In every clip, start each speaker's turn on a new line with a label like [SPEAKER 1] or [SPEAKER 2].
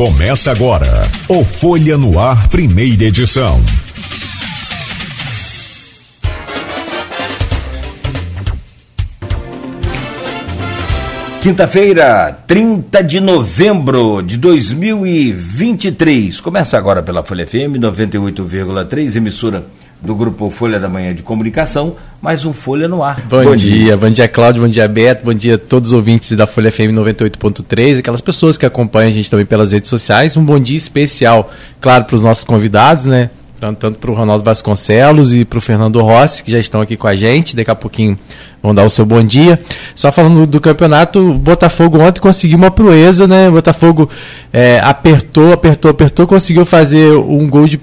[SPEAKER 1] Começa agora o Folha no Ar, primeira edição.
[SPEAKER 2] Quinta-feira, 30 de novembro de 2023. Começa agora pela Folha FM 98,3, emissora do grupo Folha da Manhã de Comunicação, mais um Folha no Ar.
[SPEAKER 3] Bom, bom dia. dia, bom dia Cláudio, bom dia Beto, bom dia a todos os ouvintes da Folha FM 98.3, aquelas pessoas que acompanham a gente também pelas redes sociais, um bom dia especial, claro, para os nossos convidados, né? Tanto para o Ronaldo Vasconcelos e para o Fernando Rossi, que já estão aqui com a gente, daqui a pouquinho vão dar o seu bom dia. Só falando do, campeonato, o Botafogo ontem conseguiu uma proeza, né? O Botafogo é, apertou, apertou, apertou, conseguiu fazer um gol de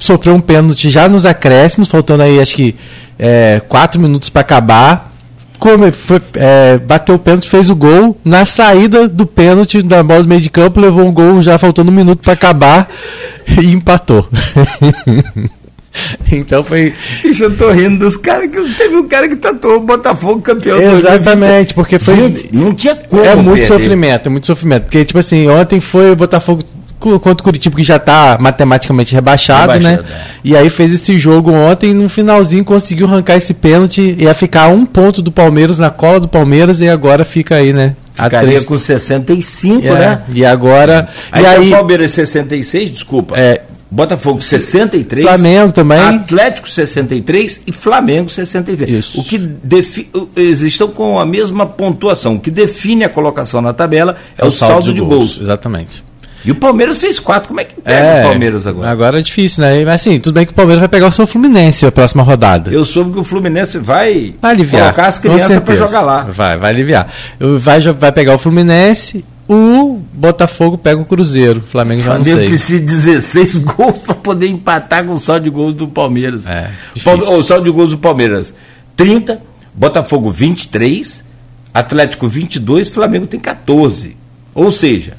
[SPEAKER 3] sofreu um pênalti já nos acréscimos, faltando aí acho que é, quatro minutos para acabar. Como foi, é, bateu o pênalti, fez o gol. Na saída do pênalti, da bola do meio de campo, levou um gol já faltando um minuto para acabar e empatou. então foi.
[SPEAKER 2] Ixi, eu tô rindo dos caras que teve um cara que tatuou o Botafogo campeão.
[SPEAKER 3] Exatamente, porque foi.
[SPEAKER 2] Gente, não tinha como.
[SPEAKER 3] É muito perder. sofrimento, é muito sofrimento. Porque, tipo assim, ontem foi o Botafogo contra o Curitiba, que já está matematicamente rebaixado, rebaixado né? É. E aí fez esse jogo ontem e no finalzinho conseguiu arrancar esse pênalti. Ia ficar um ponto do Palmeiras na cola do Palmeiras e agora fica aí, né?
[SPEAKER 2] Ficaria três... com 65, é, né?
[SPEAKER 3] E agora.
[SPEAKER 2] Aí, e aí Palmeiras 66, desculpa. É, Botafogo 63,
[SPEAKER 3] Flamengo também,
[SPEAKER 2] Atlético 63 e Flamengo 63. Isso. O que defi... eles estão com a mesma pontuação. O que define a colocação na tabela é, é o, saldo, saldo de, de gols. gols.
[SPEAKER 3] Exatamente.
[SPEAKER 2] E o Palmeiras fez quatro. Como é que pega
[SPEAKER 3] é,
[SPEAKER 2] o Palmeiras agora?
[SPEAKER 3] Agora é difícil, né? Mas assim, tudo bem que o Palmeiras vai pegar o seu Fluminense na próxima rodada.
[SPEAKER 2] Eu soube que o Fluminense vai,
[SPEAKER 3] vai aliviar,
[SPEAKER 2] colocar as crianças para jogar lá.
[SPEAKER 3] Vai, vai aliviar. Vai, vai pegar o Fluminense, o Botafogo pega o Cruzeiro. O Flamengo já não sei.
[SPEAKER 2] precisa de 16 gols para poder empatar com o saldo de gols do Palmeiras.
[SPEAKER 3] É,
[SPEAKER 2] o saldo de gols do Palmeiras 30, Botafogo 23, Atlético 22, Flamengo tem 14. Ou seja,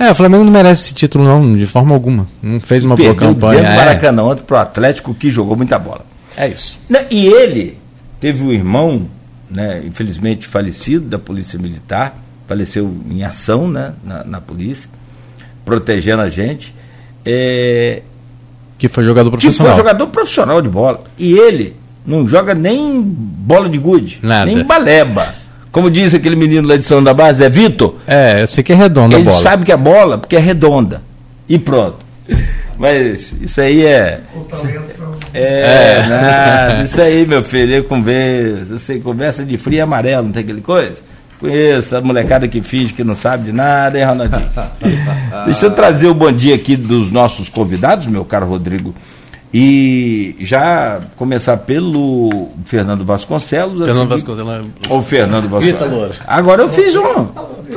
[SPEAKER 3] é, o Flamengo não merece esse título, não, de forma alguma. Não fez uma boa campanha.
[SPEAKER 2] Dentro do é. Maracanã ontem pro Atlético que jogou muita bola.
[SPEAKER 3] É isso.
[SPEAKER 2] Né, e ele teve um irmão, né, infelizmente falecido, da Polícia Militar, faleceu em ação né, na, na polícia, protegendo a gente. É,
[SPEAKER 3] que foi jogador profissional.
[SPEAKER 2] Que foi jogador profissional de bola. E ele não joga nem bola de gude, Nada. nem baleba. Como diz aquele menino lá de São da Base, é Vitor?
[SPEAKER 3] É, eu sei que é redonda
[SPEAKER 2] Ele
[SPEAKER 3] a bola.
[SPEAKER 2] Ele sabe que é bola porque é redonda. E pronto. Mas isso aí é. É, é. Nada, isso aí, meu filho, eu converso, você conversa de frio e amarelo, não tem aquele coisa? Conheço a molecada que finge que não sabe de nada, hein, Ronaldinho? Deixa eu trazer o bom dia aqui dos nossos convidados, meu caro Rodrigo e já começar pelo Fernando Vasconcelos.
[SPEAKER 3] Fernando assim, Vasconcelos.
[SPEAKER 2] Ou Fernando Vasconcelos. Agora eu fiz um.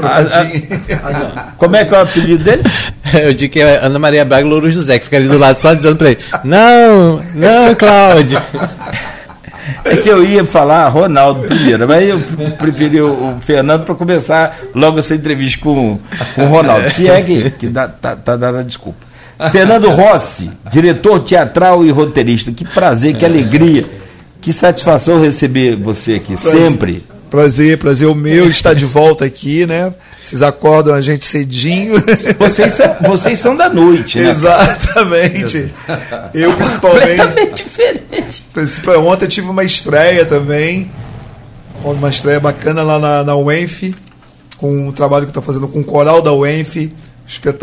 [SPEAKER 2] A, a, como é que é o apelido dele?
[SPEAKER 3] Eu digo que é Ana Maria Braga Louro José, que fica ali do lado só dizendo para ele: Não, não, Cláudio.
[SPEAKER 2] É que eu ia falar Ronaldo primeiro, mas eu preferi o, Fernando para começar logo essa entrevista com, com o Ronaldo. Se é que, que dá, tá, tá dando a desculpa. Fernando Rossi, diretor teatral e roteirista. Que prazer, que alegria, que satisfação receber você aqui, prazer, sempre.
[SPEAKER 4] Prazer, prazer o meu estar de volta aqui, né? Vocês acordam a gente cedinho.
[SPEAKER 2] Vocês são, vocês são da noite, né?
[SPEAKER 4] Exatamente. Eu principalmente.
[SPEAKER 2] Completamente diferente.
[SPEAKER 4] Ontem eu tive uma estreia também. Uma estreia bacana lá na, na UENF, com o trabalho que estou fazendo com o coral da UENF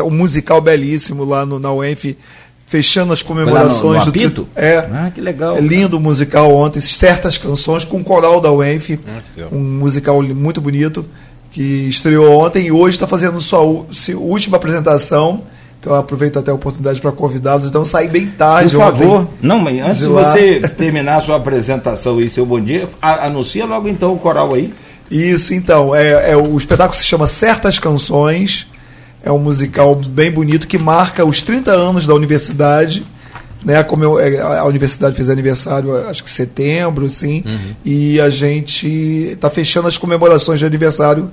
[SPEAKER 4] um musical belíssimo lá no, na UENF, fechando as comemorações
[SPEAKER 2] no, no do
[SPEAKER 4] É,
[SPEAKER 2] ah, que legal.
[SPEAKER 4] É lindo o musical ontem, certas canções com o coral da UENF, ah, um musical muito bonito que estreou ontem e hoje está fazendo sua última apresentação. Então aproveito até a oportunidade para convidá-los. Então saí bem tarde.
[SPEAKER 2] Por favor, ontem, não, mas antes de, de você terminar a sua apresentação e seu bom dia, anuncia logo então o coral aí.
[SPEAKER 4] Isso, então. É, é, o espetáculo se chama Certas Canções. É um musical bem bonito que marca os 30 anos da universidade. Né, como eu, é, a universidade fez aniversário, acho que setembro, assim, uhum. e a gente está fechando as comemorações de aniversário.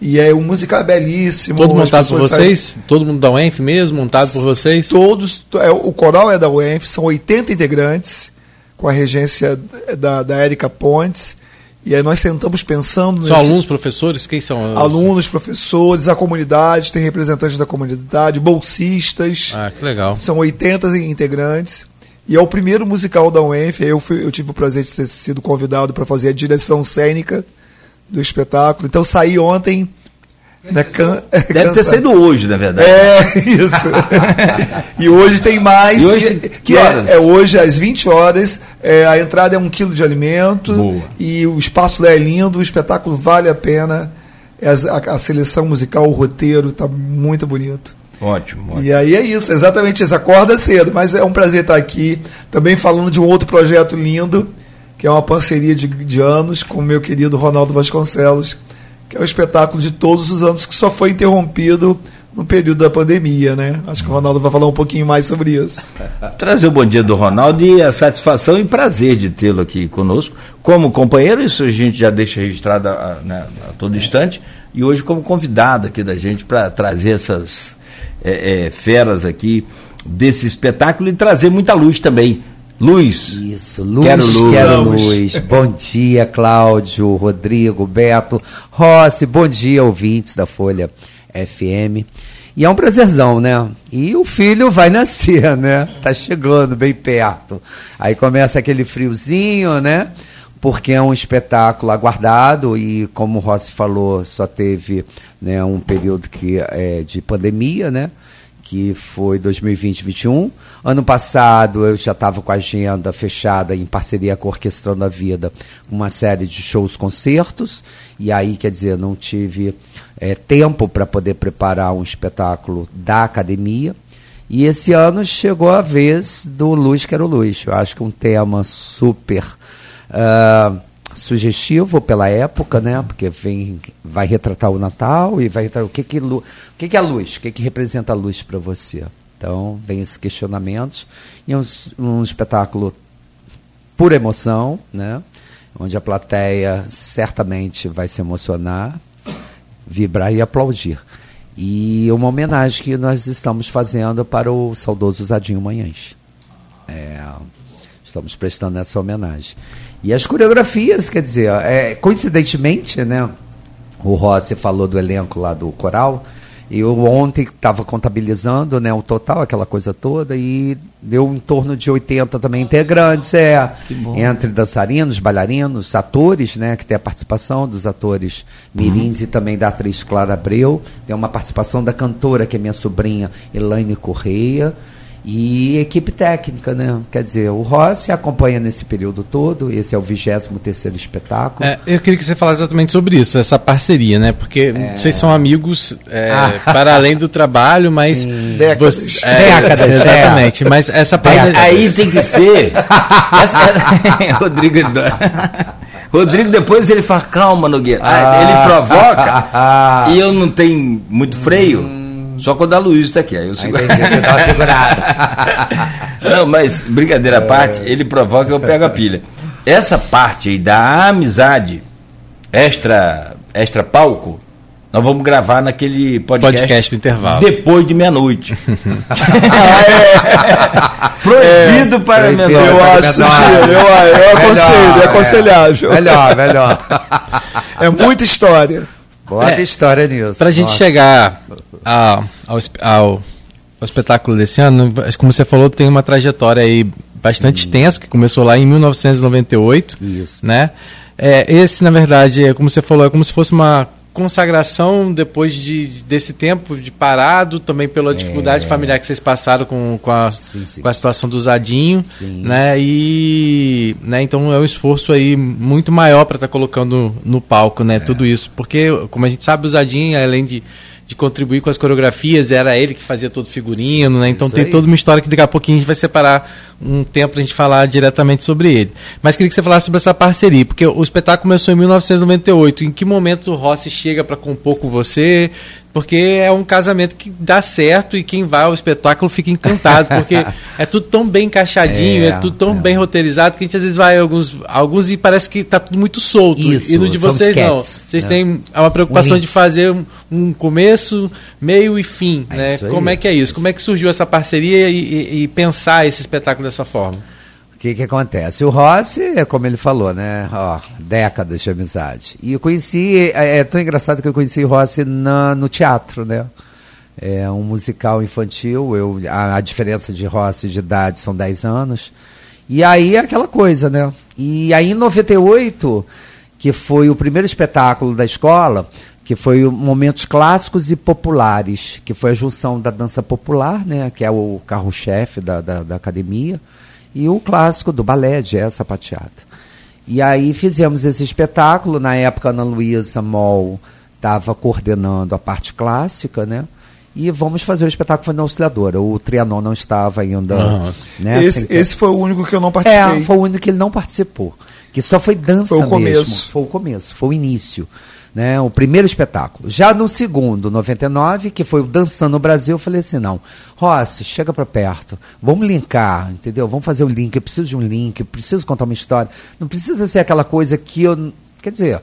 [SPEAKER 4] E é um musical belíssimo.
[SPEAKER 3] Todo montado por vocês? Saem... Todo mundo da UENF mesmo, montado por vocês?
[SPEAKER 4] Todos. É, o coral é da UENF, são 80 integrantes, com a regência da, da Érica Pontes. E aí nós sentamos pensando.
[SPEAKER 3] São nesse... alunos, professores? Quem são?
[SPEAKER 4] Alunos, professores, a comunidade, tem representantes da comunidade, bolsistas.
[SPEAKER 3] Ah, que legal.
[SPEAKER 4] São 80 integrantes. E é o primeiro musical da UENF. Eu, fui, eu tive o prazer de ter sido convidado para fazer a direção cênica do espetáculo. Então saí ontem
[SPEAKER 2] né, can... Deve ter sido hoje, na verdade.
[SPEAKER 4] É, isso. e hoje tem mais. E hoje, que é, horas? É, é, hoje às 20 horas. É, a entrada é um quilo de alimento. Boa. E o espaço lá é lindo, o espetáculo vale a pena. É a, a, seleção musical, o roteiro, está muito bonito.
[SPEAKER 2] Ótimo, ótimo.
[SPEAKER 4] E aí é isso, exatamente isso. Acorda cedo, mas é um prazer estar aqui. Também falando de um outro projeto lindo, que é uma parceria de, de anos com o meu querido Ronaldo Vasconcelos que é o espetáculo de todos os anos que só foi interrompido no período da pandemia, né? Acho que o Ronaldo vai falar um pouquinho mais sobre isso.
[SPEAKER 2] Trazer o bom dia do Ronaldo e a satisfação e prazer de tê-lo aqui conosco. Como companheiro, isso a gente já deixa registrado a, né, a todo instante, e hoje como convidado aqui da gente para trazer essas é, é, feras aqui desse espetáculo e trazer muita luz também Luz.
[SPEAKER 5] Isso, luz, quero luz. Quero luz. bom dia, Cláudio, Rodrigo, Beto, Rossi, bom dia, ouvintes da Folha FM. E é um prazerzão, né? E o filho vai nascer, né? Tá chegando bem perto. Aí começa aquele friozinho, né? Porque é um espetáculo aguardado e, como o Rossi falou, só teve né, um período que, é, de pandemia, né? Que foi 2020-21. Ano passado eu já estava com a agenda fechada em parceria com a Orquestrando a Vida, uma série de shows, concertos, e aí, quer dizer, não tive é, tempo para poder preparar um espetáculo da academia. E esse ano chegou a vez do Luz Quero Luz. Eu acho que um tema super. Uh, sugestivo pela época, né? Porque vem, vai retratar o Natal e vai retratar o que que, o que, que é a luz, o que, que representa a luz para você. Então vem esses questionamentos e um, um espetáculo por emoção, né? Onde a plateia certamente vai se emocionar, vibrar e aplaudir. E uma homenagem que nós estamos fazendo para o saudoso Zadinho Manhães. É, estamos prestando essa homenagem. E as coreografias, quer dizer, é, coincidentemente, né? O Rossi falou do elenco lá do coral. E eu ontem estava contabilizando né, o total, aquela coisa toda, e deu em torno de 80 também integrantes, é. Entre dançarinos, bailarinos, atores, né? Que tem a participação dos atores mirins uhum. e também da atriz Clara Abreu. Tem uma participação da cantora, que é minha sobrinha, Elaine Correia. E equipe técnica, né? Quer dizer, o Rossi acompanha nesse período todo, esse é o 23 terceiro espetáculo.
[SPEAKER 3] É, eu queria que você falasse exatamente sobre isso, essa parceria, né? Porque é... vocês são amigos é, ah. para além do trabalho, mas...
[SPEAKER 4] Décadas.
[SPEAKER 3] Você, é, Décadas. Exatamente, mas essa parceria...
[SPEAKER 2] Aí tem que ser... essa, Rodrigo... Rodrigo depois ele fala, calma, Nogueira. Ah. Ele provoca e eu não tenho muito freio. Hum. Só quando a Luísa está aqui. Aí eu seguro. Entendi, você tá segurado. Não, mas brincadeira à parte, ele provoca, eu pego a pilha. Essa parte aí da amizade extra, extra palco, nós vamos gravar naquele podcast,
[SPEAKER 3] podcast do intervalo.
[SPEAKER 2] Depois de meia-noite. ah, é. Proibido é, para menor.
[SPEAKER 4] Eu acho, eu, eu aconselho, é aconselhável.
[SPEAKER 5] Melhor, melhor.
[SPEAKER 4] É muita história.
[SPEAKER 5] Bota é, história nisso.
[SPEAKER 3] Para a gente chegar ao, ao, ao, espetáculo desse ano, como você falou, tem uma trajetória aí bastante Sim. tensa, que começou lá em 1998. Isso. Né? É, esse, na verdade, é como você falou, é como se fosse uma consagração depois de, desse tempo de parado, também pela dificuldade é. familiar que vocês passaram com, com, a, sim, sim. com a situação do Zadinho, sim. né? E, né, então é um esforço aí muito maior para estar tá colocando no palco, né, é. tudo isso, porque como a gente sabe o Zadinho, além de de contribuir com as coreografias, era ele que fazia todo o figurino, né? Então tem toda uma história que daqui a pouquinho a gente vai separar um tempo para a gente falar diretamente sobre ele. Mas queria que você falasse sobre essa parceria, porque o espetáculo começou em 1998. Em que momento o Rossi chega para compor com você? Porque é um casamento que dá certo e quem vai ao espetáculo fica encantado, porque é tudo tão bem encaixadinho, é, é tudo tão é. bem roteirizado que a gente às vezes vai alguns, alguns e parece que está tudo muito solto. Isso, e no de vocês não. Vocês é. têm uma preocupação de fazer um, um, começo, meio e fim. É né? Como é que é isso? Como é que surgiu essa parceria e, e, e pensar esse espetáculo dessa forma?
[SPEAKER 5] Que, que acontece? O Rossi, é como ele falou, né? Ó, décadas de amizade. E eu conheci, é, é tão engraçado que eu conheci o Rossi na, no teatro, né? É um musical infantil, eu, a, a diferença de Rossi de idade são 10 anos. E aí é aquela coisa, né? E aí em 98, que foi o primeiro espetáculo da escola, que foi Momentos Clássicos e Populares, que foi a junção da dança popular, né? Que é o carro-chefe da, da, da academia e o clássico do balé, jazz sapateado. E aí fizemos esse espetáculo, na época Ana Luísa Moll estava coordenando a parte clássica, né? E vamos fazer o espetáculo foi na Auxiliadora. O Trianon não estava ainda. Uhum.
[SPEAKER 4] Né, esse, esse foi o único que eu não participei.
[SPEAKER 5] É, foi o único que ele não participou. Que só foi dança foi o começo. mesmo. Foi o começo, foi o início né, o primeiro espetáculo. Já no segundo, 99, que foi o Dançando no Brasil, eu falei assim, não, Rossi, chega para perto, vamos linkar, entendeu? Vamos fazer o link, eu preciso de um link, eu preciso contar uma história. Não precisa ser aquela coisa que eu, quer dizer,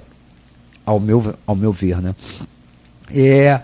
[SPEAKER 5] ao meu, ao meu ver, né? É,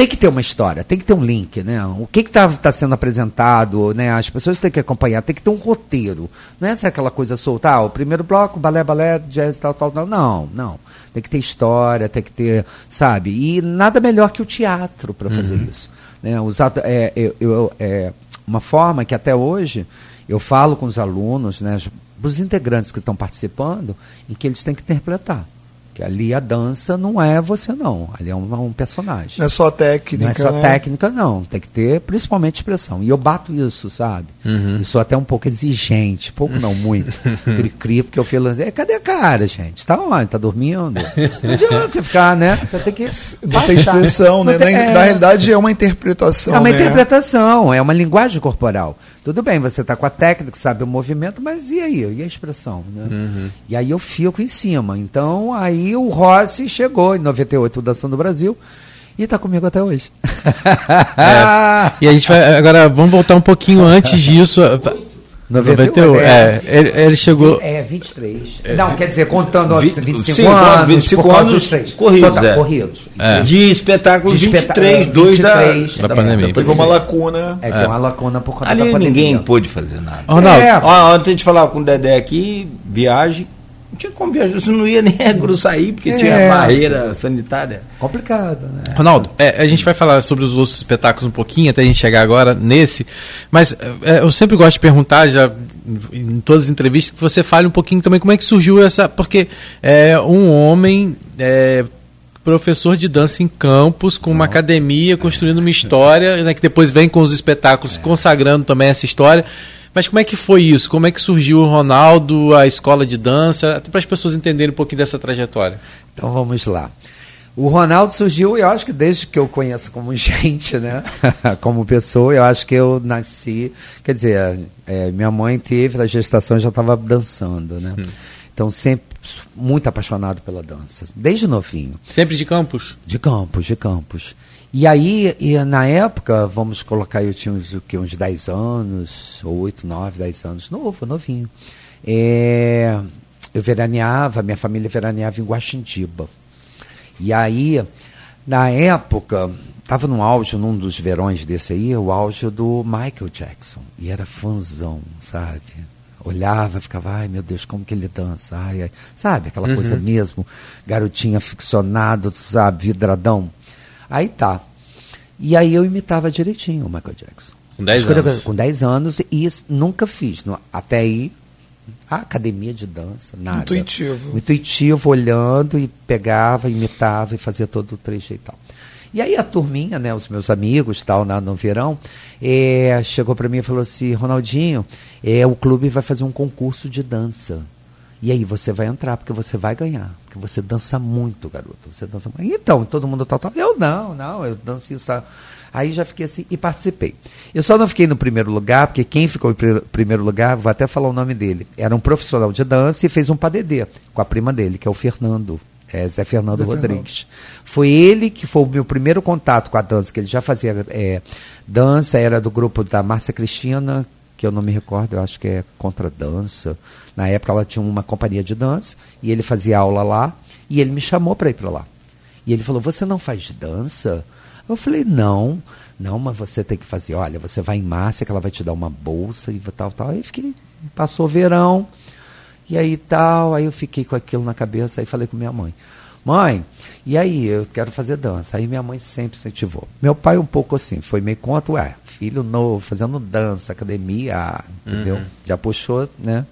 [SPEAKER 5] tem que ter uma história, tem que ter um link, né? O que está tá sendo apresentado, né? As pessoas têm que acompanhar, tem que ter um roteiro. Não é aquela coisa solta, ah, o primeiro bloco, balé, balé, jazz, tal, tal, tal. Não, não. Tem que ter história, tem que ter, sabe? E nada melhor que o teatro para fazer uhum. isso. Né? Usar, é, eu, eu, é, uma forma que até hoje eu falo com os alunos, né, os integrantes que estão participando, em que eles têm que interpretar. Que ali a dança não é você, não. Ali é um, um personagem.
[SPEAKER 4] Não é só técnica.
[SPEAKER 5] Não é só né? técnica, não. Tem que ter principalmente expressão. E eu bato isso, sabe? Uhum. Eu sou até um pouco exigente. Pouco não, muito. Cri-cri, porque eu falo assim, cadê a cara, gente? Tá onde? Tá dormindo? Não adianta você ficar, né? Você tem que.
[SPEAKER 4] Não tem expressão, né? Tem, é... Na realidade é uma interpretação.
[SPEAKER 5] É uma
[SPEAKER 4] né?
[SPEAKER 5] interpretação, é uma linguagem corporal. Tudo bem, você está com a técnica, sabe o movimento, mas e aí? E a expressão? Né? Uhum. E aí eu fico em cima. Então, aí o Rossi chegou em 98, Dançando no Brasil, e está comigo até hoje.
[SPEAKER 3] É. E a gente vai. Agora, vamos voltar um pouquinho antes disso. 91, é, é ele, ele, chegou.
[SPEAKER 5] É, 23. É, não, quer dizer, contando 25 sim, anos,
[SPEAKER 2] 25 anos dos corridos. Total, é. corridos. É. De espetáculo de 23, 2 da, da,
[SPEAKER 3] da, pandemia.
[SPEAKER 4] Teve uma lacuna.
[SPEAKER 5] É, com uma lacuna por conta
[SPEAKER 2] Ali
[SPEAKER 5] da
[SPEAKER 2] pandemia. ninguém pôde fazer nada.
[SPEAKER 3] Ronaldo.
[SPEAKER 2] É. Ó, ontem a gente falava com o Dedé aqui, viagem não tinha como viajar, você não ia nem sair, porque é, tinha barreira sanitária.
[SPEAKER 5] Complicado, né?
[SPEAKER 3] Ronaldo, é, a gente vai falar sobre os outros espetáculos um pouquinho, até a gente chegar agora nesse, mas é, eu sempre gosto de perguntar, já em todas as entrevistas, que você fale um pouquinho também como é que surgiu essa. Porque é um homem. É, professor de dança em campos, com uma academia, construindo uma história, né, que depois vem com os espetáculos consagrando também essa história. Mas como é que foi isso? Como é que surgiu o Ronaldo, a escola de dança, até para as pessoas entenderem um pouquinho dessa trajetória?
[SPEAKER 5] Então vamos lá. O Ronaldo surgiu, eu acho que desde que eu conheço como gente, né? como pessoa, eu acho que eu nasci. Quer dizer, é, minha mãe teve, na gestação já estava dançando, né? Hum. Então sempre muito apaixonado pela dança, desde novinho.
[SPEAKER 3] Sempre de campos?
[SPEAKER 5] De campos, de campos. E aí, e na época, vamos colocar, eu tinha uns, o quê, uns 10 anos, 8, 9, 10 anos, novo, novinho. É, eu veraneava, minha família veraneava em Guaxindiba. E aí, na época, estava no auge, num dos verões desse aí, o auge do Michael Jackson. E era fãzão, sabe? Olhava, ficava, ai meu Deus, como que ele dança? Ai, ai. Sabe, aquela uhum. coisa mesmo, garotinha ficcionado, sabe, vidradão. Aí tá. E aí eu imitava direitinho o Michael Jackson.
[SPEAKER 3] Com 10 anos.
[SPEAKER 5] Com 10 anos e nunca fiz. Até aí, a academia de dança, nada.
[SPEAKER 4] Intuitivo.
[SPEAKER 5] Intuitivo, olhando e pegava, imitava e fazia todo o trejeito e tal. E aí a turminha, né, os meus amigos, tal, na, no verão, é, chegou para mim e falou assim, Ronaldinho, é, o clube vai fazer um concurso de dança. E aí você vai entrar, porque você vai ganhar. Porque você dança muito, garoto. Você dança muito. Então, todo mundo tal, tal. Eu não, não, eu danço isso. Aí já fiquei assim e participei. Eu só não fiquei no primeiro lugar, porque quem ficou em primeiro lugar, vou até falar o nome dele, era um profissional de dança e fez um padedê com a prima dele, que é o Fernando. É, Zé Fernando Zé Rodrigues. Fernando. Foi ele que foi o meu primeiro contato com a dança, que ele já fazia é, dança, era do grupo da Márcia Cristina, que eu não me recordo, eu acho que é contra dança. Na época ela tinha uma companhia de dança e ele fazia aula lá e ele me chamou para ir para lá. E ele falou: "Você não faz dança?" Eu falei, não, não, mas você tem que fazer, olha, você vai em Márcia, que ela vai te dar uma bolsa e tal, tal. Aí fiquei, passou o verão, e aí tal, aí eu fiquei com aquilo na cabeça, aí falei com minha mãe. Mãe, e aí, eu quero fazer dança. Aí minha mãe sempre incentivou. Meu pai um pouco assim, foi meio contra, ué, filho novo, fazendo dança, academia, entendeu? Uhum. Já puxou, né?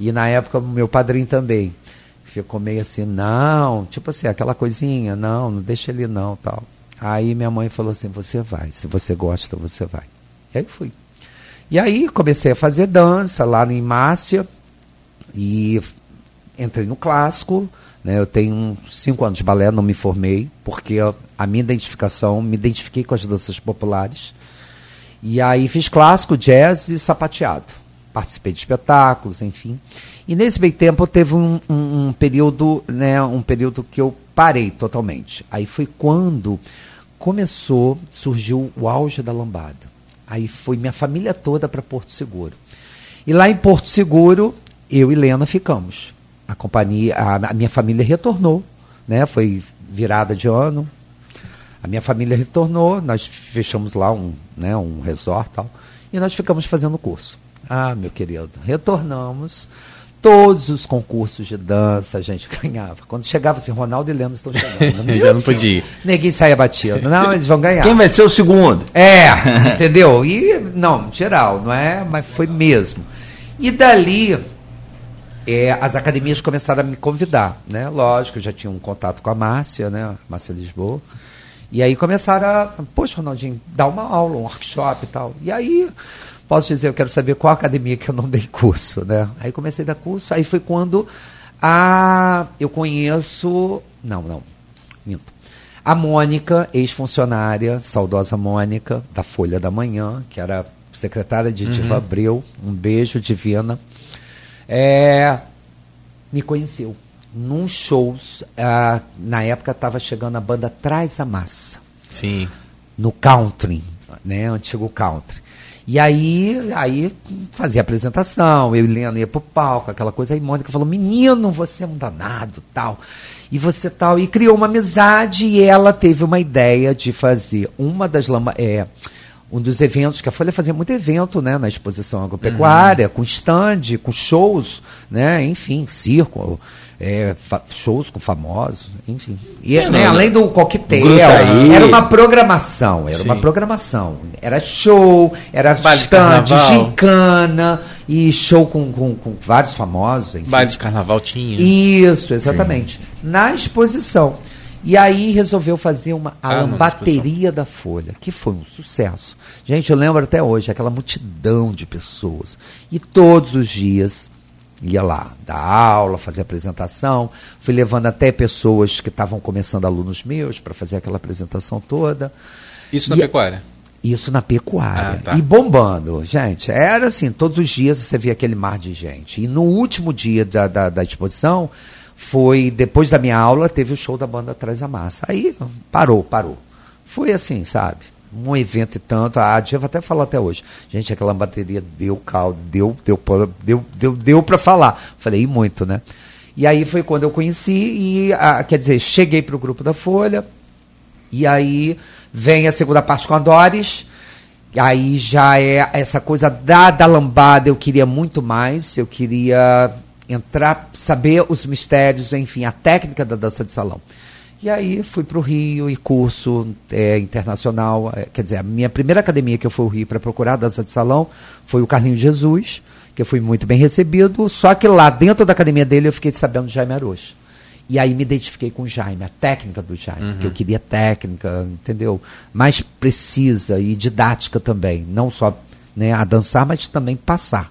[SPEAKER 5] E na época meu padrinho também ficou meio assim, não, tipo assim, aquela coisinha, não, não deixa ele não, tal. Aí minha mãe falou assim, você vai, se você gosta, você vai. E aí fui. E aí comecei a fazer dança lá em Márcia e entrei no clássico, né? Eu tenho cinco anos de balé, não me formei, porque a minha identificação, me identifiquei com as danças populares. E aí fiz clássico, jazz e sapateado. Participei de espetáculos, enfim. E nesse meio tempo teve um, um, um, período, né, um período que eu parei totalmente. Aí foi quando começou, surgiu o auge da lambada. Aí foi minha família toda para Porto Seguro. E lá em Porto Seguro, eu e Lena ficamos a companhia, a, a, minha família retornou, né? Foi virada de ano. A minha família retornou, nós fechamos lá um, né, um resort tal, e nós ficamos fazendo o curso. Ah, meu querido, retornamos. Todos os concursos de dança a gente ganhava. Quando chegava assim, Ronaldo e Leandro estão chegando.
[SPEAKER 3] Já não podia.
[SPEAKER 5] Ninguém saía batido. Não, eles vão ganhar.
[SPEAKER 2] Quem vai ser o segundo?
[SPEAKER 5] É, entendeu? E, não, geral, não é? Mas foi mesmo. E dali, é, as academias começaram a me convidar, né? Lógico, eu já tinha um contato com a Márcia, né? Márcia Lisboa. E aí começaram a, poxa, Ronaldinho, dar uma aula, um workshop e tal. E aí, posso dizer, eu quero saber qual academia que eu não dei curso, né? Aí comecei a dar curso, aí foi quando a eu conheço, não, não, minto. A Mônica, ex-funcionária, saudosa Mônica, da Folha da Manhã, que era secretária de Diva uhum. Abreu, um beijo divina é, me conheceu num shows. Uh, na época estava chegando a banda Traz a Massa.
[SPEAKER 3] Sim.
[SPEAKER 5] No country, né? Antigo country. E aí, aí fazia apresentação, eu e Helena ia pro palco, aquela coisa. Aí Mônica falou: Menino, você é um danado, tal. E você tal. E criou uma amizade e ela teve uma ideia de fazer uma das lama. É, um dos eventos, que a Folha fazia muito evento né, na exposição agropecuária, uhum. com stand, com shows, né, enfim, circo, é, shows com famosos, enfim. E, é, né, além do coquetel, era uma programação, era Sim. uma programação. Era show, era Baile stand, gincana e show com, com, com vários famosos. Enfim.
[SPEAKER 3] Baile de carnaval tinha.
[SPEAKER 5] Isso, exatamente. Sim. Na exposição. E aí resolveu fazer uma a ah, bateria da Folha, que foi um sucesso. Gente, eu lembro até hoje, aquela multidão de pessoas. E todos os dias ia lá, dar aula, fazer apresentação. Fui levando até pessoas que estavam começando, alunos meus, para fazer aquela apresentação toda.
[SPEAKER 3] Isso na e, pecuária?
[SPEAKER 5] Isso na pecuária. Ah, tá. E bombando, gente. Era assim, todos os dias você via aquele mar de gente. E no último dia da, da, da exposição, foi depois da minha aula, teve o show da banda Atrás da Massa. Aí parou, parou. Foi assim, sabe? Um evento e tanto. A Diva até falou até hoje. Gente, aquela bateria deu caldo, deu, deu, deu, deu, deu para falar. Falei, muito, né? E aí foi quando eu conheci, e a, quer dizer, cheguei para o grupo da Folha, e aí vem a segunda parte com a Doris. Aí já é essa coisa da, da lambada, eu queria muito mais, eu queria entrar, saber os mistérios, enfim, a técnica da dança de salão. E aí fui para o Rio e curso é, internacional. É, quer dizer, a minha primeira academia que eu fui ao Rio para procurar dança de salão foi o Carlinhos Jesus, que eu fui muito bem recebido. Só que lá dentro da academia dele eu fiquei sabendo de Jaime Arocha. E aí me identifiquei com o Jaime, a técnica do Jaime, uhum. que eu queria técnica, entendeu? Mais precisa e didática também. Não só né, a dançar, mas também passar.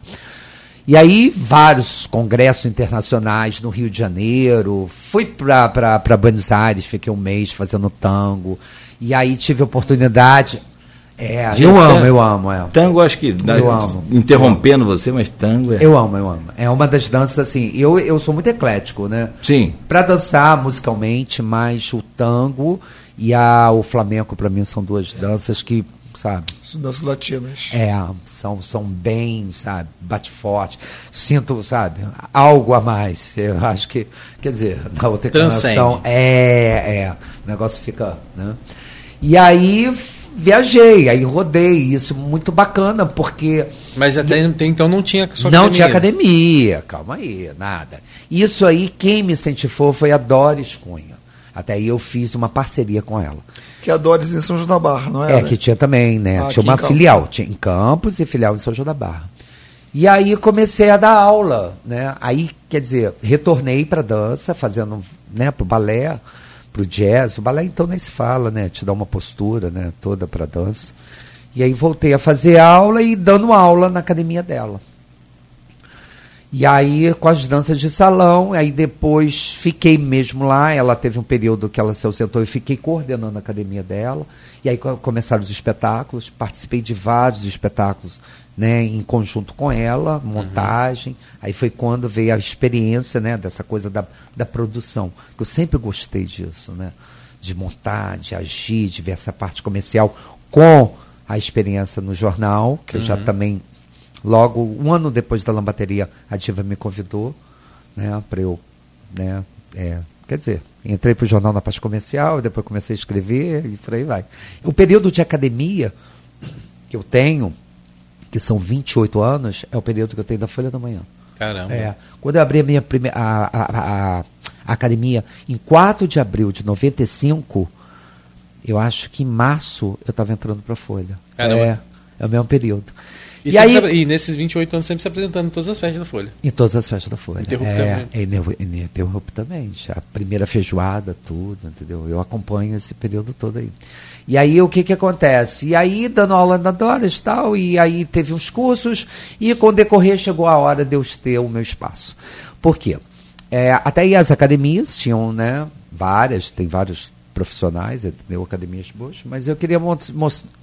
[SPEAKER 5] E aí, vários congressos internacionais no Rio de Janeiro. Fui para Buenos Aires, fiquei um mês fazendo tango. E aí tive a oportunidade. É, Gente, eu amo, eu amo. É.
[SPEAKER 2] Tango, acho que. Eu amo. Interrompendo você, mas tango é.
[SPEAKER 5] Eu amo, eu amo. É uma das danças, assim. Eu, eu sou muito eclético, né?
[SPEAKER 2] Sim.
[SPEAKER 5] Para dançar musicalmente, mas o tango e a, o flamenco, para mim, são duas danças que sabe?
[SPEAKER 4] Danças latinas.
[SPEAKER 5] É, são, são bem, sabe, bate forte. Sinto, sabe, algo a mais. Eu acho que, quer dizer, na outra encarnação, é, é, o negócio fica, né? E aí viajei, aí rodei, isso muito bacana, porque.
[SPEAKER 3] Mas até então não tinha
[SPEAKER 5] só Não academia. tinha academia, calma aí, nada. Isso aí, quem me incentivou foi a Doris Cunha. Até aí eu fiz uma parceria com ela.
[SPEAKER 4] Que é a Doris em São João da Barra, não é?
[SPEAKER 5] É, que tinha também, né? Ah, tinha uma filial, tinha em Campos e filial em São João da Barra. E aí comecei a dar aula, né? Aí, quer dizer, retornei para dança, fazendo, né, pro balé para o jazz. O balé então nem se fala, né? Te dá uma postura, né? Toda para dança. E aí voltei a fazer aula e dando aula na academia dela. E aí com as danças de salão, aí depois fiquei mesmo lá. Ela teve um período que ela se ausentou e fiquei coordenando a academia dela. E aí começaram os espetáculos, participei de vários espetáculos né, em conjunto com ela, montagem. Uhum. Aí foi quando veio a experiência né, dessa coisa da, da produção. Que eu sempre gostei disso, né? De montar, de agir, de ver essa parte comercial com a experiência no jornal, que uhum. eu já uhum. também, logo, um ano depois da lambateria, a Diva me convidou, né, para eu, né, é, quer dizer, entrei para o jornal na parte comercial, depois comecei a escrever e por aí vai. O período de academia que eu tenho, que são 28 anos, é o período que eu tenho da Folha da Manhã.
[SPEAKER 3] Caramba.
[SPEAKER 5] É, quando eu abri a minha primeira, a, a, a, a, academia, em 4 de abril de 95, eu acho que em março eu estava entrando para a Folha. Caramba. É, é o mesmo período.
[SPEAKER 3] E, e aí, e nesses 28 anos sempre se apresentando em todas as festas da Folha.
[SPEAKER 5] Em todas as festas da Folha.
[SPEAKER 3] Interruptamente.
[SPEAKER 5] É, ininterruptamente. A primeira feijoada, tudo, entendeu? Eu acompanho esse período todo aí. E aí o que que acontece? E aí dando aula na Doris e tal, e aí teve uns cursos, e com o decorrer chegou a hora de eu ter o meu espaço. Por quê? É, até aí as academias tinham, né, várias, tem vários profissionais, entendeu? Academias boas, mas eu queria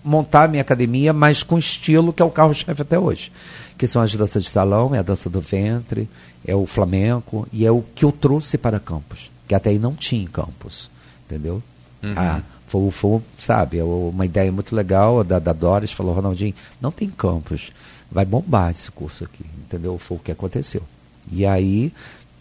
[SPEAKER 5] montar minha academia, mas com estilo que é o carro-chefe até hoje, que são as danças de salão, é a dança do ventre, é o flamenco, e é o que eu trouxe para Campos, que até aí não tinha em Campos, entendeu? Uhum. Ah, foi, foi, sabe, é uma ideia muito legal da, da Doris, falou, Ronaldinho, não tem campus, vai bombar esse curso aqui, entendeu? Foi o que aconteceu. E aí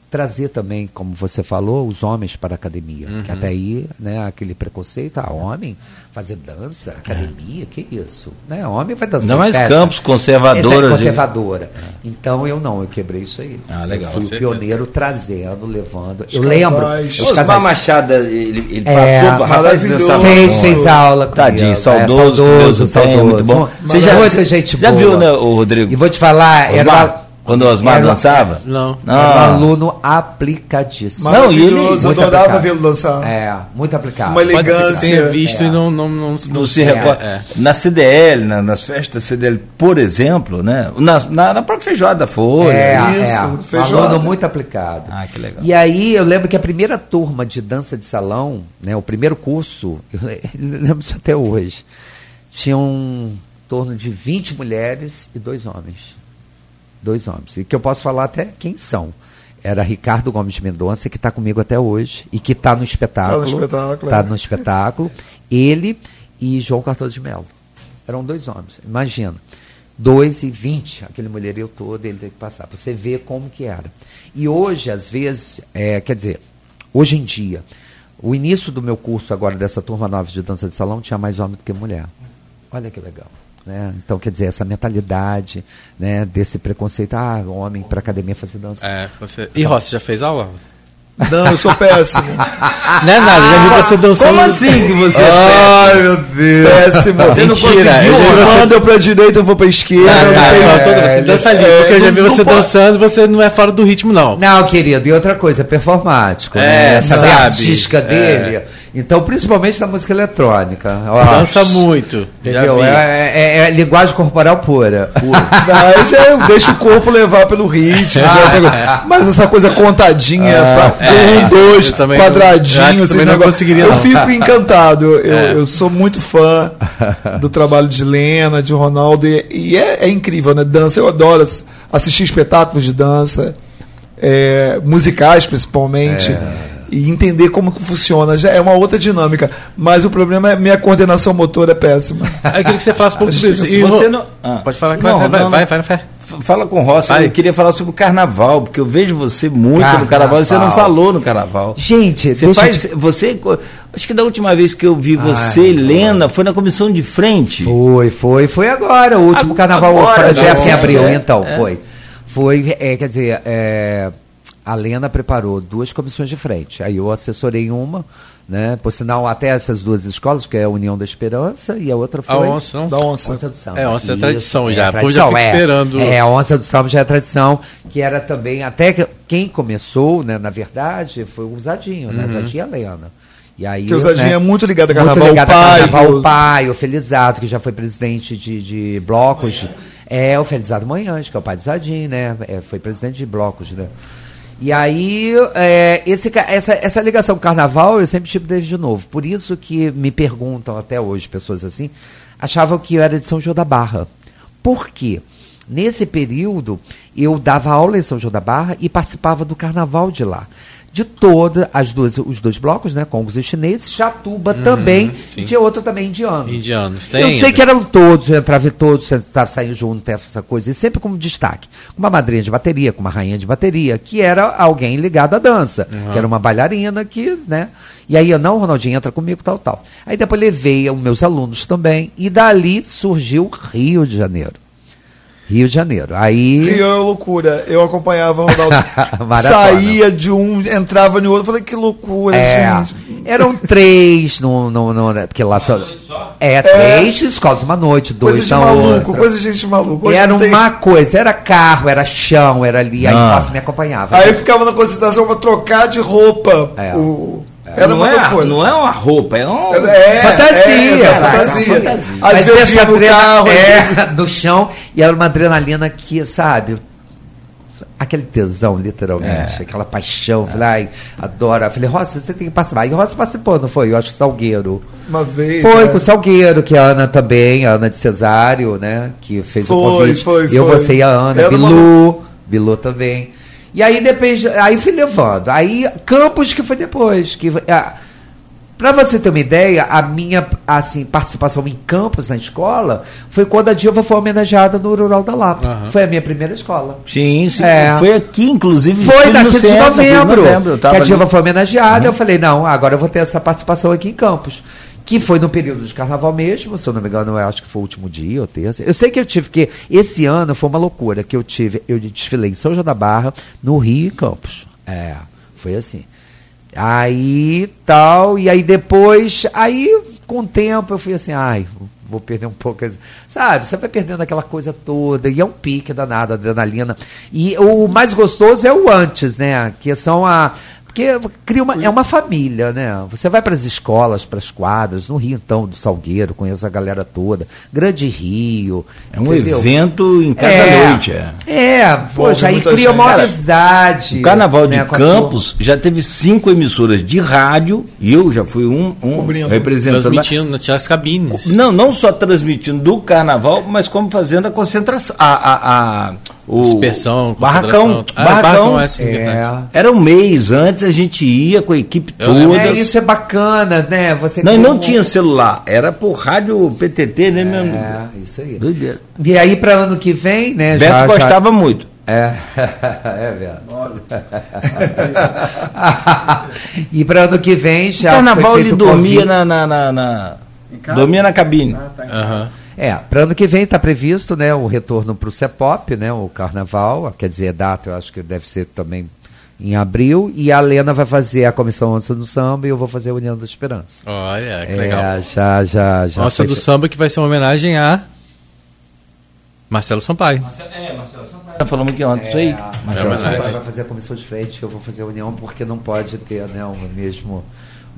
[SPEAKER 5] trazer também, como você falou, os homens para a academia. Uhum. Que até aí, né, aquele preconceito, ah, homem fazer dança, academia, é. que isso? Né? Homem vai dançar.
[SPEAKER 2] Não mais campos conservadora.
[SPEAKER 5] É conservadora. De... Então eu não, eu quebrei isso aí.
[SPEAKER 2] Ah, legal.
[SPEAKER 5] Eu fui o pioneiro trazendo, levando. Os eu lembro.
[SPEAKER 2] Os Osmar Machado, ele, ele é, passou, rapaz,
[SPEAKER 5] fez, fez aula
[SPEAKER 2] com Tadinho, saudoso, é, saudoso, saudoso. muito bom.
[SPEAKER 5] Você já, muita gente
[SPEAKER 2] já boa. viu, né, o Rodrigo?
[SPEAKER 5] E vou te falar, Osmar? era
[SPEAKER 2] quando o Osmar era, dançava?
[SPEAKER 5] Não. não. Era um aluno aplicadíssimo.
[SPEAKER 4] Não, e ele. Eu adorava vê-lo dançar.
[SPEAKER 5] É, muito aplicado.
[SPEAKER 4] Uma elegância.
[SPEAKER 3] Tenha visto é. e não, não, não,
[SPEAKER 2] não se recorda. É. Na CDL, na, nas festas CDL, por exemplo, né? Na, na, na própria feijoada da Folha.
[SPEAKER 5] É, isso. É. Um aluno muito aplicado.
[SPEAKER 2] Ah, que legal.
[SPEAKER 5] E aí eu lembro que a primeira turma de dança de salão, né? O primeiro curso, eu lembro isso até hoje, tinha um torno de 20 mulheres e dois homens dois homens. E que eu posso falar até quem são. Era Ricardo Gomes de Mendonça, que está comigo até hoje, e que está no espetáculo. Está no espetáculo. Tá no espetáculo. Ele e João Cardoso de Mello. Eram dois homens. Imagina. Dois e vinte, aquele mulherio todo, ele tem que passar. Para você ver como que era. E hoje, às vezes, é, quer dizer, hoje em dia, o início do meu curso agora, dessa turma nova de dança de salão, tinha mais homem do que mulher. Olha que legal. Né? Então, quer dizer, essa mentalidade né, desse preconceito, ah, homem para academia fazer dança.
[SPEAKER 3] É, você... E Rossi, já fez aula?
[SPEAKER 4] Não, eu sou péssimo.
[SPEAKER 5] não é nada, já vi você dançando.
[SPEAKER 2] Como assim que você é
[SPEAKER 4] Ai, meu Deus.
[SPEAKER 5] Péssimo.
[SPEAKER 4] Você não Mentira. Eu manda eu pra direita, eu vou pra esquerda. Ah,
[SPEAKER 3] não, toda você dança ali, porque eu já vi você dançando e você não é fora do ritmo, não.
[SPEAKER 5] Não, querido, e outra coisa, performático. É, né? sabe. artística dele. É. Então, principalmente na música eletrônica.
[SPEAKER 3] Dança muito.
[SPEAKER 5] Entendeu? É, é, é, linguagem corporal pura. pura.
[SPEAKER 4] Não, já eu deixo o corpo levar pelo ritmo. Ah, mas essa coisa contadinha, ah, pra, é, um, dois, quadradinhos. Eu, não conseguiria, eu fico encantado. Eu, é. eu, sou muito fã do trabalho de Lena, de Ronaldo. E, e é, é, incrível, né? Dança, eu adoro assistir espetáculos de dança. É, musicais principalmente. É e entender como que funciona. Já é uma outra dinâmica. Mas o problema é minha coordenação motora é péssima.
[SPEAKER 3] É aquilo que você fala um pouco sobre
[SPEAKER 2] isso. E você não...
[SPEAKER 3] Ah. Pode falar. Não, vai, não, vai, vai, vai,
[SPEAKER 2] fala com o Rossi, eu queria falar sobre o carnaval, porque eu vejo você muito carnaval. no carnaval, você não falou no carnaval.
[SPEAKER 5] Gente,
[SPEAKER 2] você faz. Te... Você. Acho que da última vez que eu vi você, Ai, Helena, foi na comissão de frente.
[SPEAKER 5] Foi, foi, foi agora, o último carnaval agora, fora de assim, abril, é, então, é. foi. Foi, é, quer dizer, é, a Lena preparou duas comissões de frente. Aí eu assessorei uma, né? Por sinal, até essas duas escolas, que é a União da Esperança e a outra foi...
[SPEAKER 3] A Onça.
[SPEAKER 5] Da Onça. onça
[SPEAKER 3] do Samba. É, Onça é tradição já. É, tradição, já
[SPEAKER 5] é, esperando. É, a Onça do Samba já é tradição, que era também, até que, quem começou, né, na verdade, foi o Zadinho, né? Uhum. Zadinho e a Lena.
[SPEAKER 4] E aí, que o Zadinho né, é muito ligado a
[SPEAKER 5] Carnaval. Muito ligado pai, a Carnaval, do... o pai, o Felizado, que já foi presidente de, de blocos. É, o Felizado Manhães, que é o pai do Zadinho, né? É, foi presidente de blocos, né? E aí, é, esse, essa, essa ligação com carnaval eu sempre tive desde novo. Por isso que me perguntam até hoje, pessoas assim, achavam que eu era de São João da Barra. Por quê? Nesse período, eu dava aula em São João da Barra e participava do carnaval de lá de todas as duas, os dois blocos, né? Congos e chineses, Chatuba uhum, também, sim. e tinha outro também indiano.
[SPEAKER 3] Indianos,
[SPEAKER 5] tem. Eu sei que eram todos, eu entrava em todos, estar saindo junto, essa coisa, e sempre como destaque. Uma madrinha de bateria, com uma rainha de bateria, que era alguém ligado à dança, uhum. que era uma bailarina que, né? E aí eu, não, Ronaldinho, entra comigo, tal, tal. Aí depois levei os meus alunos também, e dali surgiu Rio de Janeiro. Rio de Janeiro. Aí.
[SPEAKER 4] Rio era loucura. Eu acompanhava o Ronaldo. saía de um, entrava no outro. Falei, que loucura, é, gente.
[SPEAKER 5] Eram três no. no, no né, porque lá só. É, é, três escolas, uma noite, dois coisa
[SPEAKER 4] de maluco, outra. Coisa de gente maluca.
[SPEAKER 5] Hoje era tem... uma coisa, era carro, era chão, era ali. Aí ah. Aí me acompanhava.
[SPEAKER 4] Aí eu ficava na concentração pra trocar de roupa. É. O
[SPEAKER 2] era não, é, não é uma roupa, é uma
[SPEAKER 5] é,
[SPEAKER 4] fantasia. É, fantasia. fantasia. Às vezes ia no carro,
[SPEAKER 5] é, no chão, e era uma adrenalina que, sabe, aquele tesão, literalmente, é. aquela paixão. É. Falei, ai, adoro. Eu falei, Rossi, você tem que participar. E Rossi participou, não foi? Eu acho que Salgueiro.
[SPEAKER 4] Uma vez.
[SPEAKER 5] Foi é. com o Salgueiro, que a Ana também, a Ana de Cesário, né? Que fez foi, o convite. Foi, foi. Eu, você e a Ana, Era Bilu, uma... Bilu também. E aí depois, aí fui levando. Aí Campos que foi depois, que ah, para você ter uma ideia, a minha assim participação em campos na escola foi quando a Dilva foi homenageada no Rural da Lapa. Uhum. Foi a minha primeira escola.
[SPEAKER 2] Sim, sim. É. Foi aqui, inclusive.
[SPEAKER 5] Foi 15 de novembro. novembro que a Dilva foi homenageada. Uhum. Eu falei, não, agora eu vou ter essa participação aqui em Campos que foi no período de carnaval mesmo, se eu não me engano, eu acho que foi o último dia ou terça. Eu sei que eu tive que. Esse ano foi uma loucura que eu tive. Eu desfilei em São João da Barra, no Rio e Campos. É, foi assim. Aí tal, e aí depois, aí com o tempo eu fui assim, ai, vou perder um pouco. Sabe, você vai perdendo aquela coisa toda, e é um pique danado, adrenalina. E o mais gostoso é o antes, né? Que são a, porque cria uma, é uma família, né? Você vai para as escolas, para as quadras, no Rio, então, do Salgueiro, conheço a galera toda. Grande Rio.
[SPEAKER 2] É um entendeu? evento em cada é, noite, é.
[SPEAKER 5] É, poxa, aí cria uma amizade.
[SPEAKER 2] O Carnaval né, de Campos já teve cinco emissoras de rádio, e eu já fui um, um representante.
[SPEAKER 3] Transmitindo, tinha as cabines.
[SPEAKER 2] Não, não só transmitindo do Carnaval, mas como fazendo a concentração. a, a, a o
[SPEAKER 3] dispersão,
[SPEAKER 2] barracão,
[SPEAKER 3] ah, barracão, é, assim,
[SPEAKER 2] é. Era um mês antes a gente ia com a equipe Eu toda.
[SPEAKER 5] É, isso é bacana, né? Você
[SPEAKER 2] não, não tinha celular, era por rádio PTT, né,
[SPEAKER 5] meu É, isso aí. Doideira. E aí para ano que vem, né?
[SPEAKER 2] Beto já, gostava já... muito.
[SPEAKER 5] É, é verdade. e para ano que vem já.
[SPEAKER 2] O carnaval ele dormia na, na, na, na dormia na cabine. Ah, tá
[SPEAKER 5] uhum. É, para ano que vem está previsto né, o retorno para o CEPOP, né, o carnaval, quer dizer, data eu acho que deve ser também em abril, e a Lena vai fazer a Comissão Onça do Samba e eu vou fazer a União da Esperança.
[SPEAKER 3] Olha, que é, legal.
[SPEAKER 5] Já, já, já.
[SPEAKER 3] Onça do Samba que vai ser uma homenagem a Marcelo Sampaio.
[SPEAKER 2] Marcelo, é, Marcelo Sampaio. Falamos aqui ontem, é, isso aí.
[SPEAKER 5] Marcelo é Sampaio vai fazer a comissão de frente, que eu vou fazer a união, porque não pode ter né, o mesmo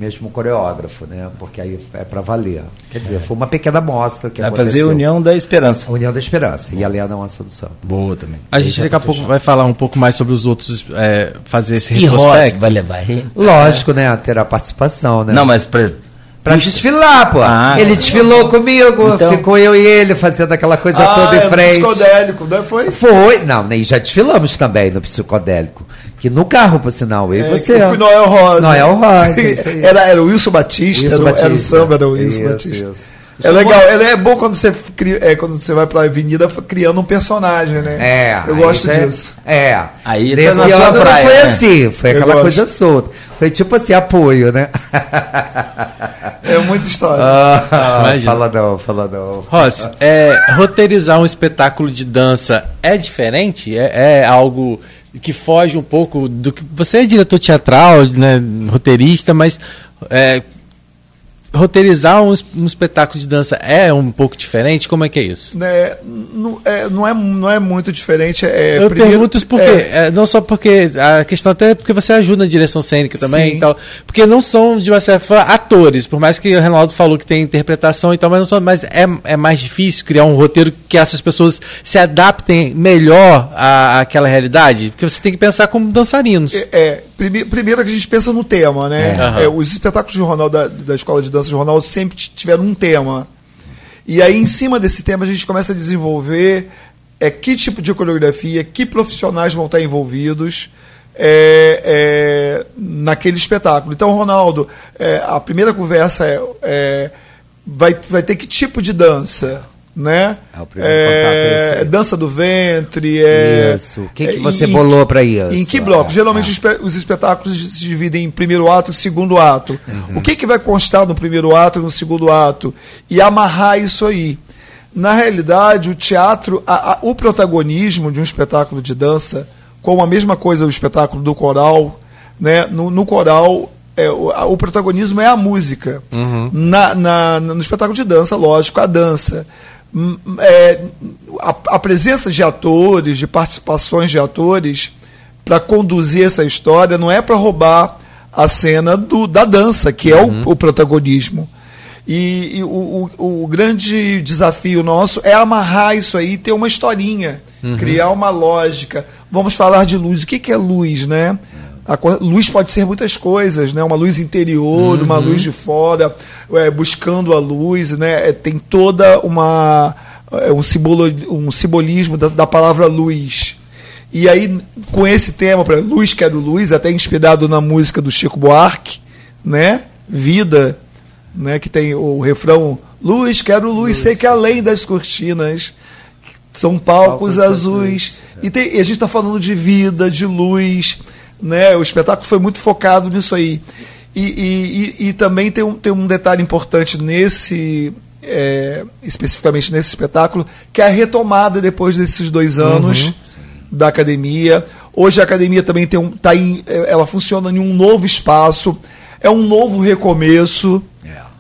[SPEAKER 5] mesmo coreógrafo, né? Porque aí é para valer. Quer dizer, é. foi uma pequena amostra que
[SPEAKER 2] vai fazer a União da Esperança.
[SPEAKER 5] A União da Esperança. E ali é uma solução.
[SPEAKER 2] Boa também.
[SPEAKER 3] A gente daqui a pouco vai falar um pouco mais sobre os outros, é, fazer esse
[SPEAKER 2] retrospecto. vai levar.
[SPEAKER 5] Lógico, né? Ter a participação, né?
[SPEAKER 2] Não, mas para
[SPEAKER 5] Pra desfilar, pô. Ah, ele desfilou comigo, então... ficou eu e ele fazendo aquela coisa ah, toda em é frente.
[SPEAKER 4] psicodélico, né? Foi?
[SPEAKER 5] Foi, não, nem já desfilamos também no psicodélico. Que no carro, por sinal, eu e é, você.
[SPEAKER 4] Eu fui Noel Rosa.
[SPEAKER 5] Noel Rosa.
[SPEAKER 4] era, era o Wilson Batista, Wilson era, Batista. era o samba, era o Wilson isso, Batista. Isso. É legal, ela é bom quando você, cria, é, quando você vai pra avenida criando um personagem, né?
[SPEAKER 5] É.
[SPEAKER 4] Eu gosto disso.
[SPEAKER 5] É. é.
[SPEAKER 2] Aí
[SPEAKER 5] Desse
[SPEAKER 2] tá ano
[SPEAKER 5] praia, não foi
[SPEAKER 2] né?
[SPEAKER 5] assim, foi
[SPEAKER 4] Eu
[SPEAKER 5] aquela
[SPEAKER 4] gosto.
[SPEAKER 5] coisa solta. Foi tipo assim, apoio, né?
[SPEAKER 4] É muita história.
[SPEAKER 5] Ah, fala não, fala não.
[SPEAKER 3] Rossi, é, roteirizar um espetáculo de dança é diferente? É, é algo que foge um pouco do que. Você é diretor teatral, né, roteirista, mas é, roteirizar um, um espetáculo de dança é um pouco diferente? Como é que é isso?
[SPEAKER 4] Né, não, é, não, é, não é muito diferente. É,
[SPEAKER 3] Eu
[SPEAKER 4] primeiro-
[SPEAKER 3] pergunto isso porque,
[SPEAKER 4] é,
[SPEAKER 3] é, não só porque, a questão até é porque você ajuda na direção cênica também
[SPEAKER 4] Sim.
[SPEAKER 3] e tal, porque não são, de uma certa forma, atores, por mais que o Reinaldo falou que tem interpretação e tal, mas, não são, mas é, é mais difícil criar um roteiro que essas pessoas se adaptem melhor à, àquela realidade, porque você tem que pensar como dançarinos.
[SPEAKER 4] É, é, prime- primeiro que a gente pensa no tema, né?
[SPEAKER 3] É. Aham.
[SPEAKER 4] É, os espetáculos de Ronaldo, da, da Escola de Dança de Ronaldo, sempre tiveram um tema. E aí, em cima desse tema, a gente começa a desenvolver é, que tipo de coreografia, que profissionais vão estar envolvidos é, é, naquele espetáculo. Então, Ronaldo, é, a primeira conversa é, é, vai, vai ter que tipo de dança? Né?
[SPEAKER 5] É, o primeiro contato é esse aí.
[SPEAKER 4] dança do ventre, é,
[SPEAKER 5] Isso. O que que
[SPEAKER 4] é,
[SPEAKER 5] você
[SPEAKER 4] em-
[SPEAKER 5] bolou pra isso?
[SPEAKER 4] Em que bloco?
[SPEAKER 5] É,
[SPEAKER 4] Geralmente
[SPEAKER 5] é.
[SPEAKER 4] os espe- os espetáculos se dividem em primeiro ato e segundo ato. O que, que vai constar no primeiro ato e no segundo ato? E amarrar isso aí. Na realidade, o teatro, a- a- o protagonismo de um espetáculo de dança, como a mesma coisa o espetáculo do coral, né? no, no coral, é, o, a- o protagonismo é a música. Na, na- no espetáculo de dança, lógico, a dança. É, a, a presença de atores, de participações de atores, para conduzir essa história, não é para roubar a cena do, da dança, que é o, o protagonismo. E, e o, o- o grande desafio nosso é amarrar isso aí, ter uma historinha, criar uma lógica. Vamos falar de luz. O que, que é luz, né? A luz pode ser muitas coisas, né? Uma luz interior, uma luz de fora, é, buscando a luz, né? É, tem toda uma é, um, simbolo, um simbolismo da, da palavra luz. E aí, com esse tema, pra, Luz Quero Luz, até inspirado na música do Chico Buarque, né? Vida, né? Que tem o refrão Luz, quero luz, sei que além das cortinas são palcos,
[SPEAKER 5] Palcos
[SPEAKER 4] azuis. E, tem- e a gente está falando de vida, de luz, né? O espetáculo foi muito focado nisso aí. E, e- e- e também tem um, tem um detalhe importante nesse, é, especificamente nesse espetáculo, que é a retomada depois desses dois anos da academia. Hoje a academia também tem um, tá em, é, ela funciona em um novo espaço, é um novo recomeço.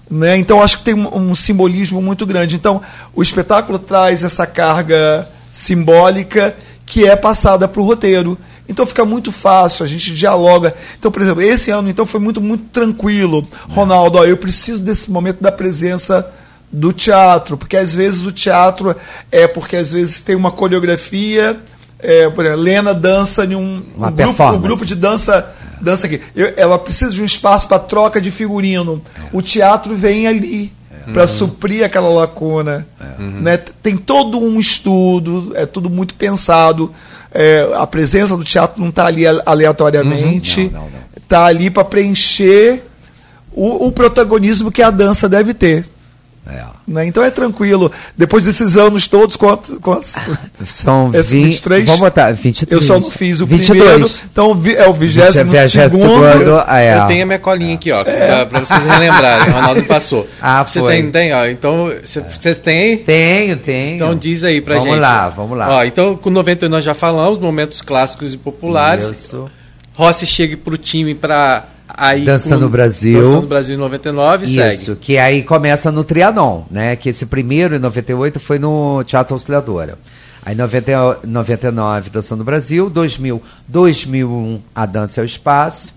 [SPEAKER 4] Né? Então acho que tem um, um simbolismo muito grande. Então o espetáculo traz essa carga simbólica que é passada para o roteiro. Então fica muito fácil, a gente dialoga. Então, por exemplo, esse ano então foi muito muito tranquilo. Ronaldo, ó, eu preciso desse momento da presença do teatro, porque às vezes o teatro é porque às vezes tem uma coreografia, é, por exemplo, Lena dança em um, um grupo,
[SPEAKER 5] performance.
[SPEAKER 4] grupo de dança dança aqui. Eu- ela precisa de um espaço para troca de figurino. O teatro vem ali para suprir aquela lacuna. Né? Tem todo um estudo, é tudo muito pensado. É, a presença do teatro não está ali ale- aleatoriamente.
[SPEAKER 5] Não, não, não.
[SPEAKER 4] Está ali para preencher o, o protagonismo que a dança deve ter.
[SPEAKER 5] É.
[SPEAKER 4] né? Então é tranquilo. Depois desses anos todos, quantos? quantos
[SPEAKER 5] São
[SPEAKER 4] Esse
[SPEAKER 5] 20,
[SPEAKER 4] 23?
[SPEAKER 5] Vamos botar 23.
[SPEAKER 4] eu só não fiz o
[SPEAKER 5] 22.
[SPEAKER 4] primeiro. Então vi- é o vigésimo
[SPEAKER 5] Vigésimo
[SPEAKER 4] segundo.
[SPEAKER 5] é.
[SPEAKER 3] Eu tenho a minha colinha aqui, ó, pra, pra vocês relembrarem. O Ronaldo passou.
[SPEAKER 5] Ah,
[SPEAKER 3] você
[SPEAKER 5] foi.
[SPEAKER 3] tem, tem, ó. Então, você- tem?
[SPEAKER 5] Tenho, tenho.
[SPEAKER 3] Então diz aí pra
[SPEAKER 5] vamos
[SPEAKER 3] gente.
[SPEAKER 5] lá, vamos lá.
[SPEAKER 3] Ó, então, com 90 nós já falamos, momentos clássicos e populares.
[SPEAKER 5] Isso.
[SPEAKER 3] Rossi chega pro time pra aí.
[SPEAKER 5] Dança
[SPEAKER 3] com-
[SPEAKER 5] no Brasil.
[SPEAKER 3] Dança no Brasil em 99 e segue.
[SPEAKER 5] Isso, que aí começa no Trianon, né? Que esse primeiro, em 98, foi no Teatro Auxiliadora. Aí 90, 99, Dança no Brasil. 2000, 2001, A Dança é o Espaço.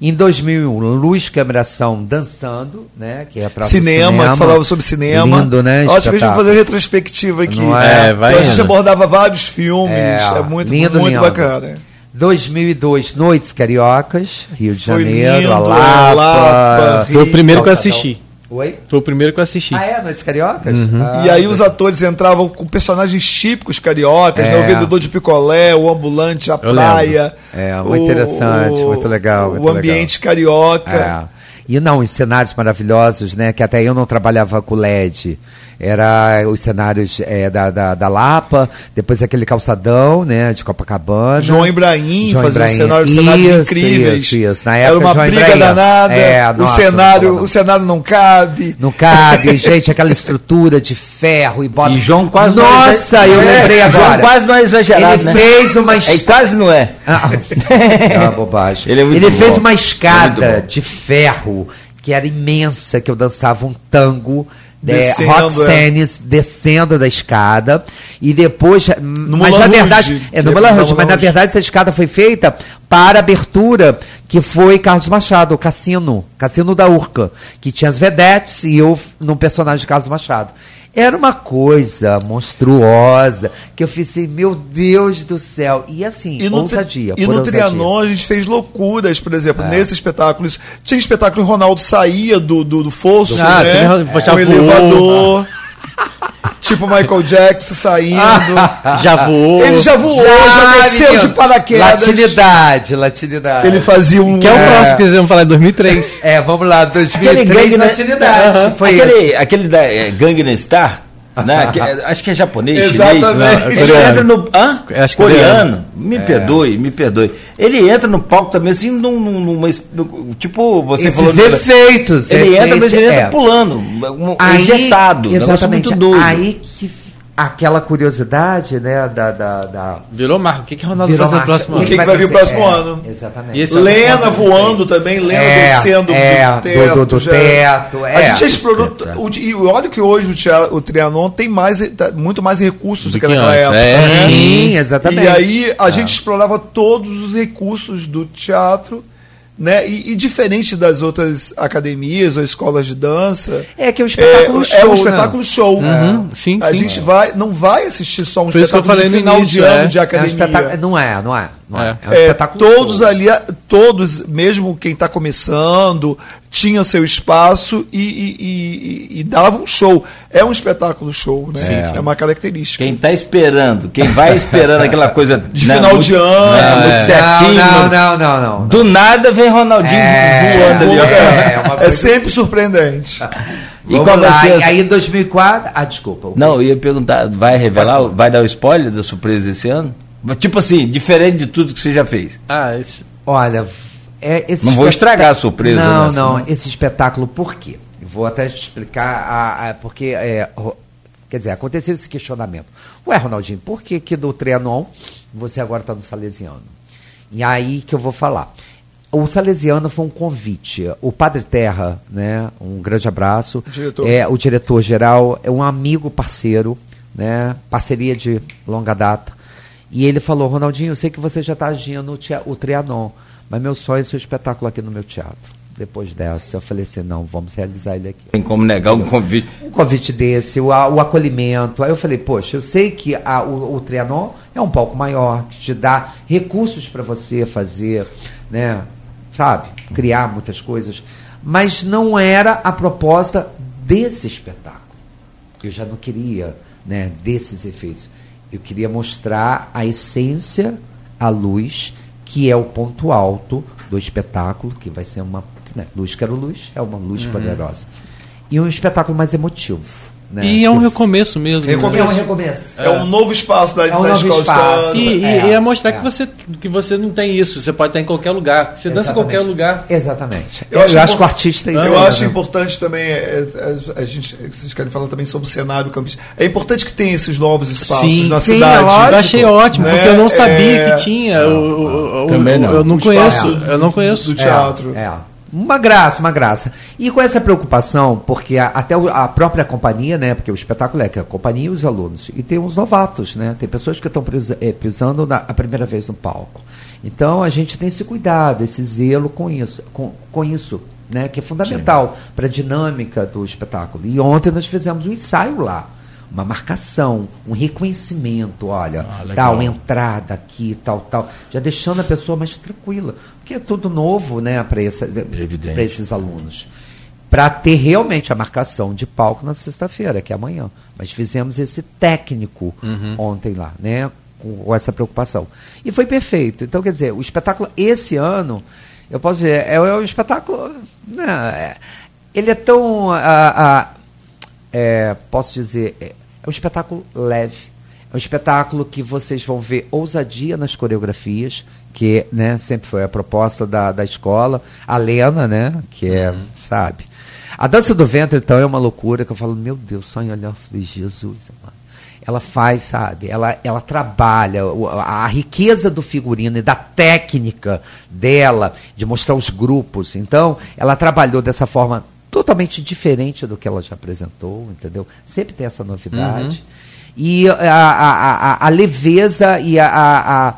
[SPEAKER 5] Em 2001, Luz Câmera Ação Dançando, né? Que é
[SPEAKER 4] Cinema, que falava sobre cinema.
[SPEAKER 5] Lindo, né?
[SPEAKER 4] Ótimo que a gente vai fazer retrospectiva aqui.
[SPEAKER 5] Não é?
[SPEAKER 3] É, vai
[SPEAKER 4] Então a gente abordava vários filmes.
[SPEAKER 5] É,
[SPEAKER 4] É, muito,
[SPEAKER 5] lindo,
[SPEAKER 4] muito
[SPEAKER 5] lindo.
[SPEAKER 4] bacana.
[SPEAKER 5] 2002, Noites Cariocas, Rio de
[SPEAKER 4] Foi
[SPEAKER 5] Janeiro,
[SPEAKER 4] lindo,
[SPEAKER 5] a Lapa.
[SPEAKER 4] Lapa,
[SPEAKER 3] Foi o primeiro que eu assisti.
[SPEAKER 5] Oi?
[SPEAKER 3] Foi o primeiro que eu assisti.
[SPEAKER 5] Ah, é? Noites Cariocas? Ah,
[SPEAKER 4] E aí os atores entravam com personagens típicos cariocas,
[SPEAKER 5] É.
[SPEAKER 4] né? o vendedor de picolé, o ambulante, a
[SPEAKER 3] Eu
[SPEAKER 4] praia.
[SPEAKER 5] É, muito interessante, muito legal, muito
[SPEAKER 4] o ambiente carioca.
[SPEAKER 5] É. E não, os cenários maravilhosos, né? Que até eu não trabalhava com LED era os cenários é, da, da, da, Lapa, depois aquele calçadão, né, de Copacabana.
[SPEAKER 4] João Ibrahim João fazia Ibrahim. Um cenário, cenários isso, incríveis. Isso, isso. Na época, era uma João briga Ibrahim. danada, é, o, cenário, o cenário não cabe.
[SPEAKER 5] Não cabe, gente, aquela estrutura de ferro e bota...
[SPEAKER 2] E João quase
[SPEAKER 5] Nossa, não é, eu lembrei agora. João
[SPEAKER 2] quase não é exagerado,
[SPEAKER 5] Ele né? fez uma...
[SPEAKER 2] É, quase não é.
[SPEAKER 5] Ah, é uma bobagem. Ele, é Ele fez uma escada de ferro que era imensa, que eu dançava um tango Descendo, é, Roxanes é. descendo da escada e depois no mas Moulin na verdade Rouge, é no Moulin Rouge, mas na verdade essa escada foi feita para abertura que foi Carlos Machado, o Cassino, Cassino da Urca, que tinha as vedetes e eu no personagem de Carlos Machado. Era uma coisa monstruosa que eu fiz assim, meu Deus do céu. E assim,
[SPEAKER 4] e
[SPEAKER 5] ousadia.
[SPEAKER 4] E no Trianon a gente fez loucuras, por exemplo, é. nesses espetáculos. Tinha espetáculo que o Ronaldo saía do, do, do fosso, ah, né? Com o elevador. Tipo Michael Jackson saindo.
[SPEAKER 5] já voou.
[SPEAKER 4] Ele já voou, já, já desceu de paraquedas.
[SPEAKER 5] Latinidade, latinidade.
[SPEAKER 4] Ele fazia um.
[SPEAKER 3] Que é o próximo é. que eles vão falar em 2003.
[SPEAKER 5] É, vamos lá, 2003, aquele latinidade.
[SPEAKER 2] Uhum. Foi aquele, aquele da é, Gangnam Star. Né? Que, é, acho que é japonês,
[SPEAKER 4] Exatamente.
[SPEAKER 2] chinês. Ele entra no. Hã? Acho coreano. Me é. perdoe, me perdoe. Ele entra no palco também, assim, num, numa. Tipo, você
[SPEAKER 5] Esses
[SPEAKER 2] falou.
[SPEAKER 5] efeitos.
[SPEAKER 2] Ele efeitos, entra, mas ele entra é. pulando, um, aí, injetado.
[SPEAKER 5] Exatamente. Aí que aquela curiosidade, né, da... da, da...
[SPEAKER 3] Virou marco. O que, que o Ronaldo faz no próximo
[SPEAKER 4] ano? O que, que vai vir no próximo é, ano?
[SPEAKER 5] Exatamente.
[SPEAKER 4] Lena é voando também, Lena
[SPEAKER 5] é,
[SPEAKER 4] descendo
[SPEAKER 5] é, do teto. Do, do teto
[SPEAKER 4] é. A gente já explorou... O, e olha que hoje o, teatro, o Trianon tem mais, tá, muito mais recursos do, do que naquela época.
[SPEAKER 5] É, né? Sim, exatamente.
[SPEAKER 4] E aí a gente explorava todos os recursos do teatro né? E, e, diferente das outras academias ou escolas de dança.
[SPEAKER 5] É que é um espetáculo
[SPEAKER 4] é,
[SPEAKER 5] show. É
[SPEAKER 4] um espetáculo
[SPEAKER 5] né?
[SPEAKER 4] show.
[SPEAKER 5] Uhum, sim,
[SPEAKER 4] a
[SPEAKER 5] sim,
[SPEAKER 4] gente é. vai, não vai assistir só um
[SPEAKER 3] Por espetáculo de
[SPEAKER 4] final
[SPEAKER 3] início,
[SPEAKER 4] de ano
[SPEAKER 3] é.
[SPEAKER 4] de academia.
[SPEAKER 5] É um não é, não é. Não é.
[SPEAKER 4] é. um espetáculo todos show. ali, todos, mesmo quem está começando, tinha seu espaço e, e, e, e, dava um show. É um espetáculo show, né? Sim, é uma característica.
[SPEAKER 2] Quem está esperando, quem vai esperando aquela coisa
[SPEAKER 4] de né, final muito, de ano,
[SPEAKER 2] né, muito é. certinho.
[SPEAKER 5] Não, não, não, não,
[SPEAKER 2] Do nada vem Ronaldinho
[SPEAKER 5] é,
[SPEAKER 2] voando ali.
[SPEAKER 4] É, é sempre surpreendente.
[SPEAKER 5] E Vamos qual lá, ser... aí em 2004. Ah, desculpa.
[SPEAKER 2] Não, eu ia perguntar, vai revelar, vai dar o spoiler da surpresa esse ano? Tipo assim, diferente de tudo que você já fez.
[SPEAKER 5] Ah, esse... olha, é, esse
[SPEAKER 2] não vou estragar a surpresa.
[SPEAKER 5] Não, nessa, não, esse espetáculo, por quê? vou até te explicar, a, a, porque, é, quer dizer, aconteceu esse questionamento. Ué, Ronaldinho, por que que do Trianon você agora está no Salesiano? E aí que eu vou falar. O Salesiano foi um convite. O Padre Terra, né, um grande abraço,
[SPEAKER 4] diretor.
[SPEAKER 5] é o diretor geral, é um amigo parceiro, né, parceria de longa data. E ele falou, Ronaldinho, eu sei que você já está agindo o, o Trianon, mas meu sonho é ser um espetáculo aqui no meu teatro. Depois dessa, eu falei assim, não, vamos realizar ele aqui.
[SPEAKER 2] Tem como negar um convite?
[SPEAKER 5] Um convite desse, o, o acolhimento. Aí eu falei, poxa, eu sei que a, o, o Trianon é um palco maior, que te dá recursos para você fazer, né, sabe, criar muitas coisas. Mas não era a proposta desse espetáculo. Eu já não queria né, desses efeitos. Eu queria mostrar a essência, a luz, que é o ponto alto do espetáculo, que vai ser uma. Né, luz quero luz, é uma luz uhum. poderosa. E um espetáculo mais emotivo. Né?
[SPEAKER 3] E é um recomeço mesmo.
[SPEAKER 4] Recomeço.
[SPEAKER 5] Né? É um recomeço.
[SPEAKER 4] É, um novo espaço da, é um da escola espaço.
[SPEAKER 3] de dança. E, é, e é mostrar é. que, você, que você não tem isso. Você pode estar em qualquer lugar. Você Exatamente. dança em qualquer lugar.
[SPEAKER 5] Exatamente. Eu, eu acho, acho que o artista é
[SPEAKER 4] isso. Eu acho né? importante também. É, é, a gente, vocês querem falar também sobre o cenário campista. É importante que tenha esses novos espaços sim, na sim, cidade.
[SPEAKER 3] Lógico. Eu achei ótimo, né? porque eu não sabia que tinha. o, o, também não. Eu não conheço. Eu não conheço.
[SPEAKER 4] Do teatro.
[SPEAKER 5] é. Uma graça, uma graça. E com essa preocupação, porque a, até a própria companhia, né? Porque o espetáculo é que a companhia e os alunos. E tem uns novatos, né? Tem pessoas que estão é, pisando na, a primeira vez no palco. Então a gente tem esse cuidado, esse zelo com isso, com, com isso, né? Que é fundamental para a dinâmica do espetáculo. E ontem nós fizemos um ensaio lá uma marcação, um reconhecimento, olha, ah, tal entrada aqui, tal, tal, já deixando a pessoa mais tranquila, porque é tudo novo, né, para esses alunos. Para ter realmente a marcação de palco na sexta-feira, que é amanhã. Mas fizemos esse técnico uhum. ontem lá, né? Com, essa preocupação. E foi perfeito. Então, quer dizer, o espetáculo esse ano eu posso dizer, é, é um espetáculo. Né, é, ele é tão. A, a, é, posso dizer, é, é um espetáculo leve. É um espetáculo que vocês vão ver ousadia nas coreografias, que né, sempre foi a proposta da, da escola. A Lena, né? Que é, uhum. sabe. A dança do ventre, então, é uma loucura que eu falo, meu Deus, só em olhar de Jesus, mano ela faz, sabe? Ela, ela trabalha a, a riqueza do figurino e da técnica dela de mostrar os grupos. Então, ela trabalhou dessa forma totalmente diferente do que ela já apresentou, entendeu? Sempre tem essa novidade. Uhum. E a, a, a, a, leveza e a, a,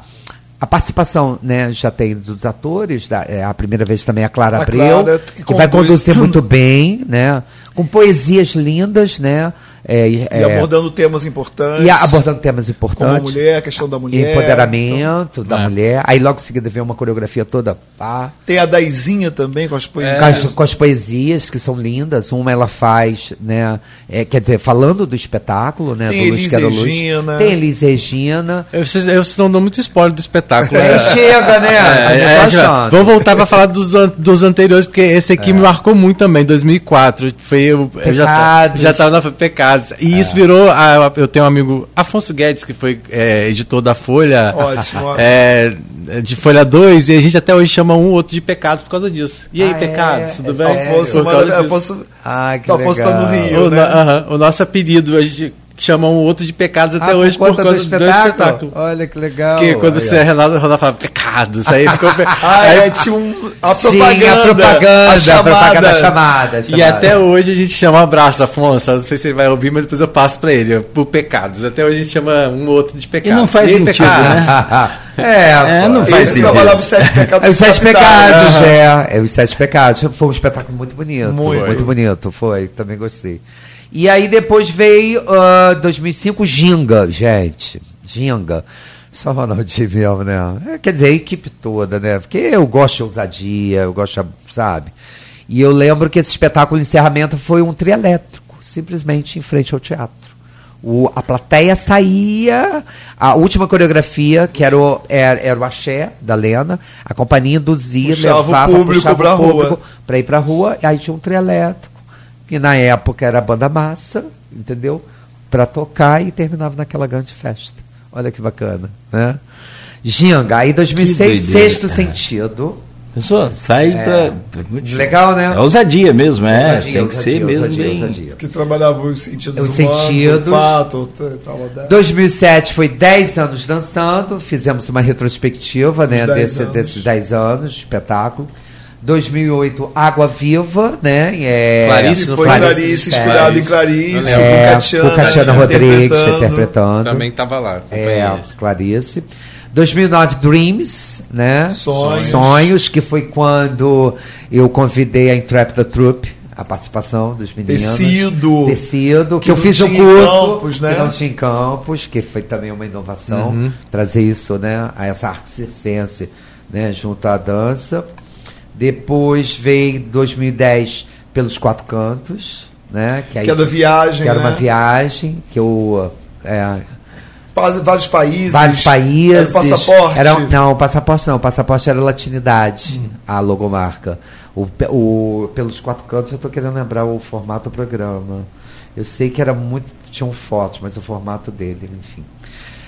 [SPEAKER 5] participação, né, já tem dos atores, da, é a primeira vez também a Clara a Abreu, Clara, que, que vai conduzir muito bem, né? Com poesias lindas, né?
[SPEAKER 4] É, e é, abordando temas importantes.
[SPEAKER 5] E abordando temas importantes. Como
[SPEAKER 4] a mulher, a questão da mulher.
[SPEAKER 5] Empoderamento então, da é. mulher. Aí logo em seguida vem uma coreografia toda pá.
[SPEAKER 4] Tem a Daizinha também com as poesias.
[SPEAKER 5] Com as, com as, poesias que são lindas. Uma ela faz, né? É, quer dizer, falando do espetáculo, né?
[SPEAKER 4] Tem
[SPEAKER 5] do
[SPEAKER 4] Elis Regina.
[SPEAKER 5] Tem Elis Regina.
[SPEAKER 3] Eu, eu não dou muito spoiler do espetáculo.
[SPEAKER 5] É, chega, né? É,
[SPEAKER 3] é, vou voltar para falar dos, dos anteriores, porque esse aqui me marcou muito também, 2004. Foi, eu, eu já, já tava na Pecado Pecados. E é. isso virou. A, eu tenho um amigo, Afonso Guedes, que foi é, editor da Folha. Ótimo. É, de Folha 2, e a gente até hoje chama um ou outro de Pecados por causa disso. E aí, ah, Pecados, tudo bem?
[SPEAKER 4] Afonso, manda, Afonso,
[SPEAKER 5] ah, que Afonso tá
[SPEAKER 4] no Rio.
[SPEAKER 3] O,
[SPEAKER 4] né?
[SPEAKER 3] uh -huh, o nosso apelido, a gente chamam o outro de pecados até
[SPEAKER 5] ah,
[SPEAKER 3] hoje
[SPEAKER 5] por, por causa do espetáculo? do espetáculo.
[SPEAKER 3] Olha que legal. Porque quando aí, você é Renato Ronaldo fala pecados, aí ficou.
[SPEAKER 4] ah,
[SPEAKER 3] aí,
[SPEAKER 4] é, tinha um, a propaganda. Tinha a
[SPEAKER 5] propaganda, a chamada. A propaganda chamada,
[SPEAKER 3] chamada. E até hoje a gente chama um abraço, Afonso. Não sei se ele vai ouvir, mas depois eu passo pra ele. Por pecados. Até hoje a gente chama um outro de pecados.
[SPEAKER 2] E não faz e sentido, pecados. né?
[SPEAKER 5] É,
[SPEAKER 2] é não faz
[SPEAKER 4] sentido. os sete pecados.
[SPEAKER 5] É os sete pecados, é. É os sete pecados. Foi um espetáculo muito bonito. Muito, muito bonito, foi. Também gostei. E aí depois veio uh, 2005 Ginga, gente. Ginga. Só Ronaldinho mesmo, né? É, quer dizer, a equipe toda, né? Porque eu gosto de ousadia, eu gosto, sabe? E eu lembro que esse espetáculo de encerramento foi um trielétrico, simplesmente em frente ao teatro. O, a plateia saía, a última coreografia, que era o, era, era o axé da Lena, a companhia induzia,
[SPEAKER 4] puxava levava, o público para rua.
[SPEAKER 5] para ir para a rua, e aí tinha um trielétrico que na época era a banda massa, entendeu? Para tocar e terminava naquela grande festa. Olha que bacana, né? Ginga, aí 2006, sexto cara. sentido.
[SPEAKER 2] Pessoa, sai é, pra.
[SPEAKER 5] Legal, né?
[SPEAKER 2] É ousadia mesmo, é. Ousadia, tem que ousadia, ser mesmo ousadia,
[SPEAKER 4] bem. Ousadia. Que trabalhava os sentidos
[SPEAKER 5] os humanos, sentidos.
[SPEAKER 4] olfato, tal,
[SPEAKER 5] 2007 foi 10 anos dançando, fizemos uma retrospectiva, né, desse, desses 10 anos de espetáculo. 2008, Água Viva, né?
[SPEAKER 4] É, Clarice, foi Clarice, Clarice inspirado em Clarice,
[SPEAKER 5] é, com Catiana, Catiana Rodrigues interpretando. interpretando.
[SPEAKER 3] Também estava lá.
[SPEAKER 5] É, Clarice. 2009, Dreams, né?
[SPEAKER 4] Sonhos.
[SPEAKER 5] Sonhos, que foi quando eu convidei a Intrepida Troupe a participação dos meninos.
[SPEAKER 4] Tecido.
[SPEAKER 5] Tecido, que, que eu fiz o um curso. Campos, né? Que não tinha em campos, que foi também uma inovação. Uhum. Trazer isso, né? A essa arte circense, né? Junto à dança. Depois veio 2010 pelos quatro cantos, né?
[SPEAKER 4] Que, aí, que era viagem,
[SPEAKER 5] que era
[SPEAKER 4] né?
[SPEAKER 5] uma viagem que eu é,
[SPEAKER 4] vários países.
[SPEAKER 5] Vários países. Era
[SPEAKER 4] passaporte.
[SPEAKER 5] Era, não, passaporte não. O passaporte era latinidade, hum. a logomarca. O, o, pelos quatro cantos, eu estou querendo lembrar o formato do programa. Eu sei que era muito. Tinham fotos, mas o formato dele, enfim.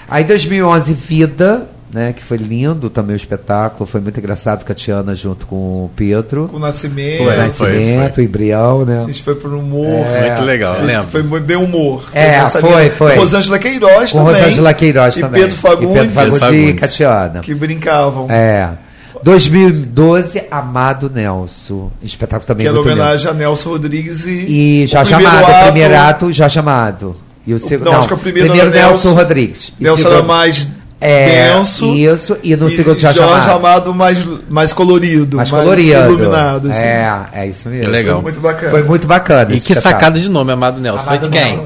[SPEAKER 5] Aí 2011, Vida, né, que foi lindo também o espetáculo, foi muito engraçado com a Tiana junto com o Pedro.
[SPEAKER 4] Com o Nascimento.
[SPEAKER 5] Com o Nascimento, o Embrião, né?
[SPEAKER 4] A gente foi pro humor.
[SPEAKER 3] É, muito legal,
[SPEAKER 4] a foi bem humor.
[SPEAKER 5] É, foi, foi. foi.
[SPEAKER 4] Com Rosângela Queiroz
[SPEAKER 5] com
[SPEAKER 4] também.
[SPEAKER 5] Rosângela Queiroz
[SPEAKER 4] e
[SPEAKER 5] também.
[SPEAKER 4] Pedro Fagundes.
[SPEAKER 5] E Pedro Fagundes, e Catiana.
[SPEAKER 4] Que brincavam.
[SPEAKER 5] É. 2012, Amado Nelson. Espetáculo também
[SPEAKER 4] que era homenagem lindo. a Nelson Rodrigues
[SPEAKER 5] e. E já chamado, ato, primeiro ato, já chamado. E o segundo. Não, não, acho que o primeiro, primeiro Nelson, Nelson Rodrigues.
[SPEAKER 4] Nelson era mais
[SPEAKER 5] é, denso. Isso, e no segundo
[SPEAKER 4] Jorge, Jorge Amado. mais, mais colorido,
[SPEAKER 5] mais, mais colorido.
[SPEAKER 4] iluminado. Assim.
[SPEAKER 5] É, é isso mesmo. É
[SPEAKER 3] legal. Foi
[SPEAKER 5] muito bacana. Foi muito bacana.
[SPEAKER 3] E que sacada de nome, Amado Nelson. Amado foi de quem?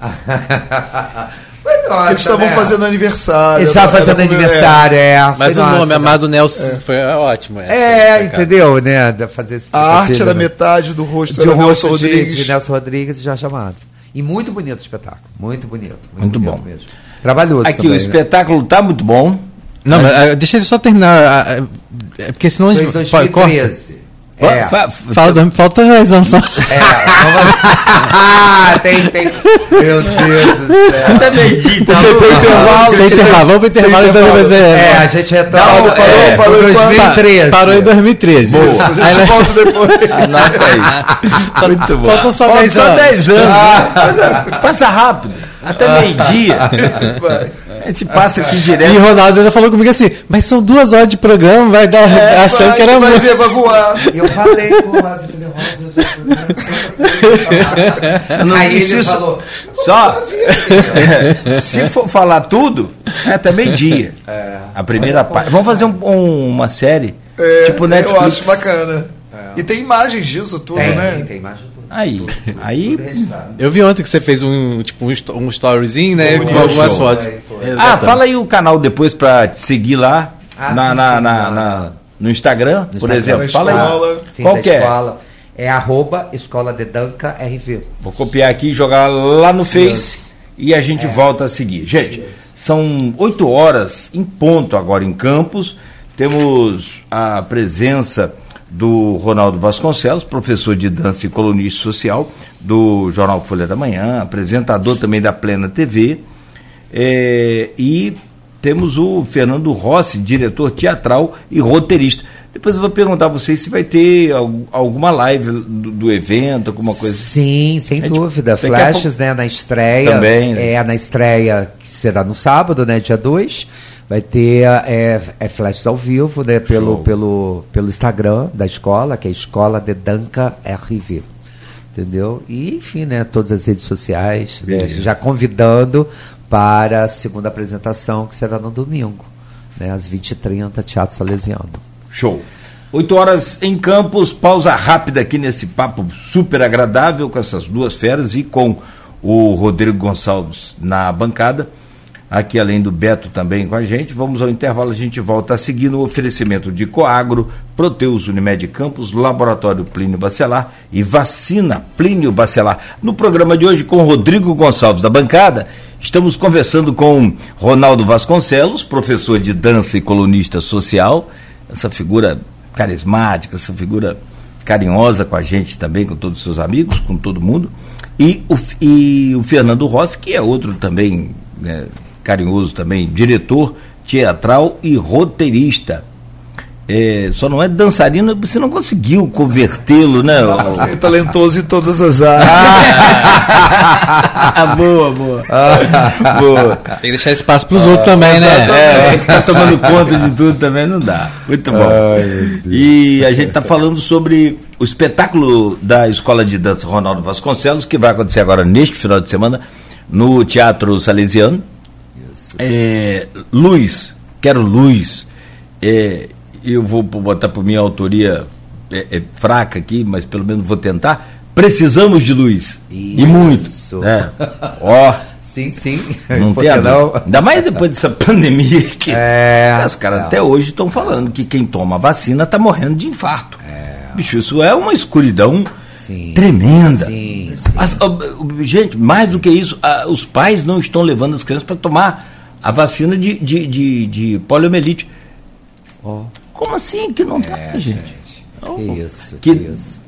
[SPEAKER 4] Foi nossa, Eles estavam né? fazendo aniversário.
[SPEAKER 5] Eles estavam fazendo aniversário, é. é.
[SPEAKER 3] Mas o nossa, nome, Amado Nelson, é. foi ótimo.
[SPEAKER 5] Essa, é, entendeu, né? Fazer esse,
[SPEAKER 4] a arte era né? metade do rosto
[SPEAKER 5] de Nelson Rodrigues. De Nelson Rodrigues e Jorge Amado. E muito bonito o espetáculo. Muito bonito.
[SPEAKER 2] Muito, muito bom.
[SPEAKER 5] Mesmo. Trabalhoso
[SPEAKER 2] Aqui também, o né? espetáculo está muito bom.
[SPEAKER 3] Não, mas, ah, deixa ele só terminar. É porque senão a
[SPEAKER 5] Foi em
[SPEAKER 3] gente.
[SPEAKER 5] 2013. É.
[SPEAKER 2] Fa-
[SPEAKER 3] falta 10 anos só.
[SPEAKER 5] É, ah, tem, tem. Meu Deus do céu.
[SPEAKER 2] Até meio-dia, então.
[SPEAKER 4] Tem intervalo,
[SPEAKER 3] Tem intervalo, vamos pro intervalo então vai ser.
[SPEAKER 5] É, a gente retorna.
[SPEAKER 4] Parou,
[SPEAKER 5] é,
[SPEAKER 4] parou, parou,
[SPEAKER 5] 2013.
[SPEAKER 3] Parou em 2013.
[SPEAKER 2] Boa.
[SPEAKER 4] A gente
[SPEAKER 3] Aí, né,
[SPEAKER 4] volta depois.
[SPEAKER 2] Anota aí. Muito bom.
[SPEAKER 3] Faltam só
[SPEAKER 2] Faltam
[SPEAKER 3] 10
[SPEAKER 2] só
[SPEAKER 3] anos.
[SPEAKER 2] 10 anos. Passa, passa rápido. Até meio-dia. A gente passa aqui
[SPEAKER 3] E
[SPEAKER 2] direto.
[SPEAKER 3] o Ronaldo ainda falou comigo assim, mas são duas horas de programa, vai dar. achando
[SPEAKER 4] Vai,
[SPEAKER 3] que era
[SPEAKER 4] vai
[SPEAKER 3] muito.
[SPEAKER 4] ver, vai voar.
[SPEAKER 5] E eu falei com o falei,
[SPEAKER 2] Não
[SPEAKER 5] Aí ele falou,
[SPEAKER 2] Só. Se for falar tudo, é até meio-dia. A primeira parte. Vamos fazer um- um- uma série.
[SPEAKER 4] É,
[SPEAKER 2] tipo Netflix.
[SPEAKER 4] Eu acho bacana. E tem imagens disso tudo,
[SPEAKER 5] tem,
[SPEAKER 4] né?
[SPEAKER 5] tem de tudo.
[SPEAKER 2] Aí. Aí.
[SPEAKER 5] Tudo.
[SPEAKER 3] Eu vi ontem que você fez um, tipo, um, um storyzinho, né? Com algumas fotos.
[SPEAKER 2] Ah, fala aí o canal depois pra te seguir lá.
[SPEAKER 5] Ah,
[SPEAKER 2] na,
[SPEAKER 5] sim,
[SPEAKER 2] na-
[SPEAKER 5] sim,
[SPEAKER 2] na-
[SPEAKER 5] na-
[SPEAKER 2] na- no Instagram, por
[SPEAKER 5] Instagram.
[SPEAKER 2] exemplo. Fala aí.
[SPEAKER 5] Sim,
[SPEAKER 2] Qual que é?
[SPEAKER 5] É arroba Escola de Danca RV.
[SPEAKER 2] Vou copiar aqui e jogar lá no Face e a gente volta a seguir. Gente, são 8 horas em ponto agora em Campos. Temos a presença do Ronaldo Vasconcelos, professor de dança e colunista social do Jornal Folha da Manhã, apresentador também da Plena TV. É, e temos o Fernando Rossi, diretor teatral e roteirista. Depois eu vou perguntar a vocês se vai ter al- alguma live do, do evento, alguma coisa.
[SPEAKER 5] Sim, sem dúvida. Flashes, né, na estreia.
[SPEAKER 2] Também, né?
[SPEAKER 5] É, na estreia, que será no sábado, né, dia 2. Vai ter é, é flashes ao vivo, né, pelo,
[SPEAKER 2] Show.
[SPEAKER 5] pelo, pelo Instagram da escola, que é Escola de Danca RV. Entendeu? E, enfim, né, todas as redes sociais, né, já convidando para a segunda apresentação, que será no domingo, né, às 20h30, Teatro Salesiano.
[SPEAKER 2] Show. 8 horas em Campos, pausa rápida aqui nesse papo super agradável com essas duas feras e com o Rodrigo Gonçalves na bancada. Aqui além do Beto também com a gente. Vamos ao intervalo, a gente volta a seguir no oferecimento de Coagro, Proteus Unimed Campos, Laboratório Plínio Bacelar e Vacina Plínio Bacelar. No programa de hoje com Rodrigo Gonçalves da bancada, estamos conversando com Ronaldo Vasconcelos, professor de dança e colunista social, essa figura carismática, essa figura carinhosa com a gente também, com todos os seus amigos, com todo mundo. E o, e o Fernando Rossi, que é outro também né, carinhoso também, diretor teatral e roteirista. É, só não é dançarino, você não conseguiu convertê-lo, né? o-
[SPEAKER 4] É talentoso em todas as áreas.
[SPEAKER 2] Ah, boa, boa. boa.
[SPEAKER 3] Tem que deixar espaço pros outros também, né?
[SPEAKER 2] É, ficar tomando conta de tudo também não dá. Muito bom. e a gente está falando sobre o espetáculo da Escola de Dança Ronaldo Vasconcelos, que vai acontecer agora neste final de semana no Teatro Salesiano. É, luz, quero luz. É, eu vou botar por minha autoria é, é, fraca aqui, mas pelo menos vou tentar. Precisamos de luz. E muito.
[SPEAKER 5] Isso.
[SPEAKER 2] né? Ó.
[SPEAKER 5] Sim, sim.
[SPEAKER 2] Não tem dúvida. Ainda mais depois dessa pandemia que
[SPEAKER 5] É,
[SPEAKER 2] os caras
[SPEAKER 5] é.
[SPEAKER 2] até hoje estão falando que quem toma vacina está morrendo de infarto. Bicho, isso é uma escuridão
[SPEAKER 5] Sim.
[SPEAKER 2] tremenda.
[SPEAKER 5] Sim, sim.
[SPEAKER 2] As- gente, mais do que isso, os pais não estão levando as crianças para tomar a vacina de, de, de, de poliomielite.
[SPEAKER 5] Ó,
[SPEAKER 2] Como assim que não tá, gente?
[SPEAKER 5] que isso,
[SPEAKER 2] Que-
[SPEAKER 5] que isso.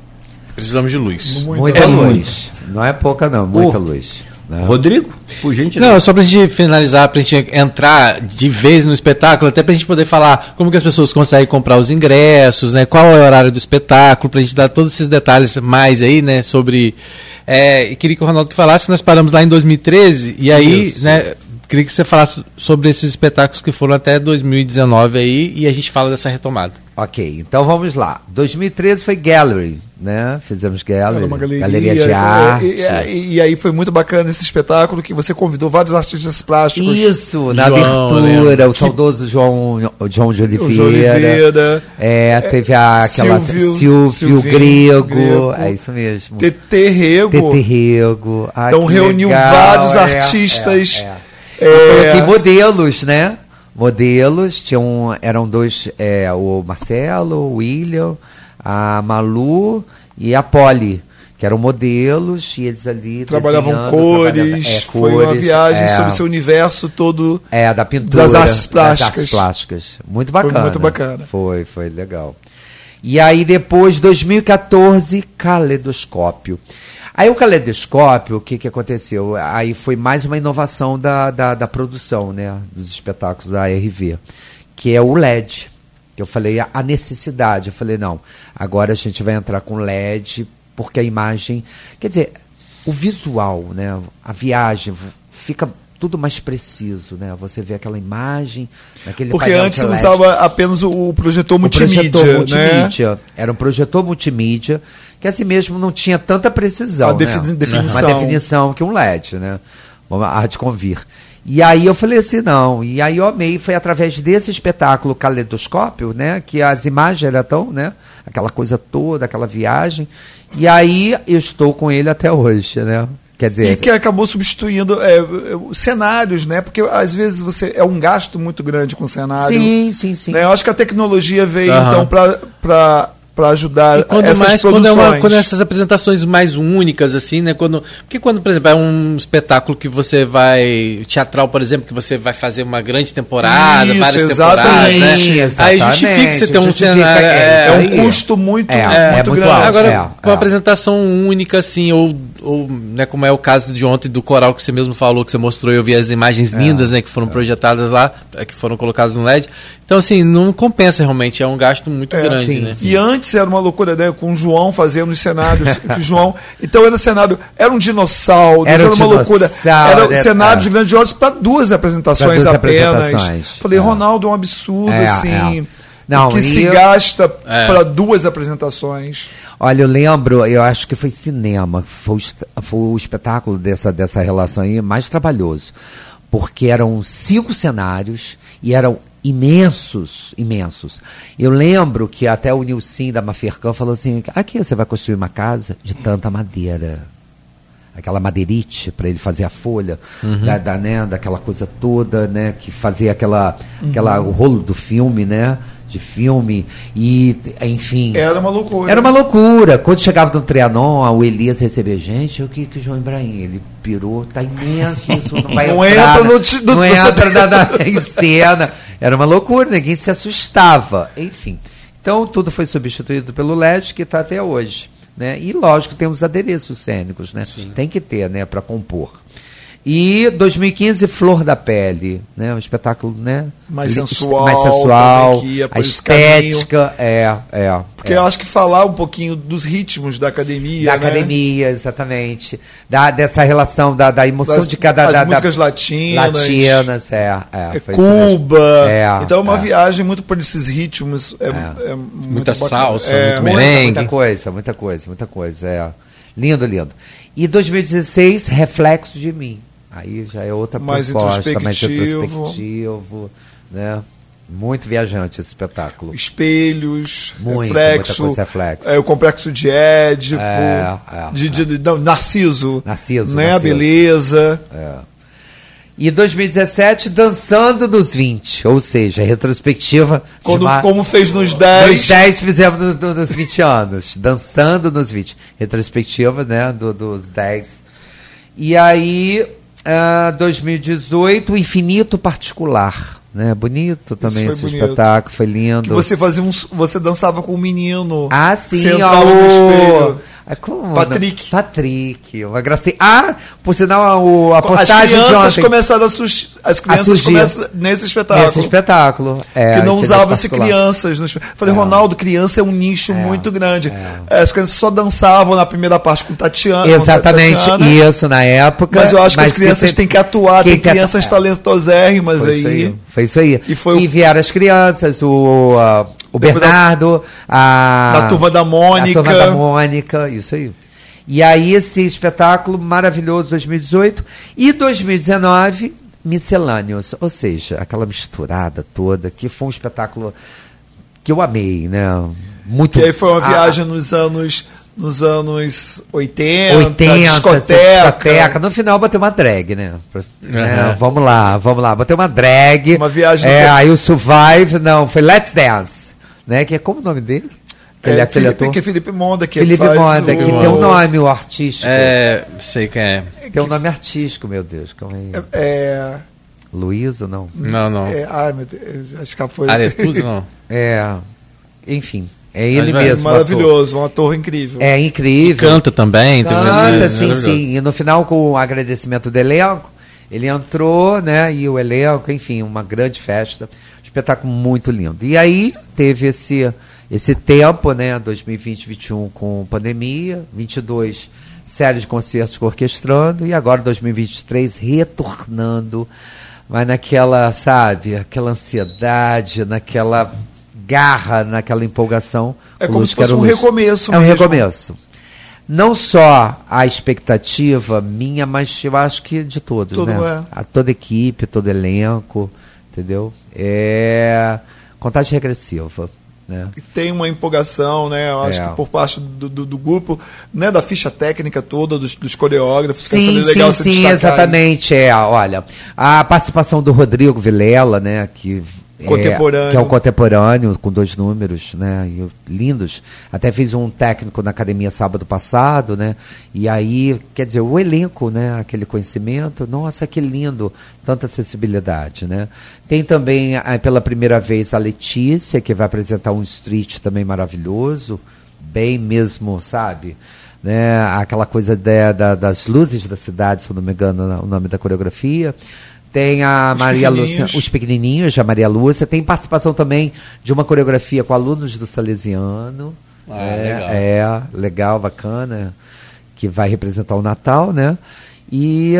[SPEAKER 3] Precisamos de luz.
[SPEAKER 5] Muita
[SPEAKER 2] É
[SPEAKER 5] luz. Não é pouca, não, muita
[SPEAKER 2] Oh.
[SPEAKER 5] luz. né?
[SPEAKER 2] Rodrigo, por gentileza.
[SPEAKER 3] Não, só pra gente finalizar, pra gente entrar de vez no espetáculo, até pra gente poder falar como que as pessoas conseguem comprar os ingressos, né? Qual é o horário do espetáculo, pra gente dar todos esses detalhes mais aí, né? Sobre. É, e queria que o Ronaldo falasse, nós paramos lá em 2013, e aí,
[SPEAKER 5] Isso.
[SPEAKER 3] né? Queria que você falasse sobre esses espetáculos que foram até 2019 aí, e a gente fala dessa retomada.
[SPEAKER 5] Ok, então vamos lá. 2013 foi Gallery, né? Fizemos Gallery,
[SPEAKER 4] galeria,
[SPEAKER 5] galeria de
[SPEAKER 4] e-
[SPEAKER 5] arte.
[SPEAKER 4] E, e- e aí foi muito bacana esse espetáculo que você convidou vários artistas plásticos.
[SPEAKER 5] Isso, na
[SPEAKER 3] João,
[SPEAKER 5] abertura,
[SPEAKER 3] né?
[SPEAKER 5] o saudoso João, o João de Oliveira.
[SPEAKER 4] O João Oliveira.
[SPEAKER 5] É, teve a, aquela
[SPEAKER 4] Silvio-
[SPEAKER 5] Silvio,
[SPEAKER 4] Silvinho
[SPEAKER 5] Grego,
[SPEAKER 4] Grego.
[SPEAKER 5] É isso mesmo.
[SPEAKER 4] TT Rego.
[SPEAKER 5] TT Rego. Ah,
[SPEAKER 4] Então reuniu
[SPEAKER 5] legal,
[SPEAKER 4] vários
[SPEAKER 5] é,
[SPEAKER 4] artistas.
[SPEAKER 5] é, é.
[SPEAKER 4] É,
[SPEAKER 5] Eu coloquei modelos, né? Modelos, tinham, eram dois, é, o Marcelo, o William, a Malu e a Polly, que eram modelos e eles ali
[SPEAKER 4] trabalhavam cores, é, cores, foi uma viagem é, sobre seu universo todo
[SPEAKER 5] é da pintura
[SPEAKER 4] das artes plásticas,
[SPEAKER 5] das artes plásticas. muito bacana.
[SPEAKER 4] foi muito bacana.
[SPEAKER 5] Foi foi legal. E aí depois 2014 caleidoscópio Aí o caleidoscópio, o que, que aconteceu? Aí foi mais uma inovação da, da, da produção, né? Dos espetáculos da RV, que é o LED. Eu falei a necessidade. Eu falei, não, agora a gente vai entrar com LED, porque a imagem. Quer dizer, o visual, né? A viagem fica tudo mais preciso, né? Você vê aquela imagem, naquele
[SPEAKER 4] Porque antes você usava apenas o projetor multimídia, o projetor multimídia.
[SPEAKER 5] Né? Era um projetor multimídia que assim mesmo não tinha tanta precisão. A
[SPEAKER 4] defini né? definição.
[SPEAKER 5] Uma definição que um LED, né? Uma de convir. E aí eu falei assim, não. E aí eu amei, foi através desse espetáculo Caleidoscópio, né? Que as imagens eram tão, né? Aquela coisa toda, aquela viagem. E aí eu estou com ele até hoje, né? Quer dizer,
[SPEAKER 4] e que acabou substituindo é, é, cenários, né? Porque às vezes você é um gasto muito grande com cenário.
[SPEAKER 5] Sim, sim, sim.
[SPEAKER 4] Né? Eu acho que a tecnologia veio uhum. então para para ajudar
[SPEAKER 3] e quando essas mais, produções. Quando, é uma, quando essas apresentações mais únicas, assim, né? Quando, porque quando, por exemplo, é um espetáculo que você vai. Teatral, por exemplo, que você vai fazer uma grande temporada, Isso, várias temporadas, né? Exatamente. Aí justifica você ter um cenário.
[SPEAKER 4] É, é, um custo muito, é, muito, é, muito grande. Alto,
[SPEAKER 3] Agora, é, com uma apresentação única, assim, ou, ou né, como é o caso de ontem do coral que você mesmo falou, que você mostrou, eu vi as imagens lindas, né? Que foram projetadas lá, que foram colocadas no LED. Então, assim, não compensa realmente, é um gasto muito grande, sim, né?
[SPEAKER 4] E antes antes era uma loucura, né? Com o João fazendo os cenários. João, então era cenário, era um dinossauro, era, era uma loucura. Era, era cenários é. grandiosos para duas apresentações duas apenas. Apresentações. Falei, é. Ronaldo, é um absurdo, é, assim. É. Não, que se eu... gasta é. para duas apresentações.
[SPEAKER 5] Olha, eu lembro, eu acho que foi cinema, foi, foi o espetáculo dessa, dessa relação aí mais trabalhoso. Porque eram cinco cenários e eram imensos, imensos. Eu lembro que até o Nilcim da Mafercão falou assim: aqui você vai construir uma casa de tanta madeira. Aquela madeirite para ele fazer a folha, uhum. da, da, né, daquela coisa toda, né? Que fazia aquela, uhum. aquela, o rolo do filme, né? De filme e enfim
[SPEAKER 4] era uma loucura
[SPEAKER 5] era uma loucura quando chegava no Trianon o Elias recebia gente o que que o João Ibrahim ele pirou tá imenso isso não vai
[SPEAKER 4] não entrar, entra no,
[SPEAKER 5] no não entra na, na, em cena era uma loucura, ninguém se assustava. Enfim. Então tudo foi substituído pelo LED que está até hoje. Né? E lógico, tem os adereços cênicos, né? Sim. Tem que ter, né, para compor. E 2015, Flor da Pele, né? Um espetáculo, né?
[SPEAKER 4] Mais sensual.
[SPEAKER 5] Mais sensual. a estética, é, é.
[SPEAKER 4] Porque é. eu acho que falar um pouquinho dos ritmos da academia.
[SPEAKER 5] Da né? academia, exatamente. Da, dessa relação da, da emoção
[SPEAKER 4] das,
[SPEAKER 5] de cada.
[SPEAKER 4] As
[SPEAKER 5] da,
[SPEAKER 4] músicas da, latinas.
[SPEAKER 5] Latinas, é. é,
[SPEAKER 4] é Cuba. É, então é uma é. viagem muito por esses ritmos. É, é. é
[SPEAKER 3] muita salsa,
[SPEAKER 5] é, muito merengue. Muita coisa, muita coisa, muita coisa. É. Lindo, lindo. E 2016, Reflexo de Mim. Aí já é outra
[SPEAKER 4] mais proposta, mais introspectivo,
[SPEAKER 5] né? Muito viajante esse espetáculo.
[SPEAKER 4] Espelhos, Muito, reflexo, reflexo. É, o complexo de Édipo, é, é, de, de, de não, Narciso,
[SPEAKER 5] Narciso,
[SPEAKER 4] né?
[SPEAKER 5] Narciso.
[SPEAKER 4] A beleza.
[SPEAKER 5] É. E 2017, Dançando nos 20, ou seja, retrospectiva.
[SPEAKER 4] Quando. Como fez nos 10.
[SPEAKER 5] Nos 10 fizemos no, no, nos 20 anos. Dançando nos 20. Retrospectiva, né? Do, dos 10. E aí, Uh, 2018, Infinito Particular. Né? Bonito também esse bonito. espetáculo, foi lindo. Que
[SPEAKER 4] você fazia um, você dançava com um menino.
[SPEAKER 5] Ah, sim,
[SPEAKER 4] ó, no espelho.
[SPEAKER 5] Como,
[SPEAKER 4] Patrick.
[SPEAKER 5] Patrick, uma gracinha. Ah, por sinal, a, a postagem
[SPEAKER 4] As crianças começaram a, as crianças a começam nesse espetáculo. Nesse
[SPEAKER 5] espetáculo.
[SPEAKER 4] É, que não usava-se crianças. No Falei, é. Ronaldo, criança é um nicho é. muito grande. É. As crianças só dançavam na primeira parte com Tatiana.
[SPEAKER 5] Exatamente,
[SPEAKER 4] Tatiana,
[SPEAKER 5] isso na época.
[SPEAKER 4] Mas eu acho mas que as crianças têm que atuar, tem crianças talentosérrimas aí.
[SPEAKER 5] aí. Foi isso aí. E, foi e vieram as crianças, o, uh, o Bernardo, a.
[SPEAKER 4] Da turma da Mônica.
[SPEAKER 5] A turma da Mônica, isso aí. E aí, esse espetáculo maravilhoso 2018. E 2019, Miscelâneos. Ou seja, aquela misturada toda, que foi um espetáculo que eu amei, né?
[SPEAKER 4] Muito. E aí foi uma viagem nos anos nos anos 80,
[SPEAKER 5] 80 discoteca. discoteca. No final bateu uma drag, né? Uhum. É, vamos lá, vamos lá. Bateu uma drag.
[SPEAKER 4] Uma viagem.
[SPEAKER 5] É, aí o Survive, não, foi Let's Dance. Né? Que é como o nome dele?
[SPEAKER 4] Aquele, é, aquele Felipe, ator. Que é Felipe Monda, que
[SPEAKER 5] Felipe Monda, o... que tem um nome o artístico.
[SPEAKER 3] É, sei quem é.
[SPEAKER 5] Tem um nome artístico, meu Deus. Calma aí.
[SPEAKER 4] É. é...
[SPEAKER 5] Luísa, não?
[SPEAKER 3] Não, não.
[SPEAKER 4] É, ai, meu Deus, acho que foi.
[SPEAKER 3] Aretuso, não.
[SPEAKER 5] É. Enfim. É ele Mas, mesmo.
[SPEAKER 4] Maravilhoso, um ator incrível.
[SPEAKER 5] É incrível.
[SPEAKER 3] Que canta também.
[SPEAKER 5] Canta, sim, sim. E no final, com o agradecimento do elenco, ele entrou, né? E o elenco, enfim, uma grande festa. Espetáculo muito lindo. E aí teve esse, esse tempo, né? 2020, 2021 com pandemia, 22 série de concertos orquestrando e agora 2023 retornando, mas naquela, sabe, aquela ansiedade, naquela garra, naquela empolgação.
[SPEAKER 4] É como se fosse um recomeço.
[SPEAKER 5] É um recomeço. Não só a expectativa minha, mas eu acho que de todos, Todo né? É. A toda equipe, todo elenco, entendeu? É contagem regressiva. Né?
[SPEAKER 4] E tem uma empolgação, né? Eu acho é. que por parte do, do, do, grupo, né? da ficha técnica toda, dos, dos coreógrafos,
[SPEAKER 5] sim,
[SPEAKER 4] que legal
[SPEAKER 5] sim, sim, exatamente. Aí. É, olha, a participação do Rodrigo Vilela, né? Que
[SPEAKER 4] Contemporâneo.
[SPEAKER 5] É, que é um contemporâneo, com dois números, né? lindos. Até fiz um técnico na academia sábado passado, né? E aí, quer dizer, o elenco, né? Aquele conhecimento, nossa, que lindo, tanta acessibilidade, né? Tem também, pela primeira vez, a Letícia, que vai apresentar um street também maravilhoso, bem mesmo, sabe? Né? Aquela coisa de, da, das luzes da cidade, se não me engano o nome da coreografia. Tem a os Maria Lúcia, os pequenininhos, a Maria Lúcia. Tem participação também de uma coreografia com alunos do Salesiano. Ah, é, legal. É, legal, bacana. Que vai representar o Natal, né? E,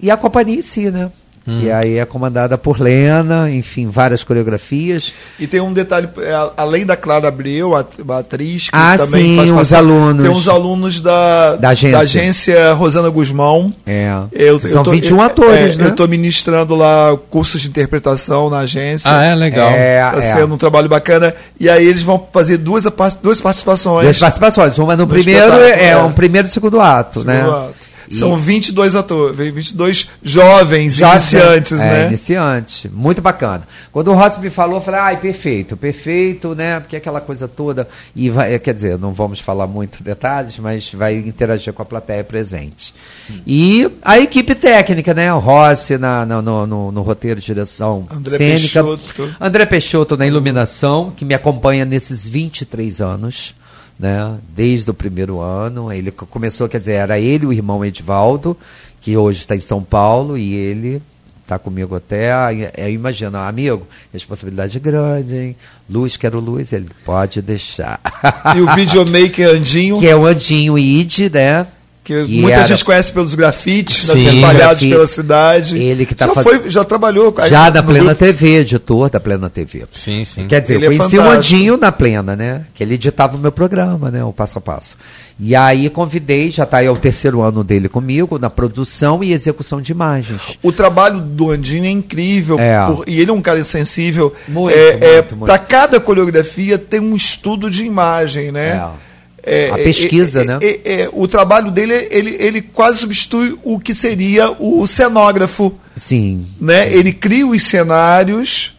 [SPEAKER 5] e a companhia em si, né? Hum. E aí é comandada por Lena, enfim, várias coreografias.
[SPEAKER 4] E tem um detalhe, é, além da Clara Abreu, a, atriz, que
[SPEAKER 5] ah, também sim, faz os alunos.
[SPEAKER 4] Tem uns alunos da, da, agência. da agência Rosana Guzmão.
[SPEAKER 5] É.
[SPEAKER 4] Eu,
[SPEAKER 5] São eu tô, 21 atores,
[SPEAKER 4] é,
[SPEAKER 5] né?
[SPEAKER 4] Eu estou ministrando lá cursos de interpretação na agência.
[SPEAKER 3] Ah, é legal.
[SPEAKER 4] É, Está é. sendo um trabalho bacana. E aí eles vão fazer duas, duas participações.
[SPEAKER 5] Duas participações. Uma no, no primeiro, é, é, um primeiro e segundo ato, segundo né? Ato.
[SPEAKER 4] São 22 atores, 22 jovens Jovens, iniciantes, é, né?
[SPEAKER 5] Iniciante, muito bacana. Quando o Rossi me falou, eu falei, ai, perfeito, perfeito, né? Porque aquela coisa toda. E vai, quer dizer, não vamos falar muito detalhes, mas vai interagir com a plateia presente. Hum. E a equipe técnica, né? O Rossi na, na no, no, no, roteiro de direção
[SPEAKER 4] André cênica. Peixoto.
[SPEAKER 5] André Peixoto na iluminação, que me acompanha nesses 23 anos né? Desde o primeiro ano. Ele começou, quer dizer, era ele o irmão Edvaldo, que hoje está em São Paulo, e ele está comigo até. Eu imagino, amigo, responsabilidade grande, hein? Luz, quero luz, ele pode deixar.
[SPEAKER 4] E o videomaker Andinho.
[SPEAKER 5] Que é o Andinho Id, né?
[SPEAKER 4] Que, que muita era... gente conhece pelos grafites Sim, espalhados grafite. pela cidade.
[SPEAKER 5] Ele que tá
[SPEAKER 4] já, faz... foi, já trabalhou
[SPEAKER 5] Já da Plena grupo. TV, editor da Plena TV.
[SPEAKER 3] Sim, sim.
[SPEAKER 5] Quer dizer, ele eu é conheci é o Andinho na Plena, né? Que ele editava o meu programa, né? O passo a passo. E aí convidei, já está aí o terceiro ano dele comigo, na produção e execução de imagens.
[SPEAKER 4] O trabalho do Andinho é incrível. É. Por, e ele é um cara sensível.
[SPEAKER 5] Muito, é, muito, é,
[SPEAKER 4] Para cada coreografia tem um estudo de imagem, né?
[SPEAKER 5] É. É, a pesquisa,
[SPEAKER 4] é,
[SPEAKER 5] né?
[SPEAKER 4] É, é, o trabalho dele, ele, ele quase substitui o que seria o cenógrafo.
[SPEAKER 5] Sim.
[SPEAKER 4] Né? Ele cria os cenários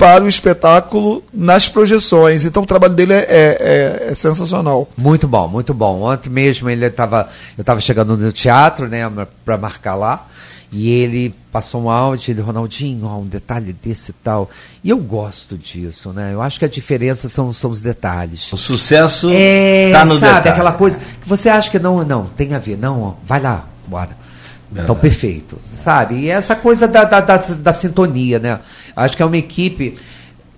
[SPEAKER 4] para o espetáculo nas projeções. Então o trabalho dele é, é, é sensacional.
[SPEAKER 5] Muito bom, muito bom. Ontem mesmo ele tava, eu estava chegando no teatro, né, para marcar lá. E ele passou um áudio, ele, Ronaldinho, ó, um detalhe desse e tal. E eu gosto disso, né? Eu acho que a diferença são, são os detalhes.
[SPEAKER 2] O sucesso
[SPEAKER 5] é, tá no sabe, detalhe. aquela coisa que você acha que não, não, tem a ver. Não, ó, vai lá, bora. Verdade. Então, perfeito. Sabe? E essa coisa da, da, da, da sintonia, né? Acho que é uma equipe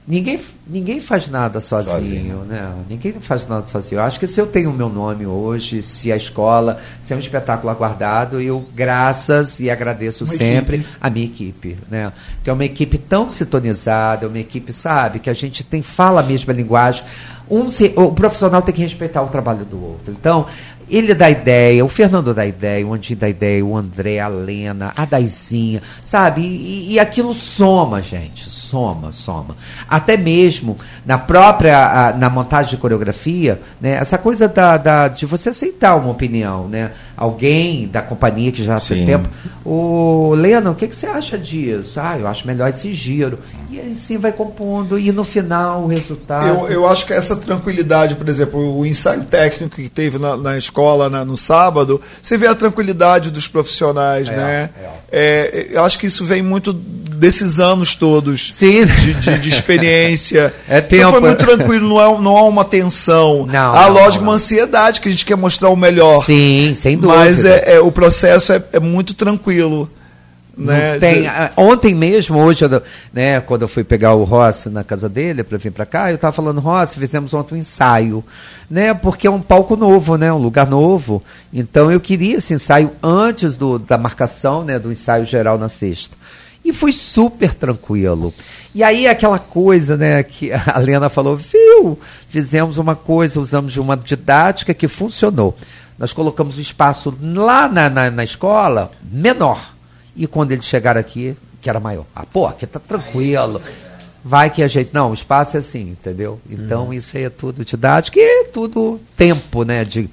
[SPEAKER 5] Ninguém, ninguém faz nada sozinho, sozinho, né? Ninguém faz nada sozinho. Eu acho que se eu tenho o meu nome hoje, se a escola, se é um espetáculo aguardado, eu graças e agradeço uma sempre equipe. a minha equipe, né? Que é uma equipe tão sintonizada, uma equipe, sabe, que a gente tem fala a mesma linguagem. Um, o profissional tem que respeitar o trabalho do outro. Então, ele dá ideia, o Fernando dá ideia, o Andinho dá ideia, o André, a Lena, a Daizinha, sabe? E, e, aquilo soma, gente, soma, soma. Até mesmo na própria, a, na montagem de coreografia, né? Essa coisa da, da, de você aceitar uma opinião, né? Alguém da companhia que já tem tempo, o Lena, o que, que você acha disso? Ah, eu acho melhor esse giro. E assim vai compondo. E no final o resultado.
[SPEAKER 4] Eu, eu acho que essa tranquilidade, por exemplo, o ensaio técnico que teve na, na escola na, no sábado, você vê a tranquilidade dos profissionais,
[SPEAKER 5] É,
[SPEAKER 4] né? É, eu acho que isso vem muito desses anos todos
[SPEAKER 5] Sim.
[SPEAKER 4] de, de, de experiência.
[SPEAKER 5] É
[SPEAKER 4] Então
[SPEAKER 5] tempo.
[SPEAKER 4] foi muito tranquilo, não, é, não há uma tensão.
[SPEAKER 5] Não,
[SPEAKER 4] há,
[SPEAKER 5] não,
[SPEAKER 4] lógico,
[SPEAKER 5] não,
[SPEAKER 4] uma
[SPEAKER 5] não.
[SPEAKER 4] ansiedade que a gente quer mostrar o melhor.
[SPEAKER 5] Sim, sem dúvida.
[SPEAKER 4] Mas é, é- o processo é, é muito tranquilo. Né?
[SPEAKER 5] Tem, ah, ontem mesmo, hoje, né, quando eu fui pegar o Rossi na casa dele para vir para cá, eu estava falando, Rossi, fizemos ontem um ensaio, né, porque é um palco novo, né, um lugar novo. Então eu queria esse ensaio antes do, da marcação, né, do ensaio geral na sexta. E foi super tranquilo. E aí aquela coisa, né, que a Lena falou, viu, fizemos uma coisa, usamos de uma didática que funcionou. Nós colocamos o espaço lá na, na, na escola menor. E quando eles chegaram aqui, que era maior. Ah, pô, aqui tá tranquilo. Vai que a gente. Não, o espaço é assim, entendeu? Então
[SPEAKER 4] Uhum.
[SPEAKER 5] isso aí é tudo didático e é tudo tempo, né? De,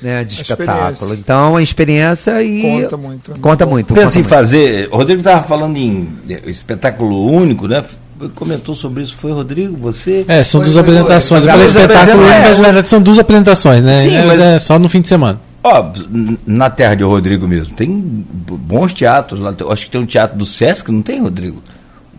[SPEAKER 5] né, de espetáculo. Então a experiência e.
[SPEAKER 4] Conta muito.
[SPEAKER 5] Conta muito.
[SPEAKER 2] Pensa
[SPEAKER 5] conta
[SPEAKER 2] em
[SPEAKER 5] muito.
[SPEAKER 2] fazer. O Rodrigo estava falando em espetáculo único, né? Comentou sobre isso. Foi Rodrigo, você?
[SPEAKER 3] É, são
[SPEAKER 4] Foi-
[SPEAKER 3] duas
[SPEAKER 4] foi-
[SPEAKER 3] apresentações.
[SPEAKER 2] foi-
[SPEAKER 3] Eu falei espetáculo,
[SPEAKER 2] foi-
[SPEAKER 3] mas na verdade são duas apresentações, né?
[SPEAKER 2] Sim,
[SPEAKER 3] É,
[SPEAKER 2] mas-
[SPEAKER 3] é só no fim de semana.
[SPEAKER 2] Ó, na terra de Rodrigo mesmo, tem bons teatros lá. Eu acho que tem um teatro do Sesc, não tem, Rodrigo?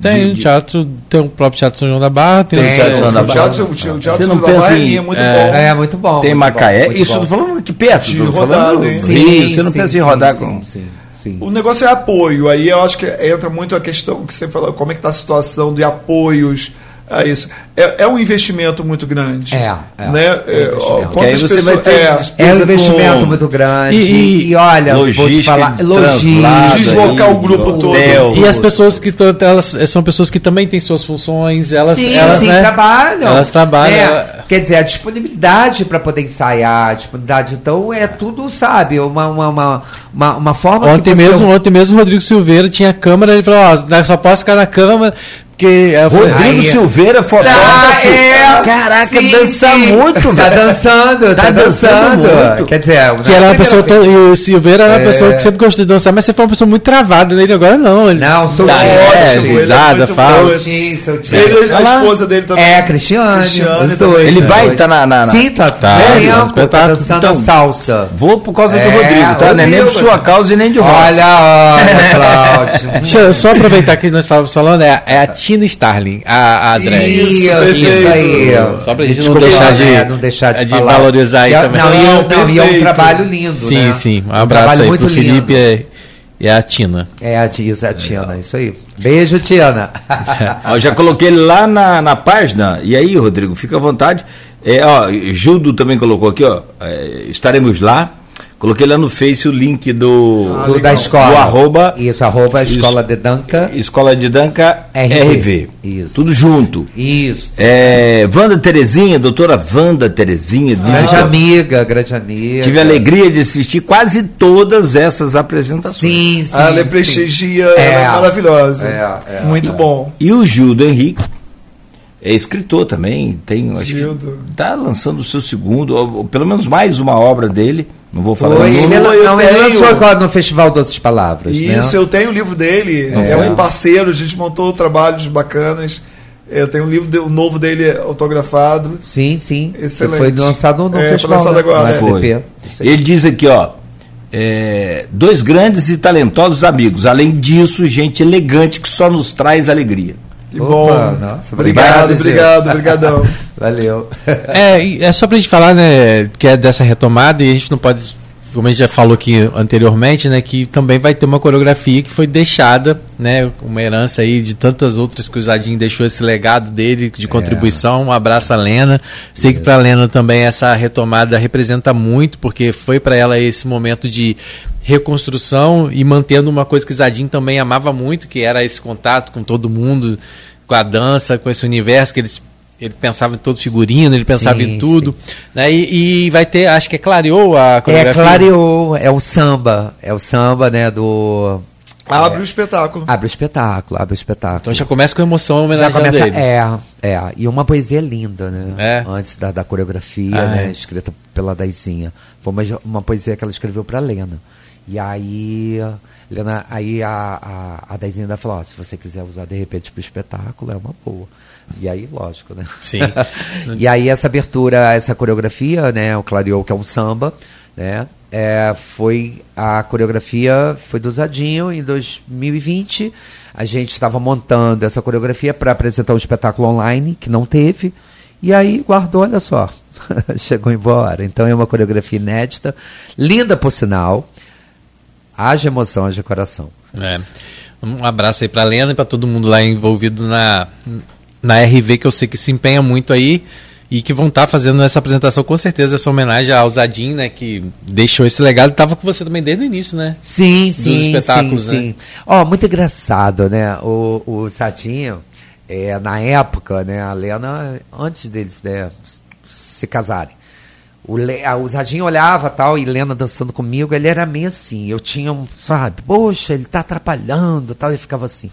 [SPEAKER 3] Tem
[SPEAKER 2] De-
[SPEAKER 3] um
[SPEAKER 2] de-
[SPEAKER 3] teatro, tem o próprio Teatro São João da Barra, tem,
[SPEAKER 5] Tem,
[SPEAKER 3] o Teatro
[SPEAKER 2] São João da Barra.
[SPEAKER 4] o teatro, o
[SPEAKER 2] Você
[SPEAKER 4] teatro
[SPEAKER 2] não
[SPEAKER 4] da
[SPEAKER 2] pensa
[SPEAKER 4] Barra
[SPEAKER 2] em-
[SPEAKER 4] é muito
[SPEAKER 3] é,
[SPEAKER 4] bom.
[SPEAKER 5] É muito bom.
[SPEAKER 2] Tem
[SPEAKER 5] muito
[SPEAKER 2] Macaé.
[SPEAKER 5] bom, muito
[SPEAKER 2] isso eu
[SPEAKER 5] bom.
[SPEAKER 2] tô falando aqui perto.
[SPEAKER 4] De
[SPEAKER 2] tô
[SPEAKER 4] rodada,
[SPEAKER 2] falando
[SPEAKER 4] hein?
[SPEAKER 2] Rio, você não
[SPEAKER 5] Sim,
[SPEAKER 2] pensa
[SPEAKER 5] sim,
[SPEAKER 2] em rodar
[SPEAKER 5] sim,
[SPEAKER 2] com.
[SPEAKER 5] Sim, sim.
[SPEAKER 4] O negócio é apoio. Aí eu acho que entra muito a questão que você falou, como é que está a situação de apoios a isso. É, é um investimento muito grande.
[SPEAKER 5] É, é.
[SPEAKER 4] né?
[SPEAKER 5] É um
[SPEAKER 4] É, pessoas.
[SPEAKER 2] ter
[SPEAKER 4] é,
[SPEAKER 5] É um
[SPEAKER 2] com
[SPEAKER 5] investimento muito grande.
[SPEAKER 3] E-
[SPEAKER 5] E,
[SPEAKER 3] e-
[SPEAKER 5] olha, vou te falar, logística.
[SPEAKER 4] Deslocar
[SPEAKER 2] aí,
[SPEAKER 4] o grupo todo.
[SPEAKER 3] E as pessoas que elas são pessoas que também têm suas funções, elas,
[SPEAKER 5] Sim,
[SPEAKER 3] elas
[SPEAKER 5] sim,
[SPEAKER 3] né,
[SPEAKER 5] trabalham.
[SPEAKER 3] Elas trabalham.
[SPEAKER 5] É, Quer dizer, a disponibilidade para poder ensaiar, a disponibilidade, então é tudo, sabe, uma, uma, uma, uma, uma forma
[SPEAKER 3] Ontem
[SPEAKER 5] que você...
[SPEAKER 3] mesmo, ontem mesmo o Rodrigo Silveira tinha câmera, ele falou, ó, só posso ficar na câmera, porque falei,
[SPEAKER 2] Rodrigo
[SPEAKER 5] Aí-
[SPEAKER 2] Silveira,
[SPEAKER 5] Ah,
[SPEAKER 2] fotógrafo.
[SPEAKER 5] é.
[SPEAKER 2] Caraca,
[SPEAKER 5] Sim,
[SPEAKER 2] dança
[SPEAKER 5] sim.
[SPEAKER 2] muito,
[SPEAKER 5] Tá
[SPEAKER 2] velho.
[SPEAKER 5] dançando, tá,
[SPEAKER 2] Tá dançando
[SPEAKER 5] dançando.
[SPEAKER 2] muito.
[SPEAKER 5] Quer dizer,
[SPEAKER 3] que era uma pessoa e o Silveira era uma
[SPEAKER 5] É.
[SPEAKER 3] pessoa que sempre gostou de dançar, mas você foi uma pessoa muito travada nele agora não. Ele
[SPEAKER 5] Não, sou
[SPEAKER 3] Tá,
[SPEAKER 5] ótimo,
[SPEAKER 3] é,
[SPEAKER 4] ele é
[SPEAKER 3] risada, fala.
[SPEAKER 5] Soltinho, soltinho.
[SPEAKER 4] Ele, a esposa dele também.
[SPEAKER 5] É, Cristiane,
[SPEAKER 4] Cristiane
[SPEAKER 5] os
[SPEAKER 4] também.
[SPEAKER 5] dois.
[SPEAKER 2] Ele
[SPEAKER 5] os
[SPEAKER 2] vai
[SPEAKER 5] dois.
[SPEAKER 2] tá na- na- na-
[SPEAKER 5] Sim, tá,
[SPEAKER 3] Tá,
[SPEAKER 5] tempo,
[SPEAKER 3] no
[SPEAKER 5] tá
[SPEAKER 3] espetáculo.
[SPEAKER 5] dançando
[SPEAKER 2] Então,
[SPEAKER 5] salsa.
[SPEAKER 2] Vou por causa do
[SPEAKER 5] É,
[SPEAKER 2] Rodrigo, tá? Não é nem por
[SPEAKER 4] Rodrigo.
[SPEAKER 2] sua causa e nem de Rosa.
[SPEAKER 5] Olha, olha, Cláudio.
[SPEAKER 3] Deixa eu só aproveitar que nós estávamos falando, é, é a Tina Starling, a, a André.
[SPEAKER 5] Isso, isso,
[SPEAKER 4] perfeito.
[SPEAKER 5] aí.
[SPEAKER 3] Só pra gente não
[SPEAKER 5] Desculpa,
[SPEAKER 3] deixar de,
[SPEAKER 5] é, não deixar de,
[SPEAKER 3] de
[SPEAKER 5] falar.
[SPEAKER 3] valorizar aí
[SPEAKER 5] E é-
[SPEAKER 3] também.
[SPEAKER 5] Não, e, é-
[SPEAKER 4] Não,
[SPEAKER 5] não, e é um
[SPEAKER 4] perfeito.
[SPEAKER 5] trabalho lindo,
[SPEAKER 3] Sim,
[SPEAKER 5] né?
[SPEAKER 3] sim. Um
[SPEAKER 5] Um
[SPEAKER 3] abraço
[SPEAKER 5] trabalho
[SPEAKER 3] aí
[SPEAKER 5] muito
[SPEAKER 3] pro Felipe
[SPEAKER 5] lindo.
[SPEAKER 3] e, e a Tina.
[SPEAKER 5] É a Diz, é a Tina, isso aí. Beijo, Tina.
[SPEAKER 2] Eu já coloquei ele lá na, na página. E aí, Rodrigo, fica à vontade. É, ó, Gildo também colocou aqui, ó. é, estaremos lá. Coloquei lá no Face o link do,
[SPEAKER 5] Do- da escola.
[SPEAKER 2] do arroba
[SPEAKER 5] Isso, arroba. Escola de Danca.
[SPEAKER 2] Escola de Danca
[SPEAKER 5] RV.
[SPEAKER 2] RV.
[SPEAKER 5] Isso.
[SPEAKER 2] Tudo junto.
[SPEAKER 5] Isso.
[SPEAKER 2] É, Wanda Terezinha, doutora Wanda Terezinha,
[SPEAKER 5] Grande
[SPEAKER 2] visitou-
[SPEAKER 5] amiga, grande amiga.
[SPEAKER 2] tive a alegria de assistir quase todas essas apresentações.
[SPEAKER 5] Sim, sim.
[SPEAKER 4] Ah, ela é
[SPEAKER 5] sim.
[SPEAKER 4] prestigia,
[SPEAKER 5] É.
[SPEAKER 4] ela é maravilhosa.
[SPEAKER 5] É, é.
[SPEAKER 4] Muito bom.
[SPEAKER 2] E o Gildo Henrique é escritor também, tem, acho
[SPEAKER 4] Gildo.
[SPEAKER 2] que tá lançando o seu segundo, ou, ou pelo menos mais uma obra dele. Não vou falar
[SPEAKER 5] Foi, ele,
[SPEAKER 4] eu
[SPEAKER 5] não, ele lançou agora no Festival Doces Palavras,
[SPEAKER 4] Isso,
[SPEAKER 5] né?
[SPEAKER 4] eu tenho o livro dele,
[SPEAKER 2] Não
[SPEAKER 4] é
[SPEAKER 2] foi?
[SPEAKER 4] um parceiro, a gente montou trabalhos bacanas. Eu tenho um livro de- o novo dele autografado.
[SPEAKER 5] Sim, sim. Que
[SPEAKER 4] Excelente.
[SPEAKER 5] foi lançado no
[SPEAKER 4] É, foi
[SPEAKER 5] festival.
[SPEAKER 4] lançado
[SPEAKER 5] né?
[SPEAKER 4] agora,
[SPEAKER 5] No
[SPEAKER 4] é.
[SPEAKER 5] FTP.
[SPEAKER 2] Foi. Ele diz aqui, ó. é, dois grandes e talentosos amigos. Além disso, gente elegante que só nos traz alegria.
[SPEAKER 4] Que
[SPEAKER 5] Opa,
[SPEAKER 4] bom.
[SPEAKER 5] nossa,
[SPEAKER 4] obrigado,
[SPEAKER 5] obrigado,
[SPEAKER 4] obrigadão.
[SPEAKER 5] Valeu.
[SPEAKER 3] É, é só pra gente falar, né, que é dessa retomada e a gente não pode, como a gente já falou aqui anteriormente, né, que também vai ter uma coreografia que foi deixada, né, uma herança aí de tantas outras que o Zadinho deixou esse legado dele de contribuição. Um abraço a Lena. Sei que pra Lena também essa retomada representa muito, porque foi para ela esse momento de reconstrução e mantendo uma coisa que o Zadinho também amava muito, que era esse contato com todo mundo, com a dança, com esse universo que eles ele pensava em todo figurino, ele pensava
[SPEAKER 5] Sim,
[SPEAKER 3] em tudo. Né? E, e vai ter, acho que é clareou a
[SPEAKER 5] É,
[SPEAKER 3] coreografia.
[SPEAKER 5] clareou. É o samba. É o samba, né, do...
[SPEAKER 4] Abre o espetáculo.
[SPEAKER 5] Abre o espetáculo, abre o espetáculo.
[SPEAKER 3] Então já começa com emoção
[SPEAKER 5] Já
[SPEAKER 3] homenageando
[SPEAKER 5] começa,
[SPEAKER 3] ele.
[SPEAKER 5] é, é, e uma poesia linda, né?
[SPEAKER 3] É.
[SPEAKER 5] Antes da, da coreografia,
[SPEAKER 3] Ah,
[SPEAKER 5] né?
[SPEAKER 3] é.
[SPEAKER 5] Escrita pela Daizinha. Foi uma, uma poesia que ela escreveu para Lena. E aí, Helena, aí a, a, a ainda falou, ó, se você quiser usar de repente para o espetáculo, é uma boa. E aí, lógico, né?
[SPEAKER 3] Sim.
[SPEAKER 5] e aí essa abertura, essa coreografia, né, o Clareou, que é um samba, né, é, foi a coreografia foi do Zadinho em 2020. A gente estava montando essa coreografia para apresentar um espetáculo online que não teve. E aí guardou, olha só, chegou embora. Então é uma coreografia inédita, linda por sinal. Haja emoção, haja coração.
[SPEAKER 3] É. Um abraço aí para a Lena e para todo mundo lá envolvido na, na RV, que eu sei que se empenha muito aí e que vão estar tá fazendo essa apresentação com certeza, essa homenagem ao Zadim, né, que deixou esse legado, estava com você também desde o início, né?
[SPEAKER 5] Sim, Dos sim, espetáculos, sim, né? sim. Ó, oh, muito engraçado, né? O, o Zadinho, é, na época, né, a Lena, antes deles né, se casarem, o, Le, o Zadinho olhava tal, e Lena dançando comigo, ele era meio assim, eu tinha um, sabe, poxa, ele tá atrapalhando tal, e ficava assim.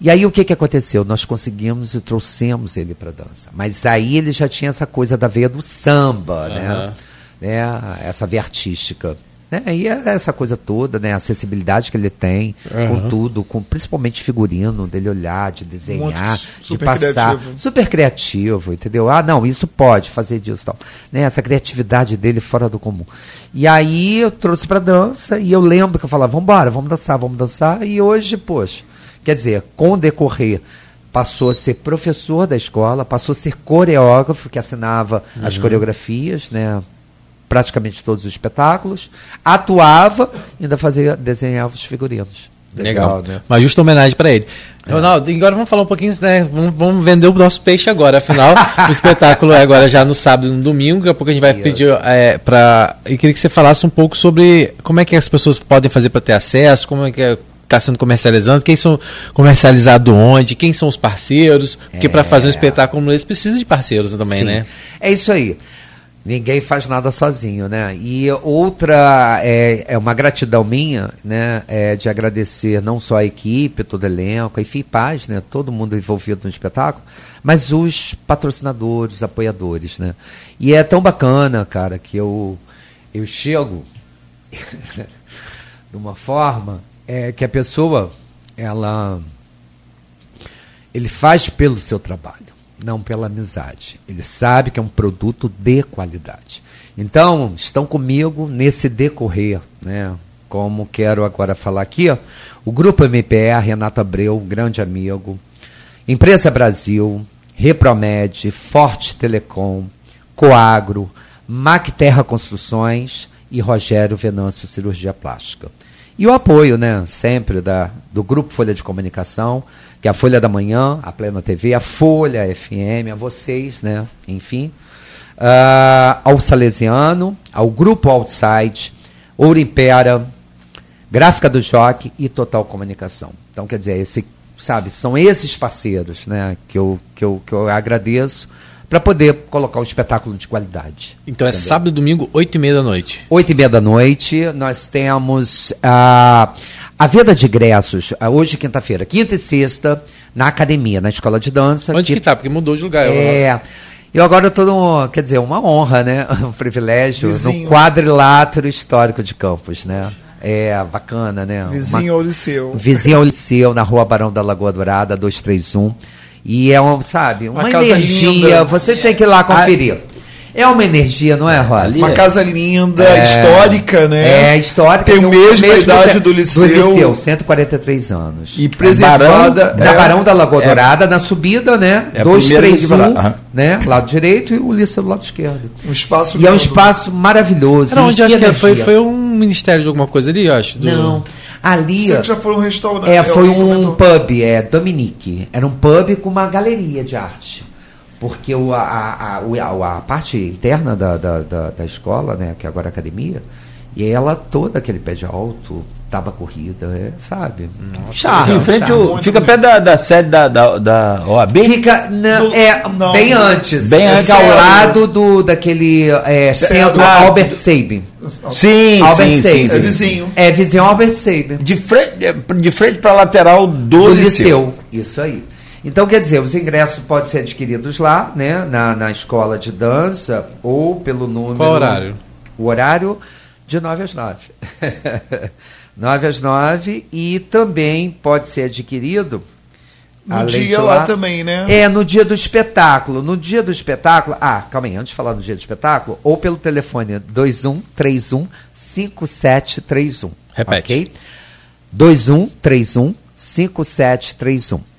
[SPEAKER 5] E aí o que, que aconteceu? Nós conseguimos e trouxemos ele para dança. Mas aí ele já tinha essa coisa da veia do samba, uhum. né? né? Essa veia artística. Né? E é essa coisa toda, né? A acessibilidade que ele tem uhum. com tudo, com principalmente figurino, dele olhar, de desenhar, de passar. Criativo. Super criativo, entendeu? Ah, não, isso pode fazer disso tal. Né? Essa criatividade dele fora do comum. E aí eu trouxe para dança e eu lembro que eu falava, vamos embora, vamos dançar, vamos dançar. E hoje, poxa, Quer dizer, com o decorrer, passou a ser professor da escola, passou a ser coreógrafo, que assinava uhum. as coreografias, né? Praticamente todos os espetáculos, atuava, ainda fazia, desenhava os figurinos.
[SPEAKER 3] Legal, Legal. né? Uma justa homenagem para ele. É. Ronaldo, agora vamos falar um pouquinho, né? Vamos, vamos vender o nosso peixe agora. Afinal, o espetáculo é agora já no sábado e no domingo. Daqui a pouco a gente vai pedir é, para. E queria que você falasse um pouco sobre como é que as pessoas podem fazer para ter acesso, como é que é está sendo comercializando, quem são comercializado onde, quem são os parceiros, porque é. para fazer um espetáculo como esse precisa de parceiros também, Sim. né?
[SPEAKER 5] É isso aí. Ninguém faz nada sozinho, né? E outra é, é uma gratidão minha, né? É de agradecer não só a equipe, todo o elenco, a FIPAS, né? Todo mundo envolvido no espetáculo, mas os patrocinadores, os apoiadores, né? E é tão bacana, cara, que eu eu chego de uma forma é que a pessoa ela ele faz pelo seu trabalho, não pela amizade. Ele sabe que é um produto de qualidade. Então, estão comigo nesse decorrer, né? Como quero agora falar aqui, ó, o Grupo MPR, Renato Abreu, grande amigo, Imprensa Brasil, Repromed, Forte Telecom, Coagro, Mac Terra Construções e Rogério Venâncio Cirurgia Plástica. E o apoio, né, sempre da, do Grupo Folha de Comunicação, que é a Folha da Manhã, a Plena TV, a Folha FM, a vocês, né, enfim, uh, ao Salesiano, ao Grupo Outside, Ouro Impera, Gráfica do Joque e Total Comunicação. Então, quer dizer, esse, sabe, são esses parceiros, né, que eu, que eu, que eu agradeço para poder colocar um espetáculo de qualidade.
[SPEAKER 3] Então é entendeu? é sábado e domingo, 8 e meia da noite.
[SPEAKER 5] 8 e meia da noite, nós temos a, a venda de ingressos, hoje quinta-feira, quinta e sexta, na academia, na escola de dança.
[SPEAKER 3] Onde que, que tá? Porque mudou de lugar.
[SPEAKER 5] É... Eu agora estou no, quer dizer, uma honra, né? Um privilégio Vizinho. no quadrilátero histórico de Campos, né? É, bacana, né?
[SPEAKER 4] Vizinho uma, ao Liceu.
[SPEAKER 5] Vizinho ao Liceu, na rua Barão da Lagoa Dourada, 231. E é, um, sabe, uma, uma energia. Linda. Você tem que ir lá conferir. É uma energia, não é, Rosa?
[SPEAKER 4] Uma casa linda, é, histórica, né?
[SPEAKER 5] É, histórica.
[SPEAKER 4] Tem o mesmo idade do liceu. Do liceu,
[SPEAKER 5] 143 anos.
[SPEAKER 4] E preservada.
[SPEAKER 5] Barão, é, na Barão da Lagoa é, Dourada, na subida, né? É 231, né? Lado direito e o liceu do lado esquerdo.
[SPEAKER 4] Um espaço
[SPEAKER 5] E lindo. é um espaço maravilhoso.
[SPEAKER 3] Era onde acho que foi, foi um ministério de alguma coisa ali, acho.
[SPEAKER 5] Do... Não. Ali.
[SPEAKER 4] Você já foi um restaurante?
[SPEAKER 5] É, foi um pub, é Dominique. Era um pub com uma galeria de arte. Porque o, a, a, a, a parte interna da, da, da, da escola, né, que agora é academia, e ela toda aquele pé de alto, tava corrida, é, sabe?
[SPEAKER 2] Nossa, charme, em frente charme. O, fica perto da, da sede da, da, da OAB?
[SPEAKER 5] Fica, não, do, é, não, bem antes. Bem antes. ao lado do, daquele é, centro ah, Albert Sabin.
[SPEAKER 2] Sim, Albert sim, sim,
[SPEAKER 5] É vizinho. É vizinho Albert Sabin.
[SPEAKER 2] De frente, de frente para a lateral do, do liceu. liceu.
[SPEAKER 5] Isso aí. Então, quer dizer, os ingressos podem ser adquiridos lá, né, na, na escola de dança, ou pelo número.
[SPEAKER 3] Qual horário?
[SPEAKER 5] O horário De 9 às 9. 9 às 9 e também pode ser adquirido.
[SPEAKER 4] No dia lá, lá, também, né?
[SPEAKER 5] É, no dia do espetáculo. No dia do espetáculo. Ah, calma aí, antes de falar no dia do espetáculo, ou pelo telefone 2131 5731.
[SPEAKER 3] Repete. Ok?
[SPEAKER 5] 2131 5731.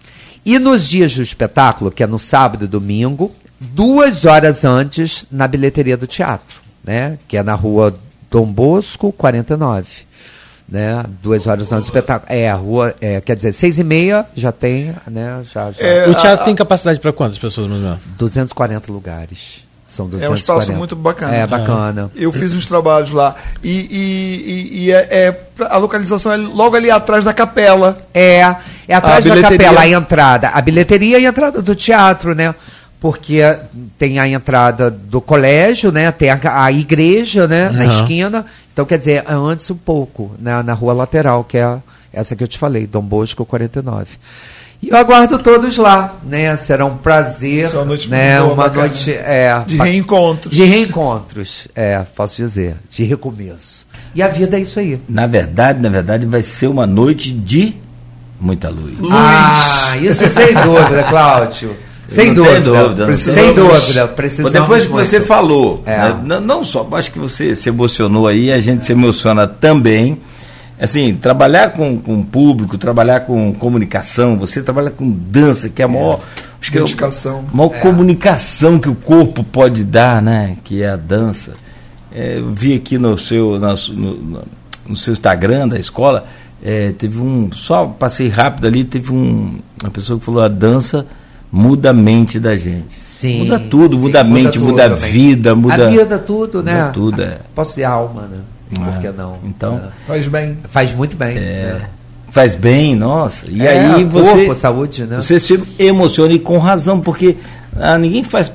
[SPEAKER 5] E nos dias do espetáculo, que é no sábado e domingo, duas horas antes na bilheteria do teatro, né? Que é na rua Dom Bosco, 49. Né? Duas horas antes do espetáculo. É, a rua, é, quer dizer, seis e meia já tem, né? Já, já.
[SPEAKER 3] É, o teatro a, tem capacidade para quantas pessoas, mais
[SPEAKER 5] 240 lugares. São 240.
[SPEAKER 4] É um espaço muito bacana.
[SPEAKER 5] É, bacana.
[SPEAKER 4] Eu fiz uns trabalhos lá. E, e, e, e é, é, a localização é logo ali atrás da capela.
[SPEAKER 5] É, é atrás da capela, a entrada. A bilheteria e a entrada do teatro, né? porque tem a entrada do colégio, né? Tem a, a igreja, né? Uhum. Na esquina. Então, quer dizer, é antes um pouco, né? na rua lateral, que é essa que eu te falei, Dom Bosco 49. E eu aguardo todos lá, né? Será um prazer, uma noite né? Boa, uma bacana. noite é,
[SPEAKER 4] de reencontros.
[SPEAKER 5] De reencontros, é, posso dizer, de recomeço. E a vida é isso aí.
[SPEAKER 2] Na verdade, na verdade, vai ser uma noite de muita luz.
[SPEAKER 5] luz. Ah, isso sem dúvida, Cláudio. Sem dúvida. dúvida sem dúvida.
[SPEAKER 2] Precisamos Depois que muito. você falou, é. né, não, não só, acho que você se emocionou aí, a gente se emociona também. Assim, trabalhar com, com público, trabalhar com comunicação, você trabalha com dança, que é a maior.
[SPEAKER 4] É. Acho que Dedicação.
[SPEAKER 2] É a maior é. comunicação que o corpo pode dar, né? Que é a dança. É, eu vi aqui no seu, no, no, no seu Instagram da escola, é, teve um. Só passei rápido ali, teve um, uma pessoa que falou a dança muda a mente da gente.
[SPEAKER 5] Sim.
[SPEAKER 2] Muda tudo, sim, muda a mente, muda, muda a vida, muda.
[SPEAKER 5] A vida, tudo, né?
[SPEAKER 2] Muda tudo, é.
[SPEAKER 5] Posso ser alma, né? Por que não?
[SPEAKER 2] Então.
[SPEAKER 4] É. Faz bem.
[SPEAKER 5] Faz muito bem.
[SPEAKER 2] É. Né? Faz bem, nossa. E
[SPEAKER 5] é,
[SPEAKER 2] aí você.
[SPEAKER 5] Corpo, saúde, né?
[SPEAKER 2] Você se emociona e com razão, porque ah, ninguém faz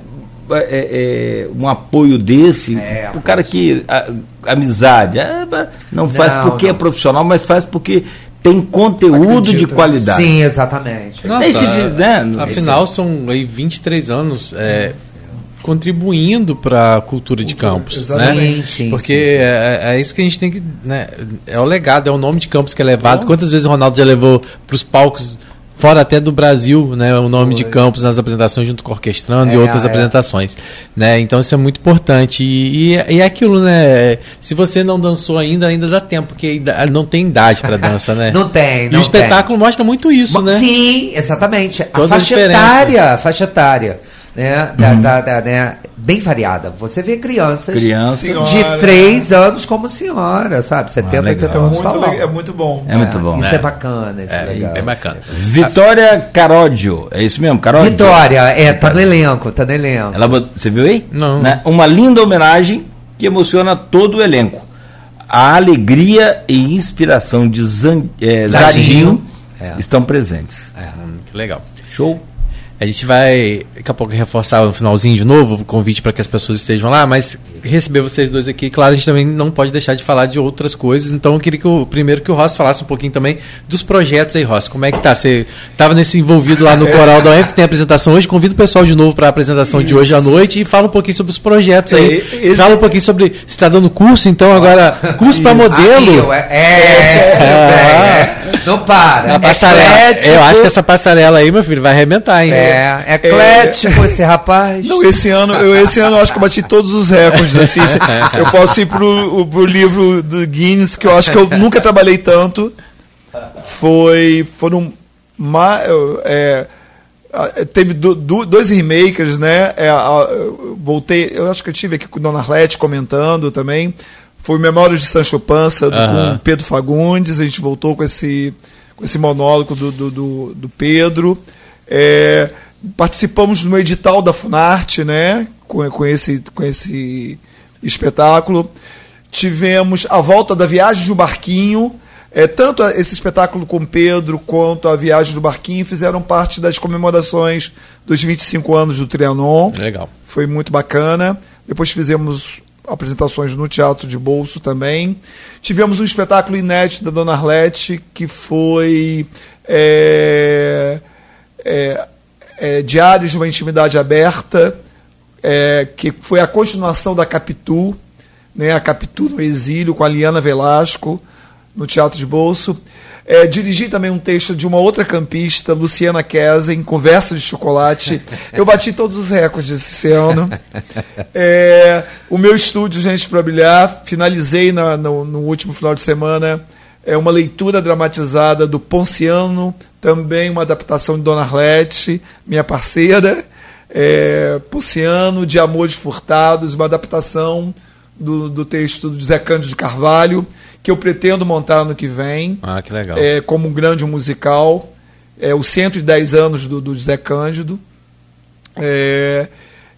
[SPEAKER 2] é, é, um apoio desse, é, o cara que a, amizade, é, não faz não, porque é não. é profissional, mas faz porque tem conteúdo Acredita. de qualidade.
[SPEAKER 5] Sim, exatamente.
[SPEAKER 3] Nossa, Esse, né, afinal, são aí 23 anos é, contribuindo para a cultura de campos. Né? Sim, Porque sim, sim. É, é, isso que a gente tem que. Né, é o legado, é o nome de campos que é levado. Quantas vezes o Ronaldo já levou para os palcos fora até do Brasil, né, o nome Foi. de Campos nas apresentações junto com o orquestrando é, e outras é. apresentações, né? Então isso é muito importante e, e, e, é aquilo, né? Se você não dançou ainda, ainda dá tempo, porque não tem idade para dança, né?
[SPEAKER 5] não tem,
[SPEAKER 3] não E o espetáculo tem. mostra muito isso, né?
[SPEAKER 5] Sim, exatamente. Toda a faixa a etária, a faixa etária né, da, uhum. da, da, né, bem variada. Você vê crianças
[SPEAKER 2] Criança.
[SPEAKER 5] de 3 anos como senhora, sabe? 70, ah, 80 anos.
[SPEAKER 4] Muito é muito bom.
[SPEAKER 2] É, é muito bom.
[SPEAKER 5] Isso é, é bacana, isso é, é legal.
[SPEAKER 3] É bacana.
[SPEAKER 2] Vitória Caródio, é isso mesmo? Caródio?
[SPEAKER 5] Vitória, é, tá no elenco, tá no elenco.
[SPEAKER 2] Ela, você viu aí?
[SPEAKER 3] Não. Né?
[SPEAKER 2] Uma linda homenagem que emociona todo o elenco. A alegria e inspiração de Zan, é, Zadinho, Zadinho é. estão presentes.
[SPEAKER 3] Hum, que legal.
[SPEAKER 2] Show.
[SPEAKER 3] A gente vai daqui a pouco reforçar no finalzinho de novo o convite para que as pessoas estejam lá, mas receber vocês dois aqui, claro, a gente também não pode deixar de falar de outras coisas. Então eu queria que o primeiro que o Ross falasse um pouquinho também dos projetos aí, Ross. Como é que tá? Você estava nesse envolvido lá no Coral da UF, que tem a apresentação hoje. Convido o pessoal de novo para a apresentação Isso. de hoje à noite e fala um pouquinho sobre os projetos aí. É. Fala um pouquinho sobre. Você está dando curso, então agora. Curso para modelo.
[SPEAKER 5] é, é, é, Não para.
[SPEAKER 3] A passarela. Eu acho que essa passarela aí, meu filho, vai arrebentar, hein?
[SPEAKER 5] É, é eclético esse rapaz.
[SPEAKER 4] Não, esse ano, eu, esse ano eu acho que eu bati todos os recordes. Assim, eu posso ir pro, pro livro do Guinness, que eu acho que eu nunca trabalhei tanto. Foi. Foram. É, teve do, do, dois remakers, né? É, voltei, eu acho que eu tive aqui com o Dona Arlete comentando também. Foi Memórias de Sancho Panza, com Pedro Fagundes. A gente voltou com esse, com esse monólogo do, do, do, Pedro. É, participamos no edital da Funarte, né? Com, com, esse, com esse espetáculo. Tivemos a volta da Viagem do Barquinho. É, tanto esse espetáculo com Pedro quanto a Viagem do Barquinho fizeram parte das comemorações dos 25 anos do Trianon.
[SPEAKER 3] Legal.
[SPEAKER 4] Foi muito bacana. Depois fizemos apresentações no Teatro de Bolso também. Tivemos um espetáculo inédito da Dona Arlete, que foi é, é, é, Diários de uma Intimidade Aberta, é, que foi a continuação da Capitu, né, a Capitu no Exílio, com a Liana Velasco, no Teatro de Bolso. É, dirigi também um texto de uma outra campista, Luciana Kesen, Conversa de Chocolate. Eu bati todos os recordes esse ano. É, o meu estúdio, Gente para Brilhar, finalizei na, no, no, último final de semana é uma leitura dramatizada do Ponciano, também uma adaptação de Dona Arlete, minha parceira. É, Ponciano, de Amores Furtados, uma adaptação do, do texto do José Cândido de Carvalho que eu pretendo montar no que vem.
[SPEAKER 3] Ah, que legal.
[SPEAKER 4] É, como um grande musical. É, os 110 anos do, do José Cândido. É,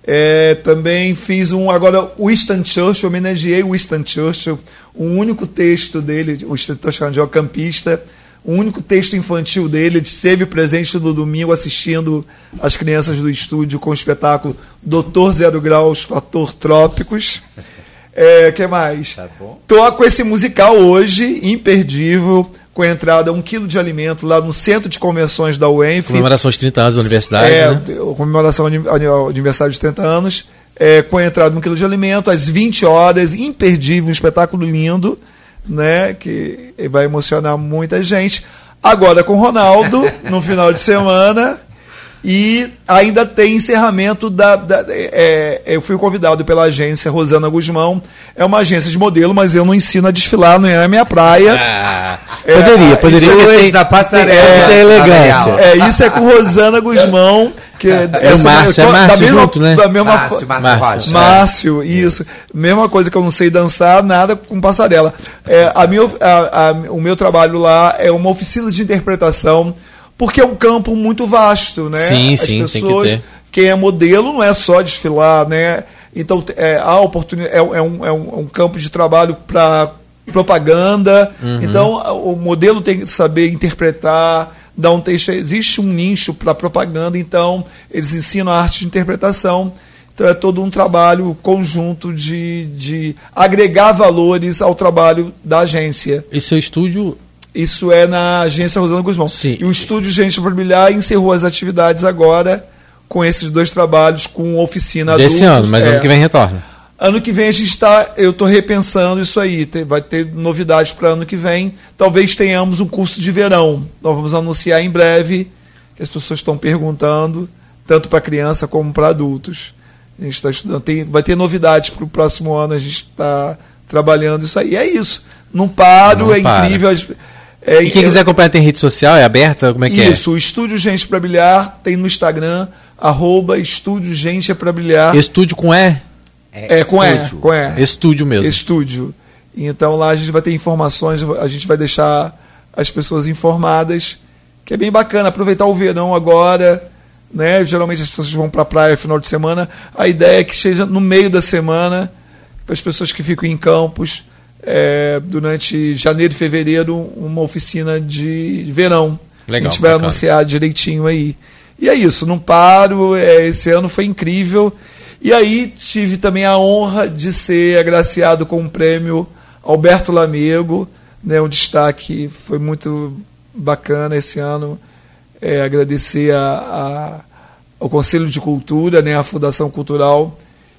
[SPEAKER 4] é, também fiz um. Agora, o Winston Churchill, homenageei o Winston Churchill. O único texto dele, o Winston Churchill é campista. O único texto infantil dele esteve presente no domingo assistindo as crianças do estúdio com o espetáculo Doutor Zero Graus Fator Trópicos. É, que mais? Tá bom. Tô com esse musical hoje, imperdível, com a entrada um quilo de alimento lá no Centro de Convenções da UENF.
[SPEAKER 3] Comemoração de 30 anos da universidade, é, né?
[SPEAKER 4] Comemoração de aniversário de 30 anos. É, com a entrada um quilo de alimento, às 20 horas, imperdível, um espetáculo lindo, né? Que vai emocionar muita gente. Agora com o Ronaldo, no final de semana. E ainda tem encerramento da. da é, é, eu fui convidado pela agência Rosana Guzmão. É uma agência de modelo, mas eu não ensino a desfilar, não é a minha praia. Ah,
[SPEAKER 3] é, poderia, poderia. Isso
[SPEAKER 5] tem, da passarela. É,
[SPEAKER 3] elegância.
[SPEAKER 4] É, isso é com Rosana Guzmão. Que
[SPEAKER 3] é, é o Márcio, é Márcio
[SPEAKER 4] da mesma,
[SPEAKER 3] junto, né?
[SPEAKER 4] Da mesma Márcio, Márcio, Márcio, Márcio isso. Mesma coisa que eu não sei dançar, nada com passarela. É, a minha, a, a, o meu trabalho lá é uma oficina de interpretação porque é um campo muito vasto, né?
[SPEAKER 3] Sim, As sim, pessoas, tem que ter.
[SPEAKER 4] quem é modelo não é só desfilar, né? Então é, a oportunidade é, é, um, é um, um campo de trabalho para propaganda. Uhum. Então o modelo tem que saber interpretar, dar um texto. Existe um nicho para propaganda, então eles ensinam a arte de interpretação. Então é todo um trabalho conjunto de, de agregar valores ao trabalho da agência.
[SPEAKER 3] E seu estúdio
[SPEAKER 4] isso é na agência Rosana Guzmão.
[SPEAKER 3] Sim.
[SPEAKER 4] E o estúdio Gente para Brilhar encerrou as atividades agora com esses dois trabalhos, com oficina
[SPEAKER 3] Desse adultos. ano, mas é. ano que vem retorna.
[SPEAKER 4] Ano que vem a gente está, eu estou repensando isso aí. Tem, vai ter novidades para ano que vem. Talvez tenhamos um curso de verão. Nós vamos anunciar em breve, que as pessoas estão perguntando, tanto para criança como para adultos. A gente está estudando. Tem, vai ter novidades para o próximo ano. A gente está trabalhando isso aí. É isso. Não paro, Não é para. incrível.
[SPEAKER 3] É, e quem quiser acompanhar tem rede social, é aberta? Como é que
[SPEAKER 4] isso, é? Isso, o Estúdio Gente para Brilhar tem no Instagram, arroba Estúdio Gente é para Brilhar.
[SPEAKER 3] Estúdio com E?
[SPEAKER 4] É, é com, e, com E.
[SPEAKER 3] Estúdio mesmo.
[SPEAKER 4] Estúdio. Então lá a gente vai ter informações, a gente vai deixar as pessoas informadas, que é bem bacana, aproveitar o verão agora, né? Geralmente as pessoas vão para a praia no final de semana, a ideia é que seja no meio da semana, para as pessoas que ficam em campos, é, durante janeiro e fevereiro uma oficina de verão. Legal, a gente vai bacana. anunciar direitinho aí. E é isso, não paro. É, esse ano foi incrível. E aí tive também a honra de ser agraciado com o um prêmio Alberto Lamego, né, um destaque foi muito bacana esse ano. É, agradecer a, a, ao Conselho de Cultura, né, a Fundação Cultural,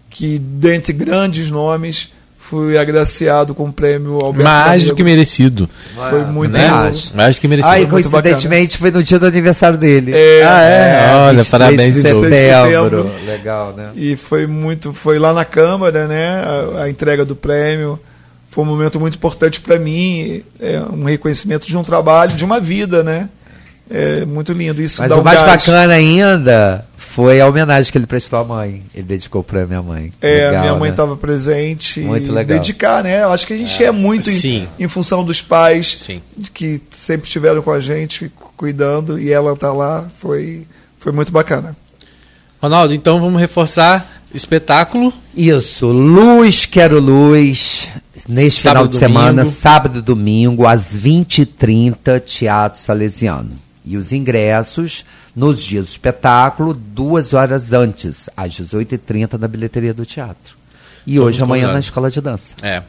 [SPEAKER 4] que dentre grandes nomes fui agraciado com o prêmio
[SPEAKER 3] Alberto Mais do que merecido.
[SPEAKER 4] Foi muito
[SPEAKER 3] né? Mais que merecido.
[SPEAKER 5] Ah, coincidentemente foi no dia do aniversário dele.
[SPEAKER 3] É, ah, é? é Olha, parabéns
[SPEAKER 5] de setembro. setembro.
[SPEAKER 4] Legal, né? E foi muito, foi lá na Câmara, né? A, a entrega do prêmio. Foi um momento muito importante para mim, é um reconhecimento de um trabalho, de uma vida, né? É muito lindo isso.
[SPEAKER 5] Mas o um mais gás. bacana ainda foi a homenagem que ele prestou à mãe. Ele dedicou para minha mãe.
[SPEAKER 4] É, legal, minha mãe estava né? presente.
[SPEAKER 5] Muito legal.
[SPEAKER 4] Dedicar, né? Eu acho que a gente é, é muito em, em, função dos pais Sim. que sempre estiveram com a gente, cuidando, e ela tá lá. Foi, foi muito bacana.
[SPEAKER 3] Ronaldo, então vamos reforçar o espetáculo.
[SPEAKER 5] Isso, Luz Quero Luz, neste sábado, final de domingo. semana, sábado e domingo, às 20h30, Teatro Salesiano. E os ingressos nos dias do espetáculo, duas horas antes, às 18h30, na bilheteria do teatro. E Tô hoje, amanhã, na escola de dança.
[SPEAKER 3] É.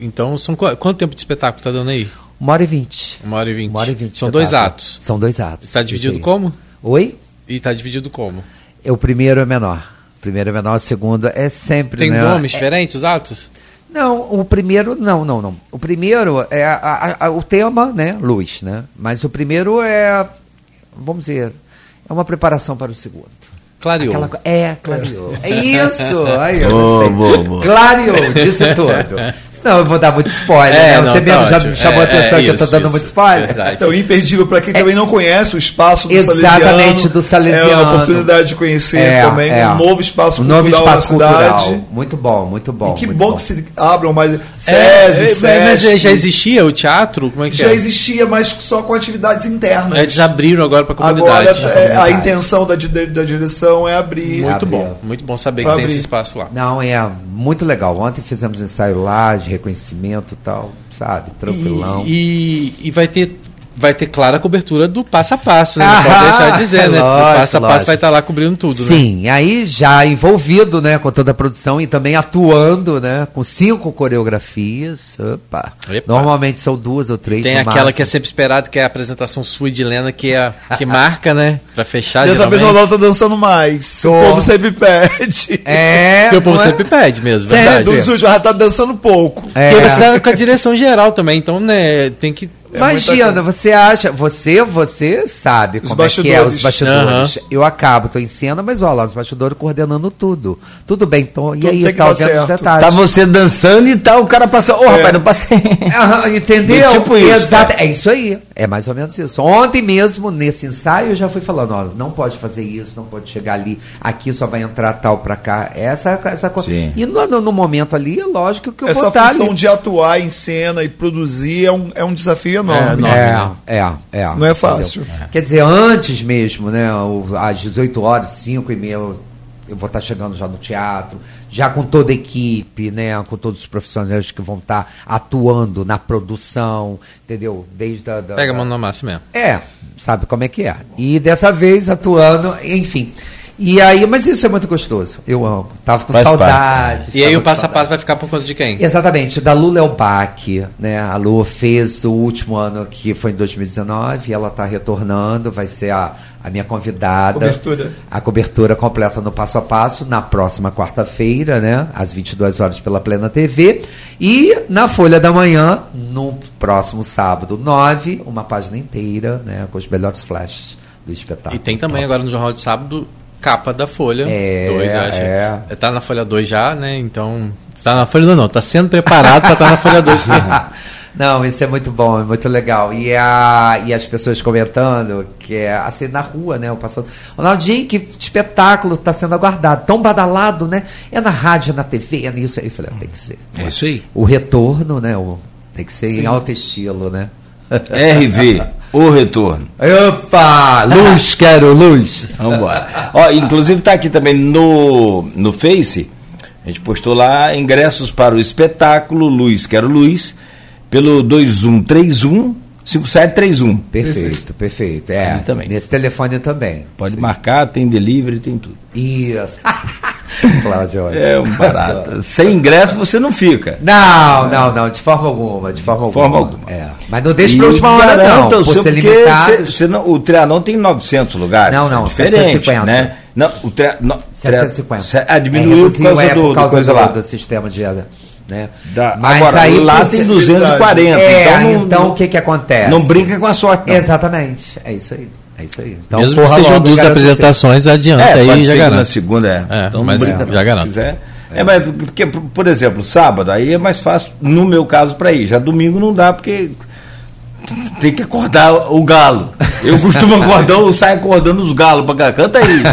[SPEAKER 3] Então, são quanto tempo de espetáculo está dando aí?
[SPEAKER 5] Uma hora e vinte.
[SPEAKER 3] Uma hora e vinte.
[SPEAKER 5] Uma hora e vinte.
[SPEAKER 3] São dois atos.
[SPEAKER 5] São dois atos.
[SPEAKER 3] Está dividido como?
[SPEAKER 5] Oi?
[SPEAKER 3] E está dividido como?
[SPEAKER 5] É, o primeiro é menor. O primeiro é menor, o segundo é sempre.
[SPEAKER 3] Tem
[SPEAKER 5] né?
[SPEAKER 3] nomes é... diferentes os atos?
[SPEAKER 5] Não, o primeiro, não, não, não. O primeiro é a, a, a, o tema, né? Luz, né? Mas o primeiro é, vamos dizer, é uma preparação para o segundo.
[SPEAKER 3] Clareou.
[SPEAKER 5] Aquela, é, clareou. É isso. Aí, eu gostei. Clareou, disse tudo. Senão eu vou dar muito spoiler,
[SPEAKER 3] É,
[SPEAKER 5] né?
[SPEAKER 3] não,
[SPEAKER 5] Você
[SPEAKER 3] tá
[SPEAKER 5] mesmo já
[SPEAKER 3] ótimo.
[SPEAKER 5] me chamou
[SPEAKER 3] É,
[SPEAKER 5] a atenção
[SPEAKER 3] é
[SPEAKER 5] que eu tô
[SPEAKER 3] isso,
[SPEAKER 5] dando
[SPEAKER 3] isso.
[SPEAKER 5] muito spoiler.
[SPEAKER 3] Verdade.
[SPEAKER 4] Então, imperdível para quem também não conhece o espaço do
[SPEAKER 5] Exatamente,
[SPEAKER 4] Salesiano.
[SPEAKER 5] do Salesiano.
[SPEAKER 4] É uma oportunidade de conhecer
[SPEAKER 5] É,
[SPEAKER 4] também
[SPEAKER 5] é.
[SPEAKER 4] um novo espaço
[SPEAKER 5] Um
[SPEAKER 4] cultural
[SPEAKER 5] novo espaço
[SPEAKER 4] na cidade.
[SPEAKER 5] cultural. Muito bom, muito bom.
[SPEAKER 4] E que
[SPEAKER 5] muito
[SPEAKER 4] bom, que se abram mais. SESI,
[SPEAKER 3] É, mas já existia o teatro? Como é que
[SPEAKER 4] Já
[SPEAKER 3] é?
[SPEAKER 4] existia, mas só com atividades internas.
[SPEAKER 3] Eles abriram agora para a
[SPEAKER 4] Agora,
[SPEAKER 3] comunidade.
[SPEAKER 4] é, a intenção da, da direção é abrir.
[SPEAKER 3] Muito bom, muito bom saber que tem esse espaço lá.
[SPEAKER 5] Não, é muito legal. Ontem fizemos um ensaio lá de reconhecimento tal, sabe? Tranquilão.
[SPEAKER 3] E, e, e vai ter vai ter clara cobertura do passo a passo, né? Não
[SPEAKER 5] Ah,
[SPEAKER 3] pode deixar de dizer, né? O
[SPEAKER 5] lógico,
[SPEAKER 3] passo a passo
[SPEAKER 5] lógico.
[SPEAKER 3] vai estar lá cobrindo tudo, né?
[SPEAKER 5] Sim, aí já envolvido, né, com toda a produção e também atuando, né, com cinco coreografias. Opa.
[SPEAKER 3] Epa.
[SPEAKER 5] Normalmente são duas ou três.
[SPEAKER 3] Tem
[SPEAKER 5] no
[SPEAKER 3] aquela
[SPEAKER 5] máximo.
[SPEAKER 3] que é sempre esperada, que é a apresentação sua e de Lena, que é a- que marca, né? Pra fechar.
[SPEAKER 4] Dessa vez o. Ronaldo tá dançando mais.
[SPEAKER 5] Tô.
[SPEAKER 4] O povo sempre pede.
[SPEAKER 5] É.
[SPEAKER 3] Porque o povo
[SPEAKER 5] é?
[SPEAKER 3] sempre pede mesmo,
[SPEAKER 5] Sempre.
[SPEAKER 3] verdade.
[SPEAKER 4] Dos últimos já tá dançando pouco.
[SPEAKER 5] É.
[SPEAKER 3] Porque você tá com a direção geral também, então, né, tem que.
[SPEAKER 4] É
[SPEAKER 5] Imagina, você acha, você, você sabe
[SPEAKER 4] Os
[SPEAKER 5] como é que é os
[SPEAKER 4] bastidores.
[SPEAKER 5] bastidores. Eu acabo, tô em cena, mas olha lá, os bastidores coordenando tudo. Tudo bem, então, e aí,
[SPEAKER 4] que
[SPEAKER 5] tá vendo os detalhes.
[SPEAKER 2] Tá você dançando e tá o cara passando. Ô, rapaz, não passei.
[SPEAKER 5] Aham, entendeu?
[SPEAKER 2] Tipo isso,
[SPEAKER 5] Exato. É isso aí. É mais ou menos isso. Ontem mesmo, nesse ensaio, eu já fui falando, ó, não pode fazer isso, não pode chegar ali, aqui só vai entrar tal pra cá. Essa, essa coisa. E no, no, no momento ali, é lógico que eu
[SPEAKER 4] Essa
[SPEAKER 5] vou estar
[SPEAKER 4] função
[SPEAKER 5] ali.
[SPEAKER 4] de atuar em cena e produzir é um, é um desafio enorme.
[SPEAKER 3] enorme.
[SPEAKER 5] É, é, é.
[SPEAKER 4] Não é fácil.
[SPEAKER 5] Entendeu? Quer dizer, antes mesmo, né? Às 18 horas, 5 e meia, eu, vou estar chegando já no teatro, já com toda a equipe, né? Com todos os profissionais que vão estar atuando na produção, entendeu? Desde a. da-
[SPEAKER 3] Pega a mão na massa mesmo.
[SPEAKER 5] É, sabe como é que é. E dessa vez atuando, enfim. E aí, mas isso é muito gostoso. Eu amo. Tava com
[SPEAKER 2] Faz
[SPEAKER 5] saudade.
[SPEAKER 3] E aí o passo a passo vai ficar por conta de quem?
[SPEAKER 5] Exatamente, da Lu Leobach, né? A Lu fez o último ano que foi em 2019, ela está retornando, vai ser a, a minha convidada.
[SPEAKER 4] Cobertura.
[SPEAKER 5] A cobertura completa no passo a passo na próxima quarta-feira, né? Às 22 horas pela Plena TV. E na Folha da Manhã, no próximo sábado, 9, uma página inteira, né? Com os melhores flashes do espetáculo.
[SPEAKER 3] E tem também agora no Jornal de Sábado, capa da Folha.
[SPEAKER 5] É,
[SPEAKER 3] dois, eu acho.
[SPEAKER 5] é.
[SPEAKER 3] Tá na Folha 2 já, né? Então. Tá na Folha 2 não, tá sendo preparado pra estar na Folha 2.
[SPEAKER 5] Não, isso é muito bom, é muito legal. E, a, e as pessoas comentando que é assim na rua, né? Eu passando. Ronaldinho, que espetáculo está sendo aguardado, tão badalado, né? É na rádio, é na TV, é nisso aí. Eu falei, ah, tem que ser.
[SPEAKER 2] É isso aí.
[SPEAKER 5] O retorno, né? O, tem que ser em
[SPEAKER 4] Sim.
[SPEAKER 5] alto estilo, né?
[SPEAKER 2] RV, o retorno.
[SPEAKER 5] Opa! Luz, quero luz!
[SPEAKER 2] Vamos embora. Ó, inclusive tá aqui também no, no Face, a gente postou lá ingressos para o espetáculo Luz, Quero Luz, pelo 2131 5731.
[SPEAKER 5] Perfeito, perfeito. É,
[SPEAKER 2] também.
[SPEAKER 5] nesse telefone também.
[SPEAKER 2] Pode marcar, tem delivery, tem tudo.
[SPEAKER 5] Isso. Cláudio, ótimo.
[SPEAKER 2] É um barato. Sem ingresso você não fica.
[SPEAKER 5] Não, não, não, de forma alguma, de forma alguma.
[SPEAKER 2] Forma alguma.
[SPEAKER 5] É. Mas não deixe pra última hora, não. Por
[SPEAKER 2] seu,
[SPEAKER 5] ser limitado.
[SPEAKER 2] cê- cê não- o Trianon tem 900 lugares.
[SPEAKER 5] Não, não,
[SPEAKER 2] é diferente,
[SPEAKER 5] 750.
[SPEAKER 2] né? Não, o tria, no, tria-
[SPEAKER 5] 750.
[SPEAKER 2] cê- ah, diminuiu por
[SPEAKER 5] reduziu,
[SPEAKER 2] causa,
[SPEAKER 5] é,
[SPEAKER 2] do,
[SPEAKER 5] por
[SPEAKER 2] do
[SPEAKER 5] causa
[SPEAKER 2] coisa
[SPEAKER 5] do,
[SPEAKER 2] lá.
[SPEAKER 5] do sistema de. Né?
[SPEAKER 2] Da-
[SPEAKER 5] Mas
[SPEAKER 2] agora,
[SPEAKER 5] aí
[SPEAKER 2] lá
[SPEAKER 5] por
[SPEAKER 2] tem
[SPEAKER 5] ser-
[SPEAKER 2] 240.
[SPEAKER 5] É,
[SPEAKER 2] então,
[SPEAKER 5] então,
[SPEAKER 2] não,
[SPEAKER 5] o que que acontece?
[SPEAKER 2] não brinca com a sorte. não.
[SPEAKER 5] Exatamente, é isso aí. É isso aí. Então,
[SPEAKER 3] Mesmo que sejam duas apresentações, adianta
[SPEAKER 2] É,
[SPEAKER 3] aí
[SPEAKER 2] pode
[SPEAKER 3] já
[SPEAKER 2] ser que na
[SPEAKER 3] garante.
[SPEAKER 2] segunda é.
[SPEAKER 3] É,
[SPEAKER 2] então
[SPEAKER 3] mas
[SPEAKER 2] brinca,
[SPEAKER 3] já garanto.
[SPEAKER 2] quiser. É, mas porque, por exemplo, sábado, aí é mais fácil, no meu caso, para ir. Já domingo não dá, porque tem que acordar o galo. Eu costumo acordar, eu saio acordando os galos pra cá. Canta aí.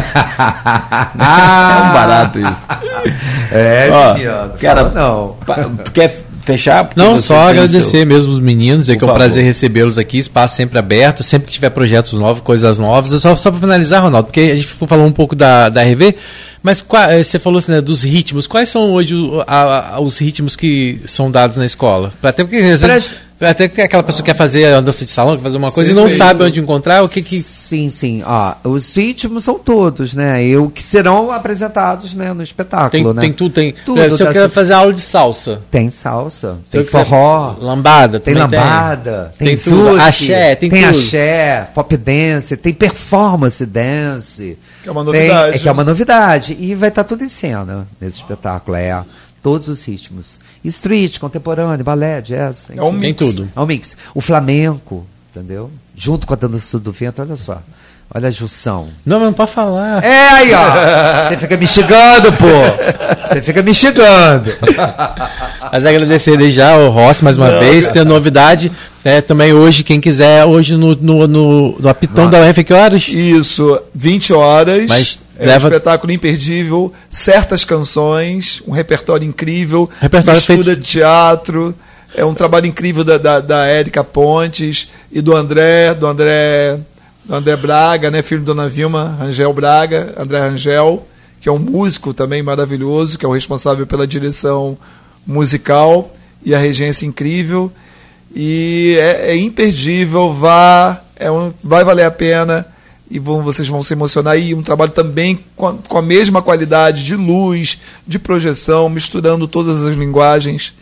[SPEAKER 2] é um barato isso.
[SPEAKER 5] É,
[SPEAKER 2] Ó,
[SPEAKER 5] não.
[SPEAKER 2] Pa- Quer fechar?
[SPEAKER 3] Não, só agradecer
[SPEAKER 2] seu-
[SPEAKER 3] mesmo os meninos, é
[SPEAKER 2] Por
[SPEAKER 3] que é um
[SPEAKER 2] favor.
[SPEAKER 3] prazer recebê-los aqui, espaço sempre aberto, sempre que tiver projetos novos, coisas novas. Só, só para finalizar, Ronaldo, porque a gente falou um pouco da, da RV, mas qua- eh, você falou assim, né, dos ritmos. Quais são hoje o- a- a- os ritmos que são dados na escola? Até porque às vezes, até porque aquela pessoa quer fazer a dança de salão, quer fazer uma coisa e não sabe onde encontrar, o que que.
[SPEAKER 5] Sim, sim. Ó, os ritmos são todos, né? E o que serão apresentados né, no espetáculo,
[SPEAKER 3] Tem,
[SPEAKER 5] né?
[SPEAKER 3] tem tudo, tem.
[SPEAKER 5] Tudo
[SPEAKER 3] eh, se eu quero fazer aula de salsa.
[SPEAKER 5] Tem salsa,
[SPEAKER 3] se
[SPEAKER 5] tem forró,
[SPEAKER 3] Lambada,
[SPEAKER 5] tem lambada, tem,
[SPEAKER 3] Tem tudo,
[SPEAKER 5] zouk,
[SPEAKER 3] axé, tem tudo.
[SPEAKER 5] axé, pop dance, tem performance dance.
[SPEAKER 4] Que é uma
[SPEAKER 5] Tem-
[SPEAKER 4] novidade.
[SPEAKER 5] é que é uma novidade. E vai estar tudo em cena nesse espetáculo. É Todos os ritmos. Street, contemporâneo, balé, jazz.
[SPEAKER 3] É um mix. tudo.
[SPEAKER 5] É um mix. O flamenco, entendeu? Junto com a dança do vento, olha só. Olha a junção.
[SPEAKER 3] Não, mas não pode falar.
[SPEAKER 5] É aí, ó. Você fica me xingando, pô. Você fica me xingando.
[SPEAKER 3] Mas agradecer desde já o Rossi mais uma não, vez. Cara. Tem novidade é, também hoje, quem quiser, hoje no, no, no, no apitão da UF, que horas?
[SPEAKER 4] Isso, 20 horas.
[SPEAKER 3] Mas
[SPEAKER 4] é leva... um espetáculo imperdível, certas canções, um repertório incrível,
[SPEAKER 3] repertório
[SPEAKER 4] estuda feito... teatro. É um trabalho incrível da, da, da Érica Pontes e do André, do André do André Braga, né, filho de Dona Vilma, Rangel Braga, André Rangel, que é um músico também maravilhoso, que é o responsável pela direção musical e a regência incrível. E é, é imperdível, vá, é um, vai valer a pena e vão, vocês vão se emocionar. E um trabalho também com a, com a mesma qualidade de luz, de projeção, misturando todas as linguagens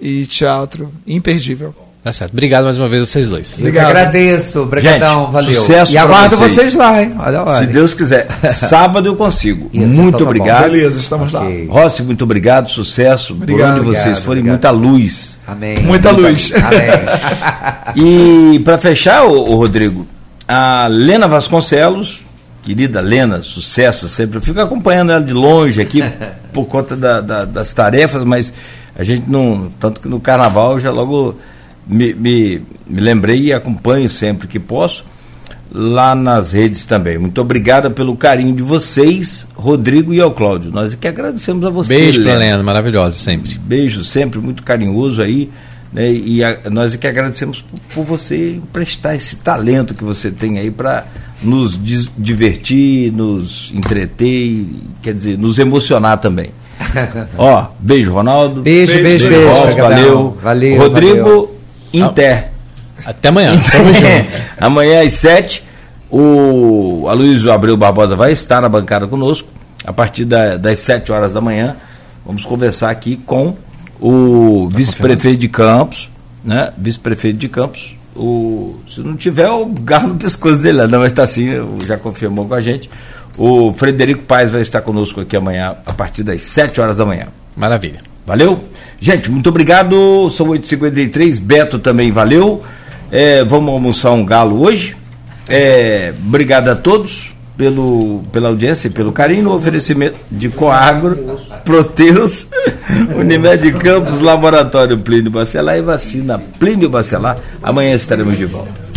[SPEAKER 4] e teatro. Imperdível.
[SPEAKER 3] Tá certo. Obrigado mais uma vez vocês dois.
[SPEAKER 5] Obrigado. Eu agradeço. Obrigadão. Valeu.
[SPEAKER 2] Sucesso
[SPEAKER 5] e aguardo vocês. vocês. lá, hein?
[SPEAKER 2] Olha, olha. Se Deus quiser. Sábado eu consigo. Isso, muito então tá obrigado.
[SPEAKER 4] Beleza, estamos okay.
[SPEAKER 2] lá. Rossi, muito obrigado. Sucesso. Obrigado. Por onde vocês forem, obrigado. muita luz.
[SPEAKER 5] Amém.
[SPEAKER 4] Muita, muita luz. Amém.
[SPEAKER 2] e para fechar, o Rodrigo, a Lena Vasconcelos, querida Lena, sucesso sempre. Eu fico acompanhando ela de longe aqui por conta da, da, das tarefas, mas a gente não. Tanto que no carnaval já logo me, me, me lembrei e acompanho sempre que posso lá nas redes também. Muito obrigada pelo carinho de vocês, Rodrigo e ao Cláudio. Nós que agradecemos a vocês.
[SPEAKER 3] Beijo para Helena, maravilhosa sempre.
[SPEAKER 2] Beijo sempre, muito carinhoso aí. Né? E a, nós que agradecemos por, por, você emprestar esse talento que você tem aí para nos divertir, nos entreter, e, quer dizer, nos emocionar também. Ó, beijo, Ronaldo.
[SPEAKER 5] Beijo, beijo, beijo. beijo
[SPEAKER 2] valeu.
[SPEAKER 5] Valeu.
[SPEAKER 2] Rodrigo. Valeu. Inter.
[SPEAKER 3] Até amanhã. Tamo
[SPEAKER 2] junto. amanhã às 7, o Aloysio Abreu Barbosa vai estar na bancada conosco. A partir da, das 7 horas da manhã, vamos conversar aqui com o tá vice-prefeito de Campos, né? Vice-prefeito de Campos. O, se não tiver, o garro no pescoço dele, não, mas está assim, já confirmou com a gente. O Frederico Paes vai estar conosco aqui amanhã, a partir das 7 horas da manhã.
[SPEAKER 3] Maravilha.
[SPEAKER 2] Valeu? Gente, muito obrigado. São 8h53. Beto também valeu. É, vamos almoçar um galo hoje. É, obrigado a todos pelo, pela audiência e pelo carinho no oferecimento de Coagro, Proteus, Unimed Campos, Laboratório Plínio Bacelar e Vacina Plínio Bacelar. Amanhã estaremos de volta.